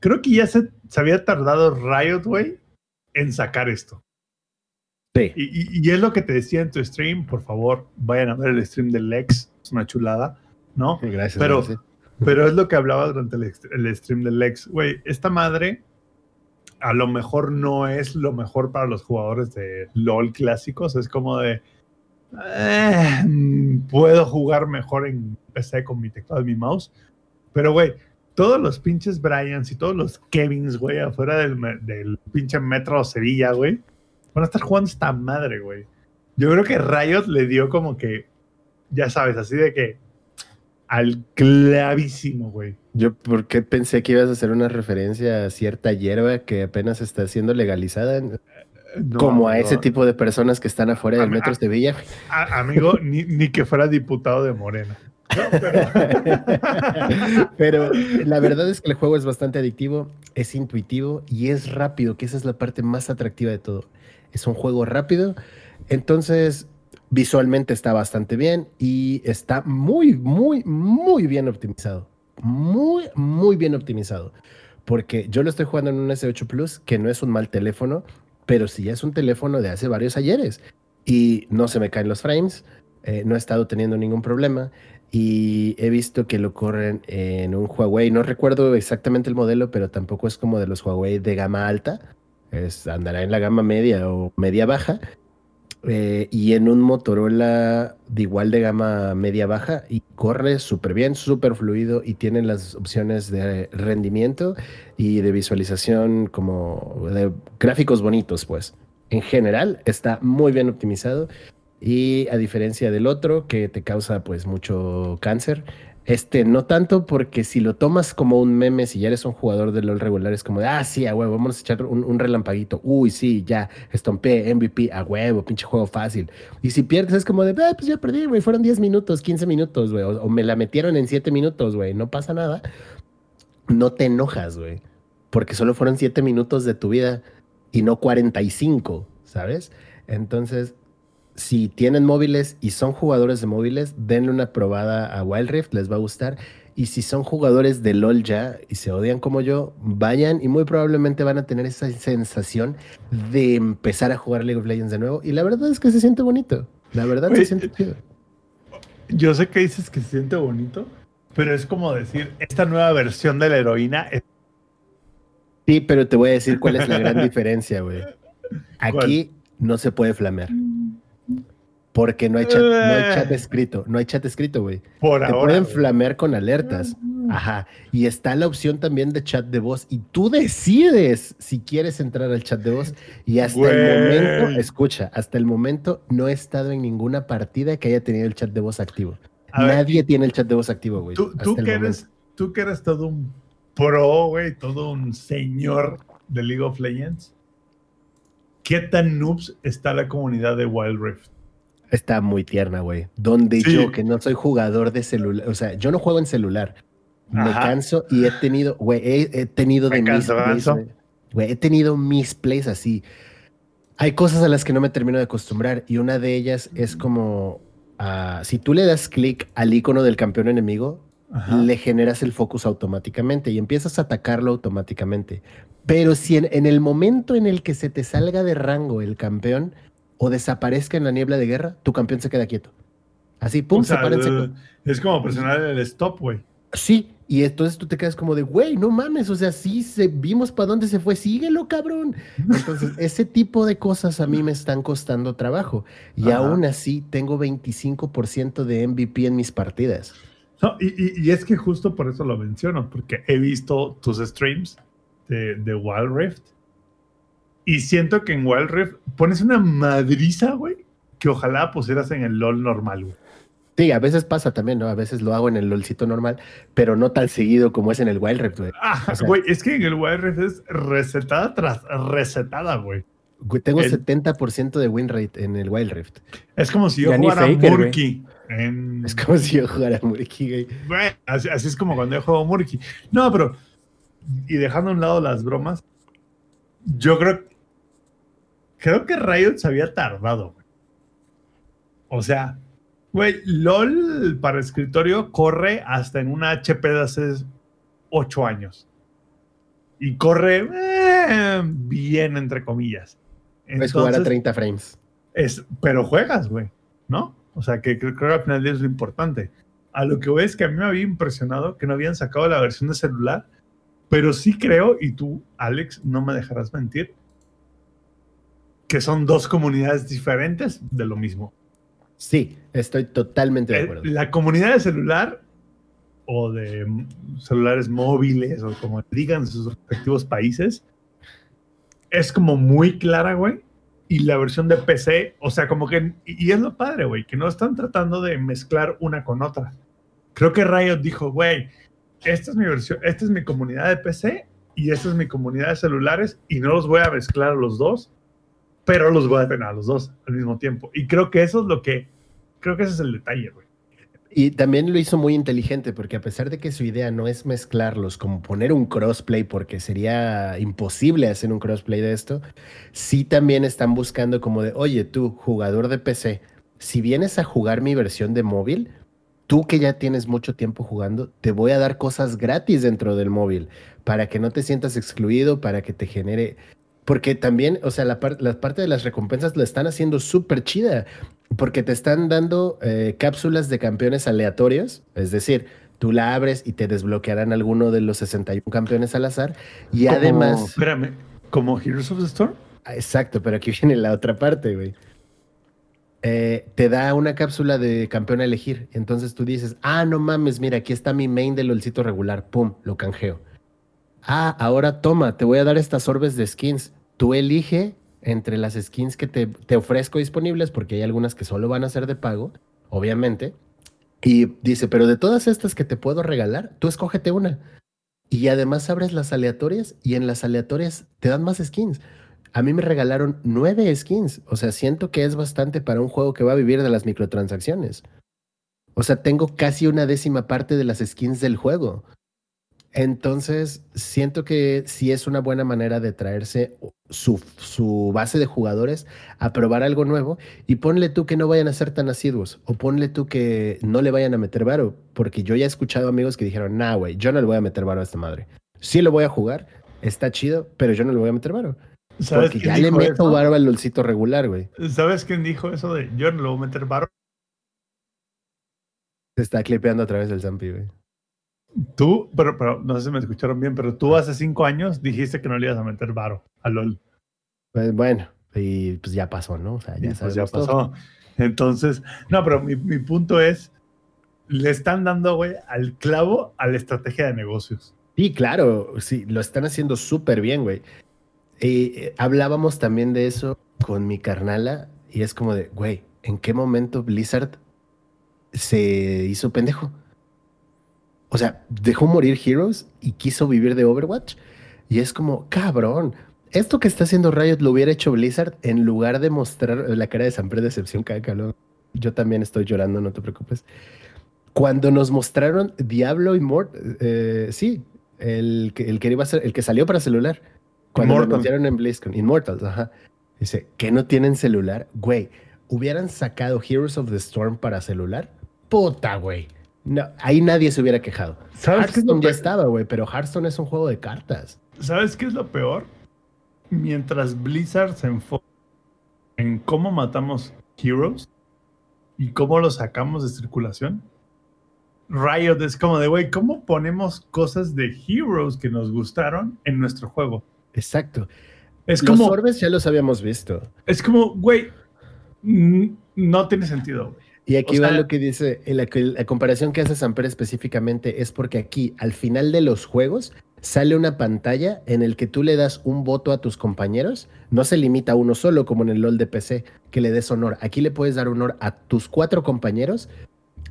creo que ya se, se había tardado Riot, güey, en sacar esto. Y, es lo que te decía en tu stream, por favor, vayan a ver el stream del Lex, es una chulada, ¿no? gracias. Pero, pero es lo que hablaba durante el, stream del Lex. Güey, esta madre a lo mejor no es lo mejor para los jugadores de LOL clásicos, es como de... Eh, puedo jugar mejor en PC con mi teclado y mi mouse. Pero, güey, todos los pinches Bryans y todos los Kevins, güey, afuera del, del pinche metro Sevilla, güey van a estar jugando esta madre, güey. Yo creo que Riot le dio como que, ya sabes, así de que al clavísimo, güey. Yo, ¿por qué pensé que ibas a hacer una referencia a cierta hierba que apenas está siendo legalizada? como a ese tipo de personas que están afuera del metro de Sevilla. amigo, ni, ni, que fuera diputado de Morena. pero... la verdad es que el juego es bastante adictivo, es intuitivo y es rápido, que esa es la parte más atractiva de todo. Es un juego rápido. Entonces, visualmente está bastante bien y está muy, muy, muy bien optimizado. Muy, muy bien optimizado. Porque yo lo estoy jugando en un S8 Plus, que no es un mal teléfono, pero sí es un teléfono de hace varios ayeres. Y no se me caen los frames, eh, no he estado teniendo ningún problema. Y he visto que lo corren en un Huawei. No recuerdo exactamente el modelo, pero tampoco es como de los Huawei de gama alta andará en la gama media o media baja. Eh, y en un Motorola de igual de gama media baja y corre súper bien, súper fluido y tiene las opciones de rendimiento y de visualización como de gráficos bonitos, pues. En general está muy bien optimizado y a diferencia del otro que te causa pues mucho cáncer, este, no tanto porque si lo tomas como un meme, si ya eres un jugador de LOL regular, es como de, ah, sí, a huevo, vamos a echar un, relampaguito. Uy, sí, ya, estompé, MVP, a huevo, pinche juego fácil. Y si pierdes, es como de, ah, pues ya perdí, güey, fueron 10 minutos, 15 minutos, güey, o, me la metieron en 7 minutos, güey, no pasa nada. No te enojas, güey, porque solo fueron 7 minutos de tu vida y no 45, ¿sabes? Entonces, si tienen móviles y son jugadores de móviles, denle una probada a Wild Rift, les va a gustar. Y si son jugadores de LOL ya y se odian como yo, vayan y muy probablemente van a tener esa sensación de empezar a jugar League of Legends de nuevo. Y la verdad es que se siente bonito. La verdad se siente chido. Yo sé que dices que se siente bonito, pero es como decir, esta nueva versión de la heroína es Sí, pero te voy a decir cuál es la gran diferencia, güey. Aquí no se puede flamear. Porque no hay chat, no hay chat escrito. No hay chat escrito, güey. por Te ahora. pueden güey. flamear con alertas. Ajá. Y está la opción también de chat de voz. Y tú decides si quieres entrar al chat de voz. Y hasta el momento, escucha, hasta el momento no he estado en ninguna partida que haya tenido el chat de voz activo. A ver, Nadie tiene el chat de voz activo, güey. Tú, tú que eres, tú que eres todo un pro, güey, todo un señor de League of Legends. ¿Qué tan noobs está la comunidad de Wild Rift? Está muy tierna, güey. Donde Sí. yo, que no soy jugador de celular, o sea, yo no juego en celular. Me canso y he tenido, güey, he, he tenido de mis plays, güey. He tenido mis plays así. Hay cosas a las que no me termino de acostumbrar y una de ellas es como, ah, si tú le das clic al icono del campeón enemigo, Ajá. le generas el focus automáticamente y empiezas a atacarlo automáticamente. Pero si en, en el momento en el que se te salga de rango el campeón o desaparezca en la niebla de guerra, tu campeón se queda quieto. Así, pum, O se para es como presionar el stop, güey. Sí, y entonces tú te quedas como de, güey, no mames, o sea, sí, se, vimos para dónde se fue, síguelo, cabrón. Entonces, ese tipo de cosas a mí me están costando trabajo. Y Ajá. aún así, tengo 25% de MVP en mis partidas. No, y, y- y es que justo por eso lo menciono, porque he visto tus streams de, de Wild Rift y siento que en Wild Rift pones una madriza, güey, que ojalá pusieras en el LOL normal, güey. Sí, a veces pasa también, ¿no? A veces lo hago en el LOLcito normal, pero no tan seguido como es en el Wild Rift, güey. Ah, O sea- güey, es que en el Wild Rift es recetada tras recetada, güey. Güey, Tengo El- 70% de win rate en el Wild Rift. Es como si yo Ya jugara Faker. Murky. En... Es como si yo jugara Murky, güey. Güey, así, así es como cuando yo juego Murky. No, pero. Y dejando a un lado las bromas, yo creo. Creo que Riot se había tardado, güey. O sea, güey, LOL para escritorio corre hasta en una HP de hace 8 años. Y corre eh, bien, entre comillas. Puedes jugar a Entonces, 30 frames. es, pero juegas, güey, ¿no? O sea, que creo, creo que al final del día es lo importante. A lo que voy es que a mí me había impresionado que no habían sacado la versión de celular, pero sí creo, y tú, Alex, no me dejarás mentir, que son dos comunidades diferentes de lo mismo. Sí, estoy totalmente de acuerdo. La comunidad de celular o de celulares móviles o como digan sus respectivos países es como muy clara, güey. Y la versión de PC, o sea, como que, y es lo padre, güey, que no están tratando de mezclar una con otra. Creo que Riot dijo, güey, esta es mi versión, esta es mi comunidad de PC y esta es mi comunidad de celulares y no los voy a mezclar los dos, pero los voy a tener a los dos al mismo tiempo. Y creo que eso es lo que, creo que ese es el detalle, güey. Y también lo hizo muy inteligente porque a pesar de que su idea no es mezclarlos, como poner un crossplay, porque sería imposible hacer un crossplay de esto, sí también están buscando como de, oye, tú, jugador de PC, si vienes a jugar mi versión de móvil, tú que ya tienes mucho tiempo jugando, te voy a dar cosas gratis dentro del móvil para que no te sientas excluido, para que te genere... Porque también, o sea, la, par- la parte de las recompensas la están haciendo súper chida. Porque te están dando eh, cápsulas de campeones aleatorios. Es decir, tú la abres y te desbloquearán alguno de los 61 campeones al azar. Y Como- además. Espérame, ¿como Heroes of the Storm? Ah, Exacto, pero aquí viene la otra parte, güey. Eh, te da una cápsula de campeón a elegir. Entonces tú dices, ah, no mames, mira, aquí está mi main del LOLcito regular. Pum, lo canjeo. Ah, ahora toma, te voy a dar estas orbes de skins. Tú elige entre las skins que te, te ofrezco disponibles, porque hay algunas que solo van a ser de pago, obviamente. Y dice, pero de todas estas que te puedo regalar, tú escógete una. Y además abres las aleatorias y en las aleatorias te dan más skins. A mí me regalaron nueve skins. O sea, siento que es bastante para un juego que va a vivir de las microtransacciones. O sea, tengo casi una décima parte de las skins del juego. Entonces, siento que sí es una buena manera de traerse su, su, base de jugadores a probar algo nuevo y ponle tú que no vayan a ser tan asiduos o ponle tú que no le vayan a meter varo, porque yo ya he escuchado amigos que dijeron, nah, güey, yo no le voy a meter varo a esta madre. Sí lo voy a jugar, está chido, pero yo no le voy a meter varo. Porque ya le meto varo al lolcito regular, güey. ¿Sabes quién dijo eso de yo no le voy a meter varo? Se está clipeando a través del Zampi, güey. Tú, pero, pero no sé si me escucharon bien, pero tú hace cinco años dijiste que no le ibas a meter varo a LOL. Pues bueno, y pues ya pasó, ¿no? O sea, ya, pues ya pasó. Entonces, no, pero mi, mi, punto es, le están dando, güey, al clavo a la estrategia de negocios. Sí, claro, sí, lo están haciendo súper bien, güey. Y eh, hablábamos también de eso con mi carnala y es como de, güey, ¿en qué momento Blizzard se hizo pendejo? O sea, dejó morir Heroes y quiso vivir de Overwatch. Y es como, cabrón, esto que está haciendo Riot lo hubiera hecho Blizzard en lugar de mostrar la cara de Sampre decepción cada calor. Yo también estoy llorando, no te preocupes. Cuando nos mostraron Diablo Immortal, eh, sí, el que, el que iba a ser, el que salió para celular. Cuando lo anunciaron en BlizzCon, Immortals, ajá. Dice, ¿que no tienen celular? Güey, hubieran sacado Heroes of the Storm para celular. Puta, güey. No, ahí nadie se hubiera quejado. Hearthstone ya estaba, güey, pero Hearthstone es un juego de cartas. ¿Sabes qué es lo peor? Mientras Blizzard se enfoca en cómo matamos Heroes y cómo los sacamos de circulación, Riot es como de, güey, ¿cómo ponemos cosas de Heroes que nos gustaron en nuestro juego? Exacto. Es los como, orbes ya los habíamos visto. Es como, güey, no tiene sentido, güey. Y aquí va lo que dice, la, la, comparación que hace Samper específicamente es porque aquí, al final de los juegos, sale una pantalla en el que tú le das un voto a tus compañeros. No se limita a uno solo, como en el LOL de PC, que le des honor. Aquí le puedes dar honor a tus cuatro compañeros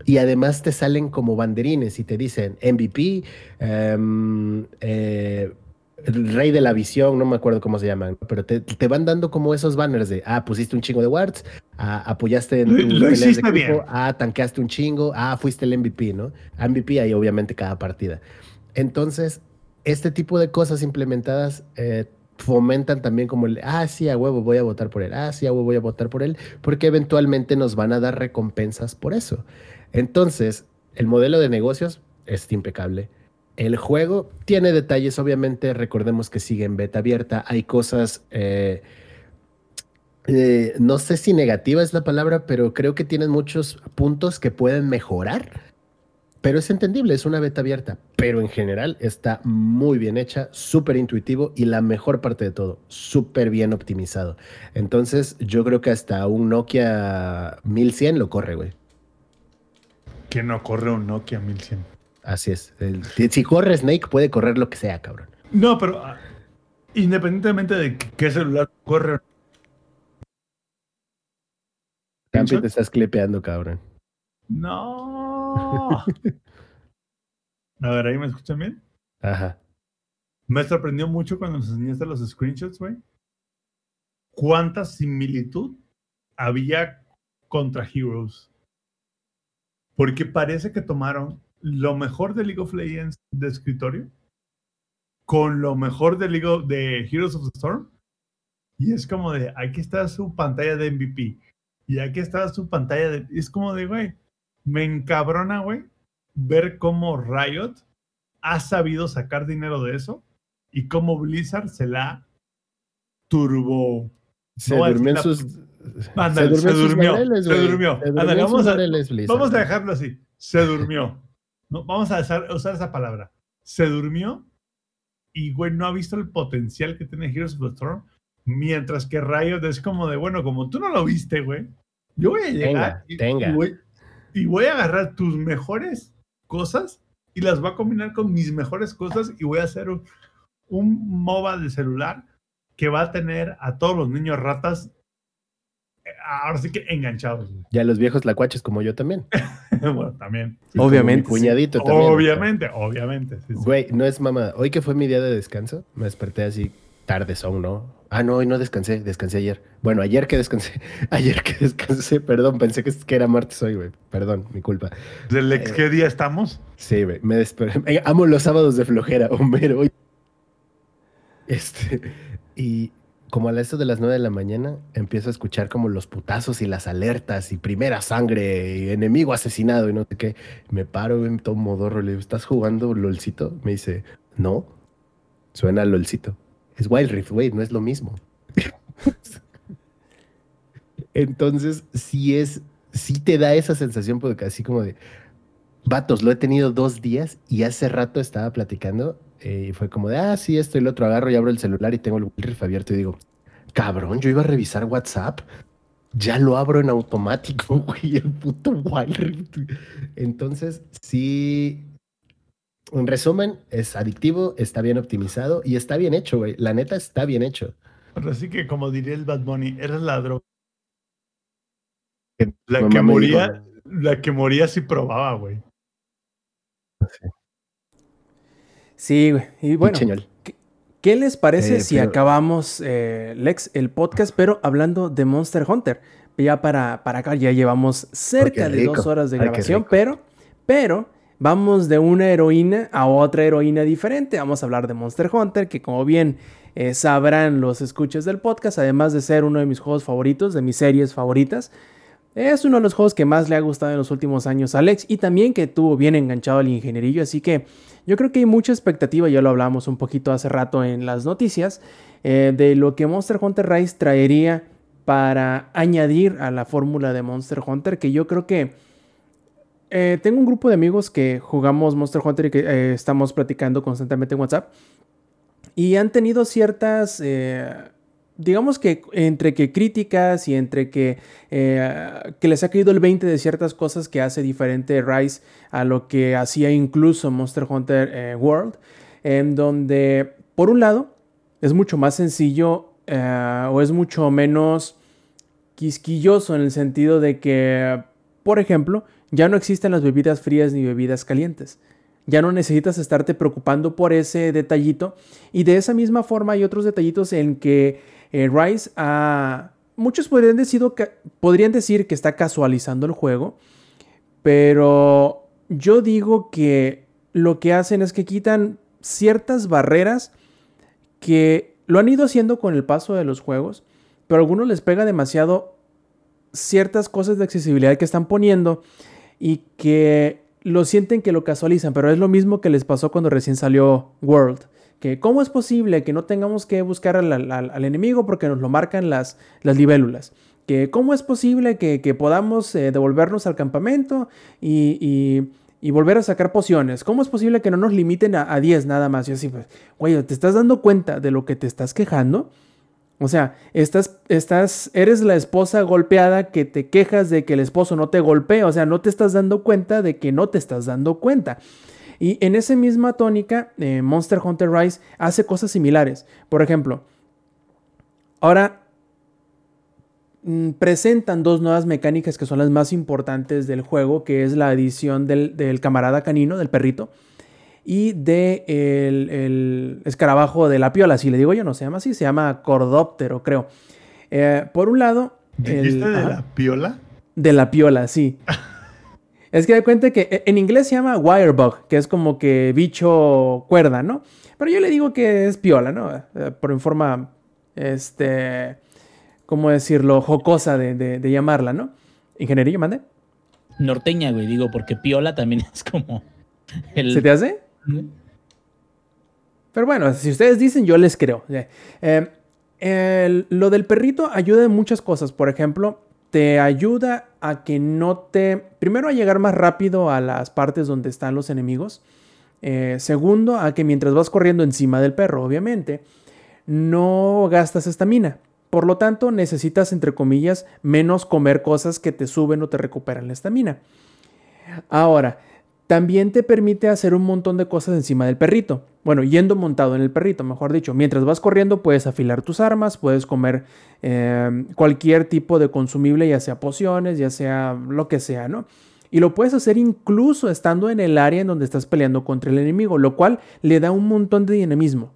y además te salen como banderines y te dicen MVP, em, eh, rey de la visión, no me acuerdo cómo se llaman, pero te, van dando como esos banners de, ah, pusiste un chingo de wards, ah, apoyaste en tu Lo de equipo, ah, tanqueaste un chingo, ah, fuiste el MVP, ¿no? MVP hay obviamente cada partida. Entonces, este tipo de cosas implementadas eh, fomentan también como el, ah, sí, a huevo voy a votar por él, ah, sí, a huevo voy a votar por él, porque eventualmente nos van a dar recompensas por eso. Entonces, el modelo de negocios es impecable el juego tiene detalles, obviamente, recordemos que sigue en beta abierta, hay cosas, eh, eh, no sé si negativa es la palabra, pero creo que tienen muchos puntos que pueden mejorar, pero es entendible, es una beta abierta, pero en general está muy bien hecha, súper intuitivo y la mejor parte de todo, súper bien optimizado. Entonces yo creo que hasta un Nokia 1100 lo corre, güey. Que no corre un Nokia 1100. Así es. si corre Snake, puede correr lo que sea, cabrón. No, pero ah, independientemente de qué celular corre. Campi, te estás clipeando, cabrón. No. A ver, ahí me escuchan bien. Ajá. Me sorprendió mucho cuando nos enseñaste los screenshots, güey. ¿Cuánta similitud había contra Heroes? Porque parece que tomaron lo mejor de League of Legends de escritorio con lo mejor de League de Heroes of the Storm. Y es como de, aquí está su pantalla de MVP. Y aquí está su pantalla de... Es como de, güey, me encabrona, güey, ver cómo Riot ha sabido sacar dinero de eso y cómo Blizzard se la turbo. Se durmió en sus... se durmió. Se durmió. Se durmió. vamos, a, vamos a dejarlo así. Se durmió vamos a usar, esa palabra. Se durmió y, güey, no ha visto el potencial que tiene Heroes of the Storm. Mientras que Riot es como de, bueno, como tú no lo viste, güey, yo voy a llegar y, voy, a agarrar tus mejores cosas y las voy a combinar con mis mejores cosas y voy a hacer un, un MOBA de celular que va a tener a todos los niños ratas ahora sí que enganchados. Ya los viejos lacuaches como yo también. bueno, también. obviamente. Cuñadito también. Obviamente, obviamente. Güey, no es mamá. Hoy que fue mi día de descanso, me desperté así tarde son, ¿no? Ah, no, hoy no descansé, descansé ayer. Bueno, ayer que descansé, ayer que descansé, perdón, pensé que, era martes hoy, güey. Perdón, mi culpa. ¿Del eh, qué día estamos? Sí, güey, me desperté. Amo los sábados de flojera, Homero. Este, y como a las de las 9 de la mañana, empiezo a escuchar como los putazos y las alertas y primera sangre y enemigo asesinado y no sé qué. Me paro en todo modorro, le digo, ¿estás jugando LOLcito? Me dice, no, suena LOLcito. Es Wild Rift, güey, no es lo mismo. Entonces, sí es, sí te da esa sensación, porque así como de, vatos, lo he tenido dos días y hace rato estaba platicando eh, y fue como de, ah, sí, esto y lo otro, agarro y abro el celular y tengo el Rift abierto y digo, cabrón, yo iba a revisar WhatsApp, ya lo abro en automático, güey, el puto. Entonces, sí, en resumen, es adictivo, está bien optimizado y está bien hecho, güey. La neta está bien hecho. Así que, como diría el Bad Bunny, eres la droga. La que moría, la que moría si probaba, güey. Sí, güey. Y bueno, ¿qué, les parece si acabamos, eh, Lex, el podcast, pero hablando de Monster Hunter? Ya para, para acá ya llevamos cerca de dos horas de grabación, pero, pero vamos de una heroína a otra heroína diferente. Vamos a hablar de Monster Hunter, que como bien eh, sabrán los escuchas del podcast, además de ser uno de mis juegos favoritos, de mis series favoritas, es uno de los juegos que más le ha gustado en los últimos años a Alex y también que tuvo bien enganchado al ingenierillo, así que yo creo que hay mucha expectativa, ya lo hablamos un poquito hace rato en las noticias, eh, de lo que Monster Hunter Rise traería para añadir a la fórmula de Monster Hunter, que yo creo que eh, tengo un grupo de amigos que jugamos Monster Hunter y que eh, estamos platicando constantemente en WhatsApp y han tenido ciertas digamos que entre que críticas y entre que, eh, que les ha caído el 20 de ciertas cosas que hace diferente Rise a lo que hacía incluso Monster Hunter eh, World, en donde, por un lado, es mucho más sencillo eh, o es mucho menos quisquilloso en el sentido de que, por ejemplo, ya no existen las bebidas frías ni bebidas calientes. Ya no necesitas estarte preocupando por ese detallito. Y de esa misma forma hay otros detallitos en que eh, Rise Muchos podrían decir, podrían decir que está casualizando el juego, pero yo digo que lo que hacen es que quitan ciertas barreras que lo han ido haciendo con el paso de los juegos, pero a algunos les pega demasiado ciertas cosas de accesibilidad que están poniendo y que lo sienten que lo casualizan, pero es lo mismo que les pasó cuando recién salió World que cómo es posible que no tengamos que buscar al, enemigo porque nos lo marcan las, las libélulas. Que cómo es posible que, podamos eh, devolvernos al campamento y, volver a sacar pociones. ¿Cómo es posible que no nos limiten a, 10 nada más? Y así, pues, güey, ¿te estás dando cuenta de lo que te estás quejando? O sea, estás, estás, eres la esposa golpeada que te quejas de que el esposo no te golpea. O sea, no te estás dando cuenta de que no te estás dando cuenta. Y en esa misma tónica, eh, Monster Hunter Rise hace cosas similares. Por ejemplo, ahora mm, presentan dos nuevas mecánicas que son las más importantes del juego, que es la adición del, camarada canino, del perrito, y de el, escarabajo de la piola, si le digo yo, no se llama así, se llama cordóptero, creo. Eh, por un lado... ¿Dijiste de la piola? De la piola, sí. Es que da cuenta que e, en inglés se llama wirebug, que es como que bicho cuerda, ¿no? Pero yo le digo que es piola, ¿no? Eh, por en forma, este, ¿cómo decirlo? Jocosa de, llamarla, ¿no? Ingeniería, mande. Norteña, güey, digo, porque piola también es como... ¿Se te hace? Pero bueno, si ustedes dicen, yo les creo. Eh, lo del perrito ayuda en muchas cosas. Por ejemplo, te ayuda a que no te... Primero a llegar más rápido a las partes donde están los enemigos. Eh, segundo, a que mientras vas corriendo encima del perro, obviamente, no gastas estamina. Por lo tanto, necesitas, entre comillas, menos comer cosas que te suben o te recuperan la estamina. Ahora, también te permite hacer un montón de cosas encima del perrito. Bueno, yendo montado en el perrito, mejor dicho. Mientras vas corriendo puedes afilar tus armas, puedes comer eh, cualquier tipo de consumible, ya sea pociones, ya sea lo que sea, ¿no? Y lo puedes hacer incluso estando en el área en donde estás peleando contra el enemigo, lo cual le da un montón de dinamismo.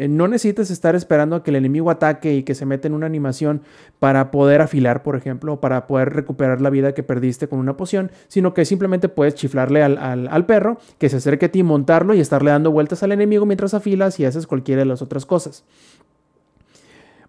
Eh, no necesitas estar esperando a que el enemigo ataque y que se meta en una animación para poder afilar, por ejemplo, para poder recuperar la vida que perdiste con una poción, sino que simplemente puedes chiflarle al, perro, que se acerque a ti, montarlo y estarle dando vueltas al enemigo mientras afilas y haces cualquiera de las otras cosas.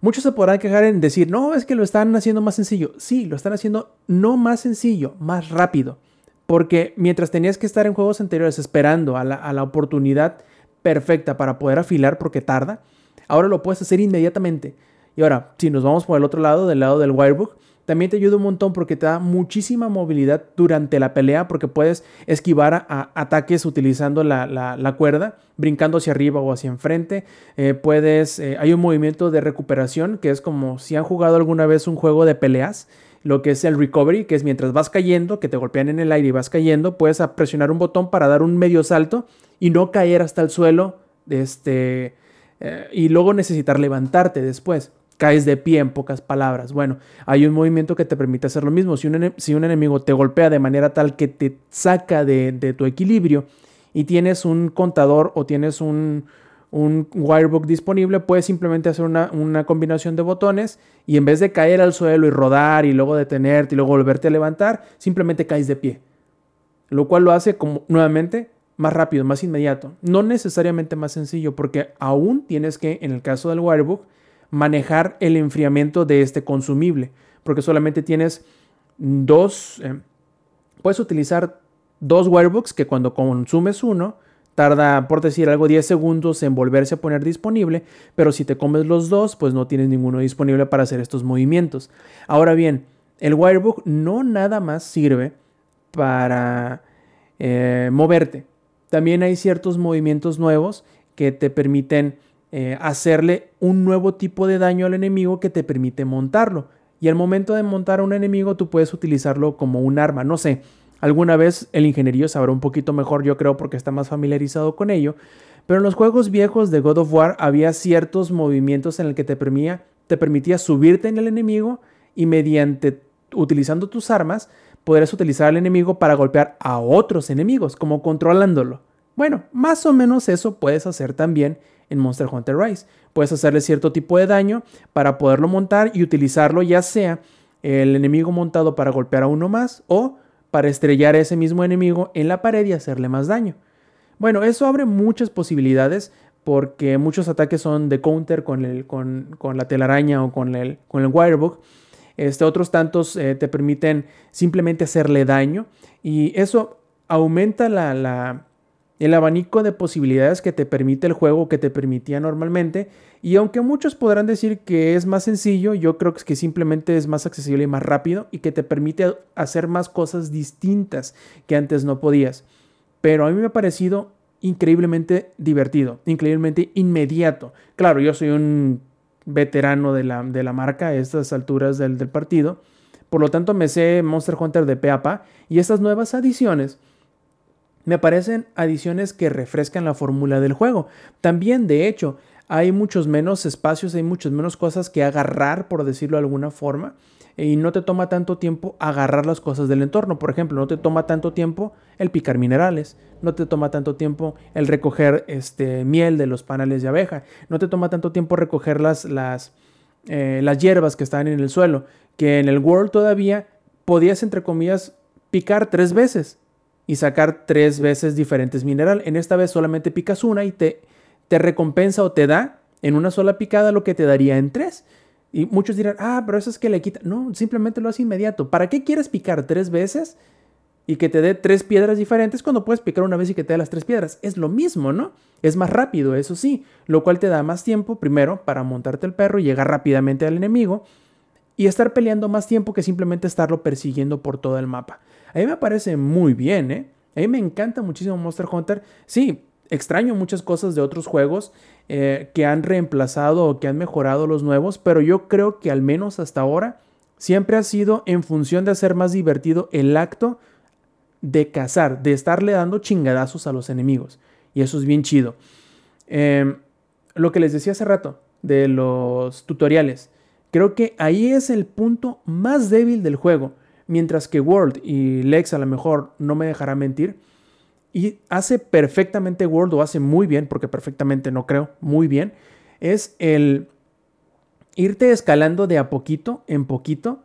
Muchos se podrán quejar en decir, no, es que lo están haciendo más sencillo. Sí, lo están haciendo no más sencillo, más rápido. Porque mientras tenías que estar en juegos anteriores esperando a la, oportunidad perfecta para poder afilar porque tarda, ahora lo puedes hacer inmediatamente. Y ahora, si nos vamos por el otro lado, del lado del Wirebook, también te ayuda un montón porque te da muchísima movilidad durante la pelea porque puedes esquivar ataques utilizando la, cuerda, brincando hacia arriba o hacia enfrente. Eh, puedes, eh, hay un movimiento de recuperación que es como si han jugado alguna vez un juego de peleas lo que es el recovery, que es mientras vas cayendo, que te golpean en el aire y vas cayendo, puedes presionar un botón para dar un medio salto y no caer hasta el suelo, este, eh, y luego necesitar levantarte después. Caes de pie en pocas palabras. Bueno, hay un movimiento que te permite hacer lo mismo. Si un, enemigo te golpea de manera tal que te saca de tu equilibrio y tienes un contador o tienes un, un wirebook disponible, puedes simplemente hacer una, combinación de botones y en vez de caer al suelo y rodar y luego detenerte y luego volverte a levantar, simplemente caes de pie. Lo cual lo hace como nuevamente más rápido, más inmediato. No necesariamente más sencillo porque aún tienes que, en el caso del wirebook, manejar el enfriamiento de este consumible. Porque solamente tienes dos, eh, puedes utilizar dos wirebooks que cuando consumes uno, Tarda, por decir algo, 10 segundos en volverse a poner disponible, pero si te comes los dos, pues no tienes ninguno disponible para hacer estos movimientos. Ahora bien, el Wirebook no nada más sirve para eh, moverte. También hay ciertos movimientos nuevos que te permiten eh, hacerle un nuevo tipo de daño al enemigo que te permite montarlo. Y al momento de montar a un enemigo, tú puedes utilizarlo como un arma. No sé, Alguna vez el ingenierillo sabrá un poquito mejor, yo creo, porque está más familiarizado con ello. Pero en los juegos viejos de God of War había ciertos movimientos en el que te permitía, te permitía subirte en el enemigo y mediante utilizando tus armas podrías utilizar al enemigo para golpear a otros enemigos, como controlándolo. Bueno, más o menos eso puedes hacer también en Monster Hunter Rise. Puedes hacerle cierto tipo de daño para poderlo montar y utilizarlo ya sea el enemigo montado para golpear a uno más o para estrellar a ese mismo enemigo en la pared y hacerle más daño. Bueno, eso abre muchas posibilidades porque muchos ataques son de counter con, el, con, la telaraña o con el, con el wirebook. Este, otros tantos eh, te permiten simplemente hacerle daño y eso aumenta la, el abanico de posibilidades que te permite el juego que te permitía normalmente y aunque muchos podrán decir que es más sencillo, yo creo que simplemente es más accesible y más rápido y que te permite hacer más cosas distintas que antes no podías. Pero a mí me ha parecido increíblemente divertido, increíblemente inmediato. Claro, yo soy un veterano de la, de la marca a estas alturas del, del partido. Por lo tanto, me sé Monster Hunter de pe pa y estas nuevas adiciones me parecen adiciones que refrescan la fórmula del juego. También, de hecho, hay muchos menos espacios, hay muchas menos cosas que agarrar, por decirlo de alguna forma, y no te toma tanto tiempo agarrar las cosas del entorno. Por ejemplo, no te toma tanto tiempo el picar minerales, no te toma tanto tiempo el recoger este, miel de los panales de abeja, no te toma tanto tiempo recoger las, las, eh, las hierbas que están en el suelo, que en el World todavía podías, entre comillas, picar tres veces y sacar tres veces diferentes mineral. En esta vez solamente picas una y te te recompensa o te da en una sola picada lo que te daría en tres. Y muchos dirán, ah, pero eso es que le quita. No, simplemente lo hace inmediato. ¿Para qué quieres picar tres veces y que te dé tres piedras diferentes cuando puedes picar una vez y que te dé las tres piedras? Es lo mismo, ¿no? Es más rápido, eso sí, lo cual te da más tiempo, primero, para montarte el perro y llegar rápidamente al enemigo y estar peleando más tiempo que simplemente estarlo persiguiendo por todo el mapa. A mí me parece muy bien, ¿eh? A mí me encanta muchísimo Monster Hunter. Sí, extraño muchas cosas de otros juegos eh, que han reemplazado o que han mejorado los nuevos, pero yo creo que al menos hasta ahora siempre ha sido en función de hacer más divertido el acto de cazar, de estarle dando chingadazos a los enemigos. Y eso es bien chido. Em, lo que les decía hace rato de los tutoriales, creo que ahí es el punto más débil del juego. Mientras que World y Lex a lo mejor no me dejará mentir, y hace perfectamente World, o hace muy bien, porque perfectamente no creo, muy bien, es el irte escalando de a poquito en poquito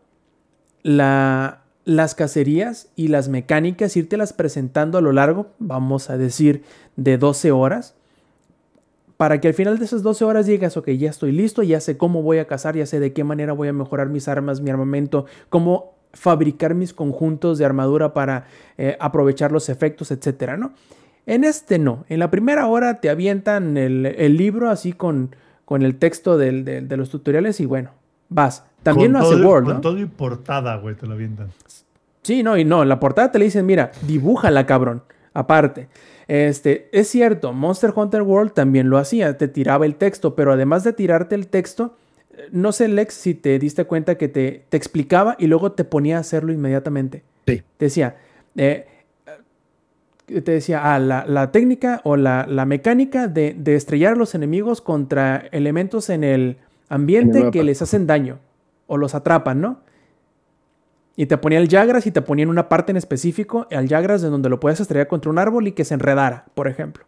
la, las cacerías y las mecánicas, irte las presentando a lo largo, vamos a decir, de 12 horas, para que al final de esas 12 horas digas, ok, ya estoy listo, ya sé cómo voy a cazar, ya sé de qué manera voy a mejorar mis armas, mi armamento, cómo fabricar mis conjuntos de armadura para eh, aprovechar los efectos, etcétera, ¿no? En este no. En la primera hora te avientan el, libro así con, con el texto de los tutoriales y bueno, vas. También lo hace Word, Con todo y portada, güey, te lo avientan. Sí, no, y no, en la portada te le dicen, mira, dibújala, cabrón. Aparte. Este, es cierto, Monster Hunter World también lo hacía, te tiraba el texto, pero además de tirarte el texto, no sé, Lex, si te diste cuenta que te, te explicaba y luego te ponía a hacerlo inmediatamente. Sí. Te decía, eh, te decía, ah, la, técnica o la, mecánica de, estrellar a los enemigos contra elementos en el ambiente que les hacen daño o los atrapan, ¿no? Y te ponía el Jagras y te ponía en una parte en específico al Jagras de donde lo puedes estrellar contra un árbol y que se enredara, por ejemplo.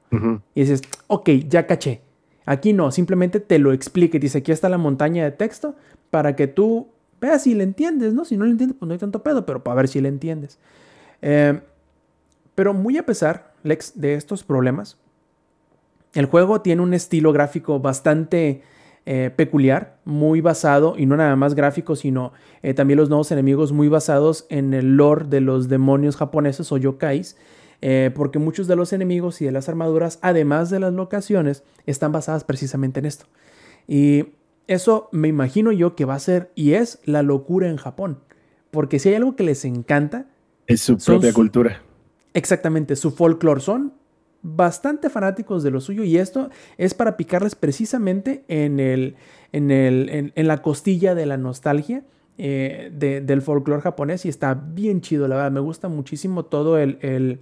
Y dices, ok, ya caché. Aquí no, simplemente te lo explique. Dice, aquí está la montaña de texto para que tú veas si le entiendes, ¿no? Si no le entiendes, pues no hay tanto pedo, pero para ver si le entiendes. Eh, pero muy a pesar, Lex, de estos problemas, el juego tiene un estilo gráfico bastante eh, peculiar, muy basado, y no nada más gráfico, sino eh, también los nuevos enemigos muy basados en el lore de los demonios japoneses o yokais, eh, porque muchos de los enemigos y de las armaduras, además de las locaciones, están basadas precisamente en esto. Y eso me imagino yo que va a ser y es la locura en Japón, porque si hay algo que les encanta... Es su propia cultura Exactamente, su folclore. Son bastante fanáticos de lo suyo y esto es para picarles precisamente en, el, en, el, en, la costilla de la nostalgia eh, del folclore japonés y está bien chido, la verdad. Me gusta muchísimo todo el, el,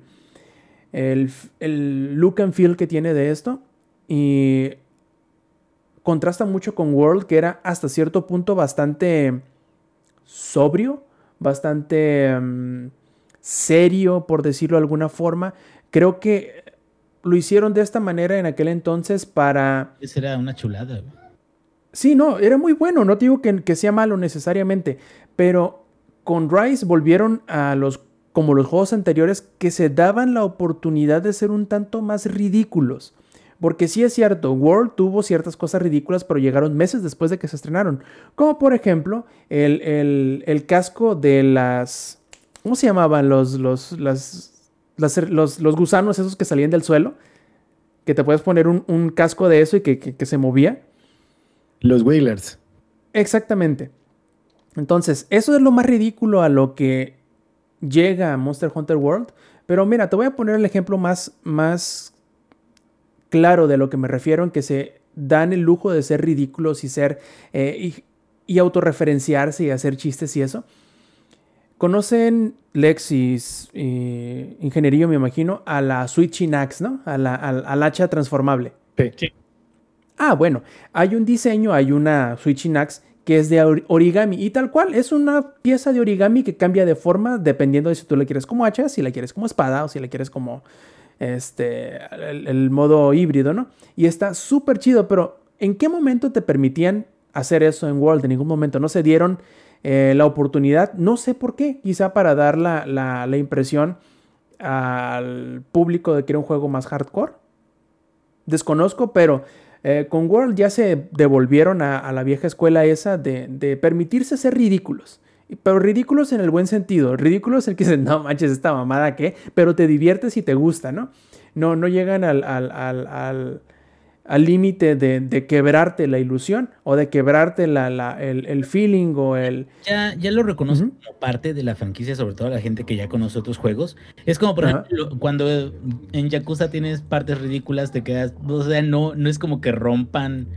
el, look and feel que tiene de esto y contrasta mucho con World que era hasta cierto punto bastante sobrio, bastante... Mm, serio, por decirlo de alguna forma. Creo que lo hicieron de esta manera en aquel entonces para... Esa era una chulada. Sí, no, era muy bueno, no digo que, que sea malo necesariamente, pero con Rise volvieron a los como los juegos anteriores que se daban la oportunidad de ser un tanto más ridículos. Porque sí es cierto, World tuvo ciertas cosas ridículas, pero llegaron meses después de que se estrenaron. Como por ejemplo el, el, el casco de las ¿Cómo se llamaban los, los, los, gusanos esos que salían del suelo? Que te puedes poner un, casco de eso y que, se movía. Los Whalers. Exactamente. Entonces, eso es lo más ridículo a lo que llega a Monster Hunter World. Pero mira, te voy a poner el ejemplo más, más claro de lo que me refiero en que se dan el lujo de ser ridículos y ser eh, y, y, autorreferenciarse y hacer chistes y eso. Conocen Lexis y Ingeniería, me imagino, a la Switching Axe, ¿no? A la, al, hacha transformable. Sí. Ah, bueno, hay un diseño, hay una Switching Axe que es de origami y tal cual, es una pieza de origami que cambia de forma dependiendo de si tú la quieres como hacha, si la quieres como espada o si la quieres como este, el, modo híbrido, ¿no? Y está súper chido, pero ¿en qué momento te permitían hacer eso en World? En ningún momento, no se dieron eh, la oportunidad, no sé por qué, quizá para dar la, impresión al público de que era un juego más hardcore. Desconozco, pero eh, con World ya se devolvieron a, la vieja escuela esa de, permitirse ser ridículos. Pero ridículos en el buen sentido. Ridículos el que dicen, no manches, esta mamada qué, pero te diviertes y te gusta, ¿no? No, no llegan al, al al límite de, quebrarte la ilusión o de quebrarte la, el, feeling o el... Ya, ya lo reconozco como parte de la franquicia, sobre todo la gente que ya conoce otros juegos. Es como, por ejemplo, cuando en Yakuza tienes partes ridículas, te quedas, o sea, no, no es como que rompan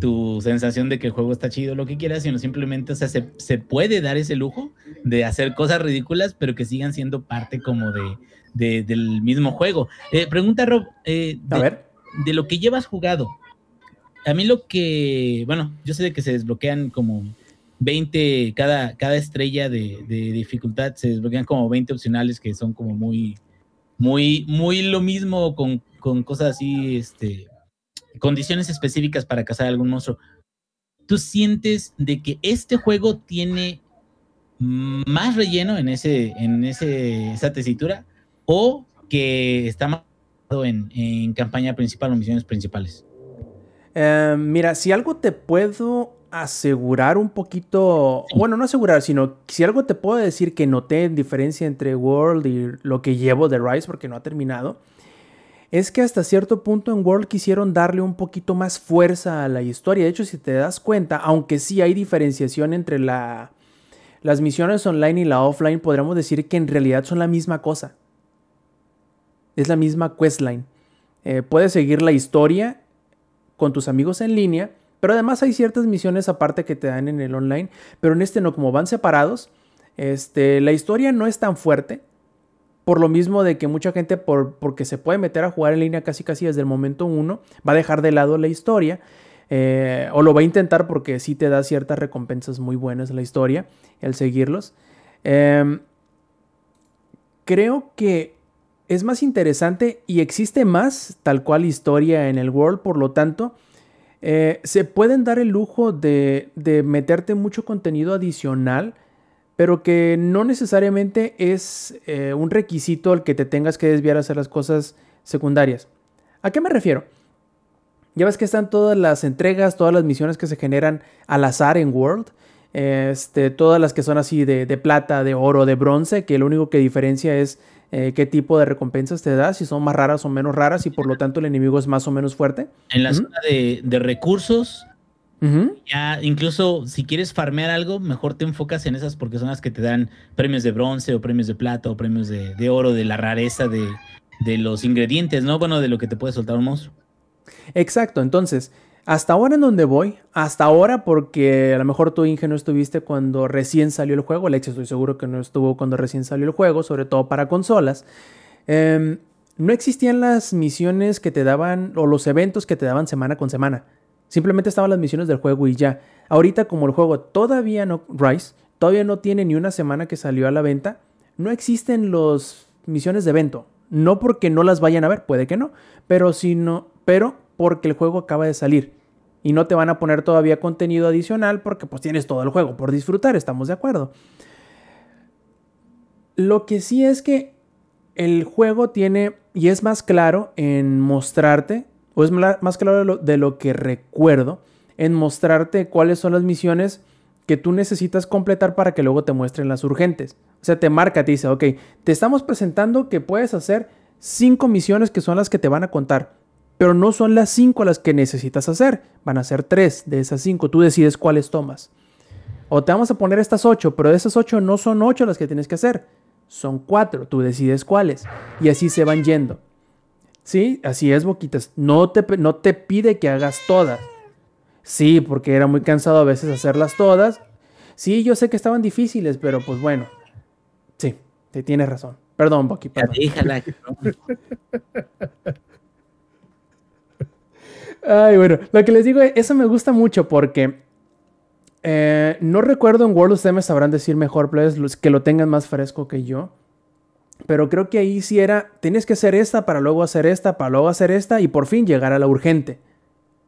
tu sensación de que el juego está chido, lo que quieras, sino simplemente, o sea, se, puede dar ese lujo de hacer cosas ridículas, pero que sigan siendo parte como de, del mismo juego. Eh, pregunta Rob, eh, a ver de lo que llevas jugado, a mí lo que, bueno, yo sé de que se desbloquean como 20, cada, cada estrella de, dificultad, se desbloquean como 20 opcionales que son como muy, muy, muy lo mismo con, con cosas así, este, condiciones específicas para cazar algún monstruo. ¿Tú sientes de que este juego tiene más relleno en ese, en ese, esa tesitura o que está en, campaña principal o misiones principales? Eh, mira, si algo te puedo asegurar un poquito, bueno, no asegurar, sino si algo te puedo decir que noté en diferencia entre World y lo que llevo de Rise, porque no ha terminado, es que hasta cierto punto en World quisieron darle un poquito más fuerza a la historia. De hecho, si te das cuenta, aunque sí hay diferenciación entre la, las misiones online y la offline, podríamos decir que en realidad son la misma cosa. Es la misma questline. Eh, puedes seguir la historia con tus amigos en línea, pero además hay ciertas misiones aparte que te dan en el online, pero en este no, como van separados, este, la historia no es tan fuerte, por lo mismo de que mucha gente, por, porque se puede meter a jugar en línea casi casi desde el momento uno, va a dejar de lado la historia. Eh, o lo va a intentar porque sí te da ciertas recompensas muy buenas la historia, el seguirlos. Em, creo que es más interesante y existe más tal cual historia en el World, por lo tanto, eh, se pueden dar el lujo de, meterte mucho contenido adicional, pero que no necesariamente es eh, un requisito al que te tengas que desviar a hacer las cosas secundarias. ¿A qué me refiero? Ya ves que están todas las entregas, todas las misiones que se generan al azar en World. Este, todas las que son así de, de plata, de oro, de bronce, que lo único que diferencia es eh, qué tipo de recompensas te da, si son más raras o menos raras y por lo tanto el enemigo es más o menos fuerte. En la zona de, recursos, ya incluso si quieres farmear algo, mejor te enfocas en esas porque son las que te dan premios de bronce o premios de plata o premios de, oro, de la rareza de, de, los ingredientes, ¿no? Bueno, de lo que te puede soltar un monstruo. Exacto, entonces hasta ahora en donde voy, hasta ahora porque a lo mejor tú Inge no estuviste cuando recién salió el juego, Alex estoy seguro que no estuvo cuando recién salió el juego, sobre todo para consolas. Em, no existían las misiones que te daban o los eventos que te daban semana con semana. Simplemente estaban las misiones del juego y ya. Ahorita como el juego todavía no Rise, todavía no tiene ni una semana que salió a la venta, no existen los misiones de evento. No porque no las vayan a ver, puede que no, pero sino, pero porque el juego acaba de salir. Y no te van a poner todavía contenido adicional porque pues tienes todo el juego por disfrutar, estamos de acuerdo. Lo que sí es que el juego tiene, y es más claro en mostrarte, o es más claro de lo, de lo que recuerdo, en mostrarte cuáles son las misiones que tú necesitas completar para que luego te muestren las urgentes. O sea, te marca, te dice, ok, te estamos presentando que puedes hacer cinco misiones que son las que te van a contar pero no son las cinco las que necesitas hacer. Van a ser tres de esas cinco. Tú decides cuáles tomas. O te vamos a poner estas ocho, pero de esas ocho no son ocho las que tienes que hacer. Son cuatro. Tú decides cuáles. Y así se van yendo. ¿Sí? Así es, Boquitas. No te, no te pide que hagas todas. Sí, porque era muy cansado a veces hacerlas todas. Sí, yo sé que estaban difíciles, pero pues bueno. Sí, te tienes razón. Perdón, Boqui. Perdón. Ay, bueno, lo que les digo, eso me gusta mucho porque eh, no recuerdo en World, ustedes me sabrán decir mejor, los que lo tengan más fresco que yo. Pero creo que ahí sí era, tienes que hacer esta para luego hacer esta, para luego hacer esta y por fin llegar a la urgente.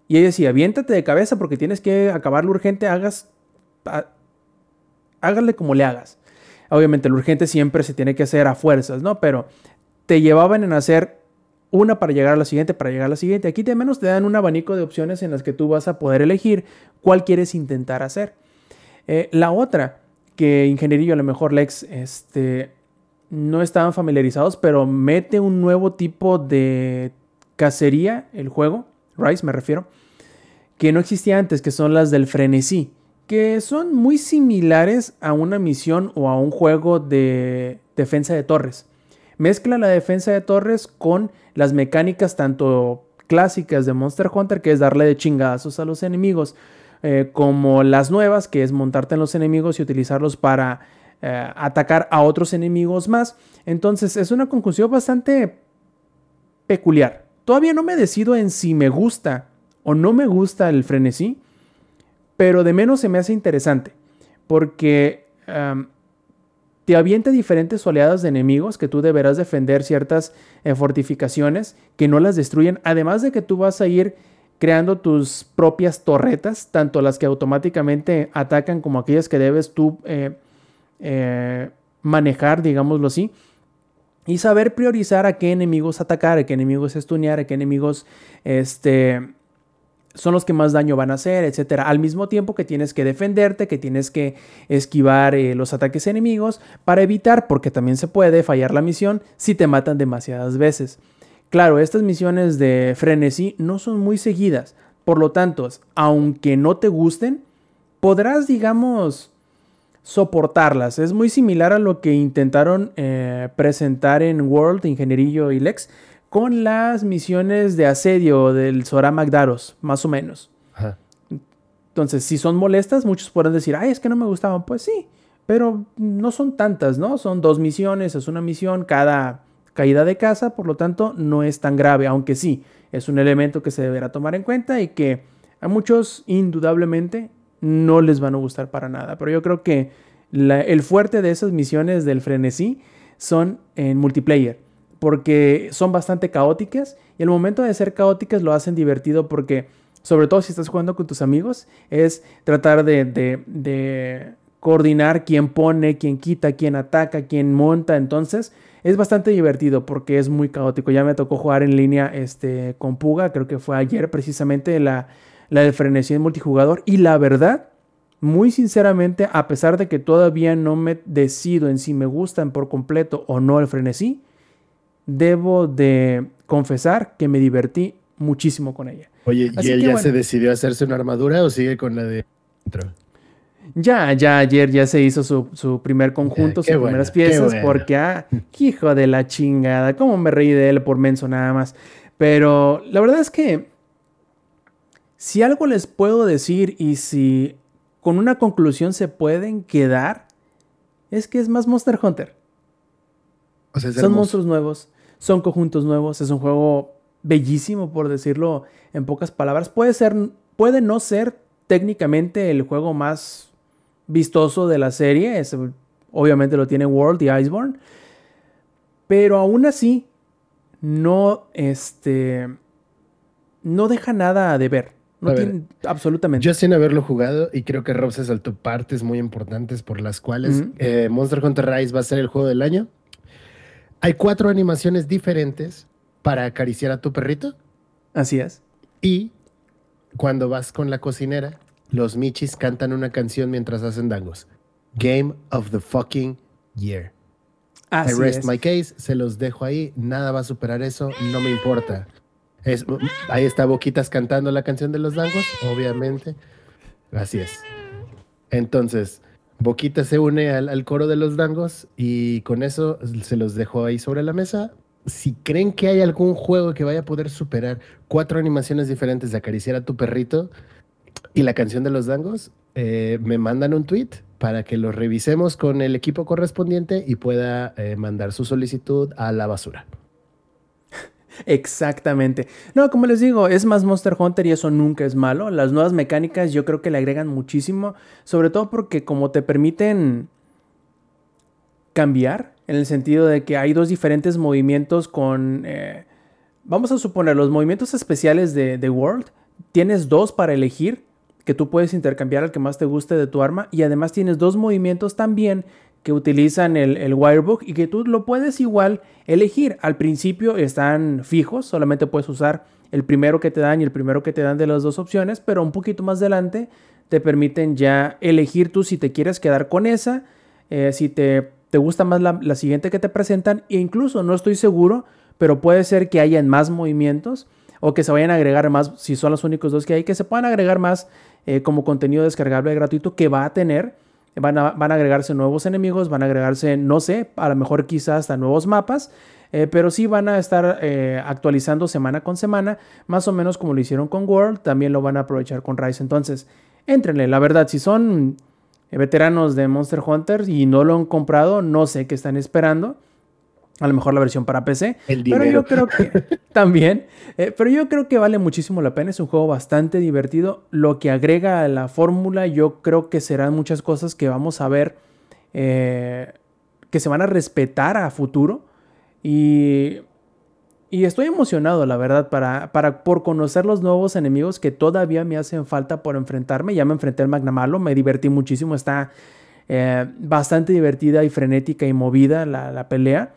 Y ella decía, aviéntate de cabeza porque tienes que acabar lo urgente, hagas, hágale como le hagas. Obviamente lo urgente siempre se tiene que hacer a fuerzas, ¿no? Pero te llevaban en hacer una para llegar a la siguiente, para llegar a la siguiente. Aquí de menos te dan un abanico de opciones en las que tú vas a poder elegir cuál quieres intentar hacer. Eh, la otra, que ingeniería a lo mejor Lex, este, no estaban familiarizados, pero mete un nuevo tipo de cacería, el juego, Rise me refiero, que no existía antes, que son las del frenesí, que son muy similares a una misión o a un juego de defensa de torres. Mezcla la defensa de torres con las mecánicas tanto clásicas de Monster Hunter, que es darle de chingazos a los enemigos, eh, como las nuevas, que es montarte en los enemigos y utilizarlos para eh, atacar a otros enemigos más. Entonces es una conclusión bastante peculiar. Todavía no me decido en si me gusta o no me gusta el frenesí, pero de menos se me hace interesante, porque te avienta diferentes oleadas de enemigos que tú deberás defender ciertas eh, fortificaciones que no las destruyen, además de que tú vas a ir creando tus propias torretas, tanto las que automáticamente atacan como aquellas que debes tú eh, eh, manejar, digámoslo así, y saber priorizar a qué enemigos atacar, a qué enemigos estunear, a qué enemigos este, son los que más daño van a hacer, etcétera. Al mismo tiempo que tienes que defenderte, que tienes que esquivar eh, los ataques enemigos para evitar, porque también se puede fallar la misión si te matan demasiadas veces. Claro, estas misiones de frenesí no son muy seguidas, por lo tanto, aunque no te gusten, podrás, digamos, soportarlas. Es muy similar a lo que intentaron eh, presentar en World, Ingenierillo y Lex, con las misiones de asedio del Sora Magdaros, más o menos. Entonces, si son molestas, muchos podrán decir, ay, es que no me gustaban. Pues sí, pero no son tantas, ¿no? Son dos misiones, es una misión cada caída de casa, por lo tanto, no es tan grave, aunque sí, es un elemento que se deberá tomar en cuenta y que a muchos, indudablemente, no les van a gustar para nada. Pero yo creo que el fuerte de esas misiones del frenesí son en multiplayer porque son bastante caóticas y el momento de ser caóticas lo hacen divertido porque, sobre todo si estás jugando con tus amigos, es tratar de, coordinar quién pone, quién quita, quién ataca, quién monta. Entonces es bastante divertido porque es muy caótico. Ya me tocó jugar en línea este, con Puga, creo que fue ayer precisamente la, la de frenesí en multijugador. Y la verdad, muy sinceramente, a pesar de que todavía no me decido en si me gustan por completo o no el frenesí, debo de confesar que me divertí muchísimo con ella. Oye, ¿y él ya se decidió hacerse una armadura o sigue con la de Ya, ya ayer ya se hizo su, primer conjunto, sus primeras piezas, porque, ah, hijo de la chingada, cómo me reí de él por menso nada más. Pero la verdad es que si algo les puedo decir y si con una conclusión se pueden quedar, es que es más Monster Hunter. Son monstruos nuevos, son conjuntos nuevos, es un juego bellísimo, por decirlo en pocas palabras. Puede ser, puede no ser técnicamente el juego más vistoso de la serie, es, obviamente lo tiene World y Iceborne, pero aún así no, este, no deja nada de ver. No tiene, absolutamente. Yo sin haberlo jugado y creo que Rob se saltó partes muy importantes por las cuales eh, Monster Hunter Rise va a ser el juego del año. Hay cuatro animaciones diferentes para acariciar a tu perrito. Así es. Y cuando vas con la cocinera, los michis cantan una canción mientras hacen dangos. Game of the fucking year. Así I rest my case, se los dejo ahí, nada va a superar eso, no me importa. Es, ahí está Boquitas cantando la canción de los dangos, obviamente. Así es. Entonces, Boquita se une al, coro de los dangos y con eso se los dejo ahí sobre la mesa. Si creen que hay algún juego que vaya a poder superar cuatro animaciones diferentes de acariciar a tu perrito y la canción de los dangos, eh, me mandan un tweet para que lo revisemos con el equipo correspondiente y pueda eh, mandar su solicitud a la basura. Exactamente. No, como les digo, es más Monster Hunter y eso nunca es malo. Las nuevas mecánicas yo creo que le agregan muchísimo, sobre todo porque como te permiten cambiar, en el sentido de que hay dos diferentes movimientos con... Eh, vamos a suponer, los movimientos especiales de, The World, tienes dos para elegir que tú puedes intercambiar al que más te guste de tu arma y además tienes dos movimientos también que utilizan el, el, Wirebook y que tú lo puedes igual elegir. Al principio están fijos, solamente puedes usar el primero que te dan y el primero que te dan de las dos opciones, pero un poquito más adelante te permiten ya elegir tú si te quieres quedar con esa, eh, si te, te, gusta más la, siguiente que te presentan e incluso no estoy seguro, pero puede ser que hayan más movimientos o que se vayan a agregar más, si son los únicos dos que hay, que se puedan agregar más eh, como contenido descargable gratuito que va a tener Van a, van a agregarse nuevos enemigos, van a agregarse, no sé, a lo mejor quizás hasta nuevos mapas, eh, pero sí van a estar eh, actualizando semana con semana, más o menos como lo hicieron con World, también lo van a aprovechar con Rise. Entonces, entrenle, la verdad, si son veteranos de Monster Hunter y no lo han comprado, no sé qué están esperando a lo mejor la versión para PC. pero yo creo que también, eh, pero yo creo que vale muchísimo la pena. Es un juego bastante divertido. Lo que agrega a la fórmula, yo creo que serán muchas cosas que vamos a ver eh, que se van a respetar a futuro. Y, y estoy emocionado, la verdad, para, para, por conocer los nuevos enemigos que todavía me hacen falta por enfrentarme. Ya me enfrenté al Magnamalo, me divertí muchísimo. Está eh, bastante divertida y frenética y movida la, la pelea.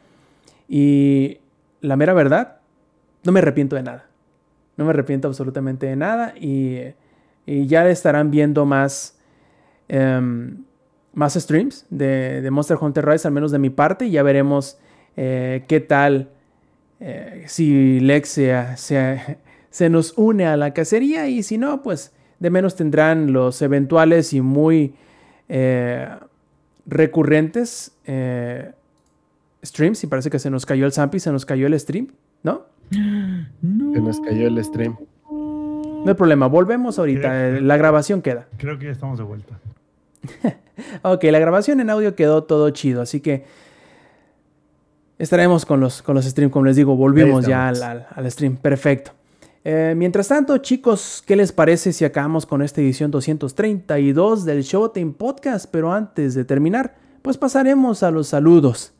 Y la mera verdad, no me arrepiento de nada. No me arrepiento absolutamente de nada y, ya estarán viendo más, em, más streams de, Monster Hunter Rise, al menos de mi parte, y ya veremos eh, qué tal eh, si Lexia se, se nos une a la cacería y si no, pues de menos tendrán los eventuales y muy eh, recurrentes streams. Y parece que se nos cayó el Zampi, se nos cayó el stream, ¿no? Se nos cayó el stream. No hay problema, volvemos ahorita. La grabación queda. Creo que ya estamos de vuelta. ok, la grabación en audio quedó todo chido, así que estaremos con los, con los streams. Como les digo, volvimos ya al, stream. Perfecto. Eh, mientras tanto, chicos, ¿qué les parece si acabamos con esta edición 232 del Showtime Podcast? Pero antes de terminar, pues pasaremos a los saludos.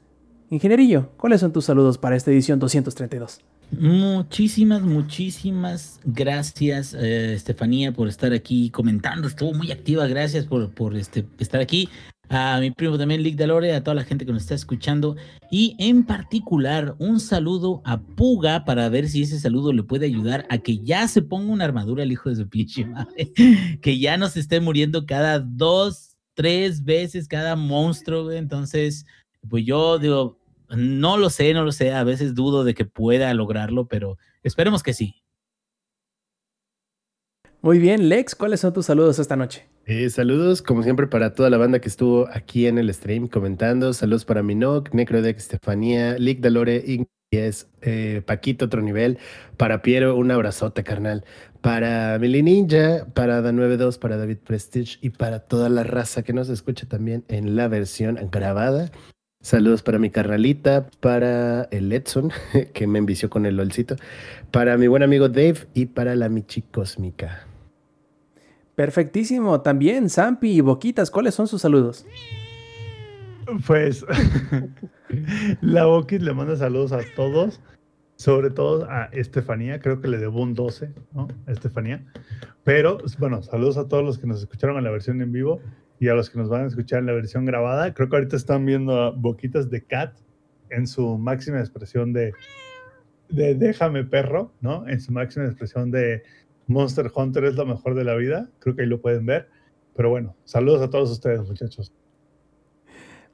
Ingenierillo, ¿cuáles son tus saludos para esta edición 232? Muchísimas, muchísimas gracias, eh, Estefanía, por estar aquí comentando. Estuvo muy activa, gracias por, por este, estar aquí. A mi primo también, Lick Dalore, a toda la gente que nos está escuchando. Y en particular, un saludo a Puga para ver si ese saludo le puede ayudar a que ya se ponga una armadura el hijo de su pinche madre. que ya no se esté muriendo cada dos, tres veces cada monstruo, Entonces, pues yo digo, no lo sé, no lo sé, a veces dudo de que pueda lograrlo, pero esperemos que sí. Muy bien, Lex, ¿cuáles son tus saludos esta noche? Eh, saludos, como siempre, para toda la banda que estuvo aquí en el stream comentando. Saludos para Minoc, Necrodex, Estefanía, Lick Dalore, Ignies, eh, Paquito, otro nivel. Para Piero, un abrazote, carnal. Para Mili Ninja, para Da92, para David Prestige y para toda la raza que nos escucha también en la versión grabada. Saludos para mi carnalita, para el Edson, que me envició con el LOLcito, para mi buen amigo Dave y para la Michi Cósmica. Perfectísimo. También, Zampi y Boquitas, ¿cuáles son sus saludos? Pues la Boquis le manda saludos a todos, sobre todo a Estefanía, creo que le debo un 12, ¿no? Estefanía. Pero, bueno, saludos a todos los que nos escucharon en la versión en vivo y a los que nos van a escuchar en la versión grabada. Creo que ahorita están viendo Boquitas de Cat en su máxima expresión de, de déjame perro, ¿no? En su máxima expresión de Monster Hunter es lo mejor de la vida. Creo que ahí lo pueden ver. Pero bueno, saludos a todos ustedes, muchachos.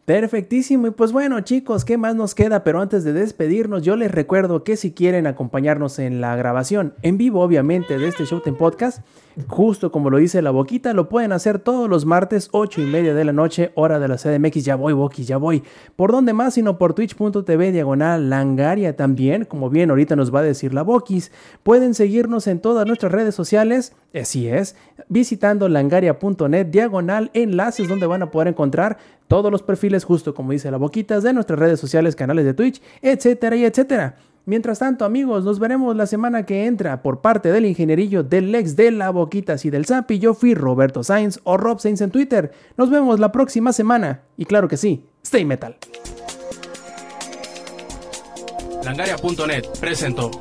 Perfectísimo. Y pues bueno, chicos, ¿qué más nos queda? Pero antes de despedirnos, yo les recuerdo que si quieren acompañarnos en la grabación en vivo, obviamente, de este Showtime Podcast, justo como lo dice la boquita, lo pueden hacer todos los martes, 8 y media de la noche, hora de la CDMX. Ya voy, Boqui, ya voy. ¿Por dónde más? Sino por twitch.tv diagonal langaria también, como bien ahorita nos va a decir la Boquis. Pueden seguirnos en todas nuestras redes sociales, así es, visitando langaria.net diagonal enlaces donde van a poder encontrar todos los perfiles, justo como dice la Boquitas, de nuestras redes sociales, canales de Twitch, etcétera y etcétera. Mientras tanto, amigos, nos veremos la semana que entra por parte del ingenierillo del Lex de la Boquitas y del Zampi. Yo fui Roberto Sainz o Rob Sainz en Twitter. Nos vemos la próxima semana. Y claro que sí, stay metal. Langaria.net presentó.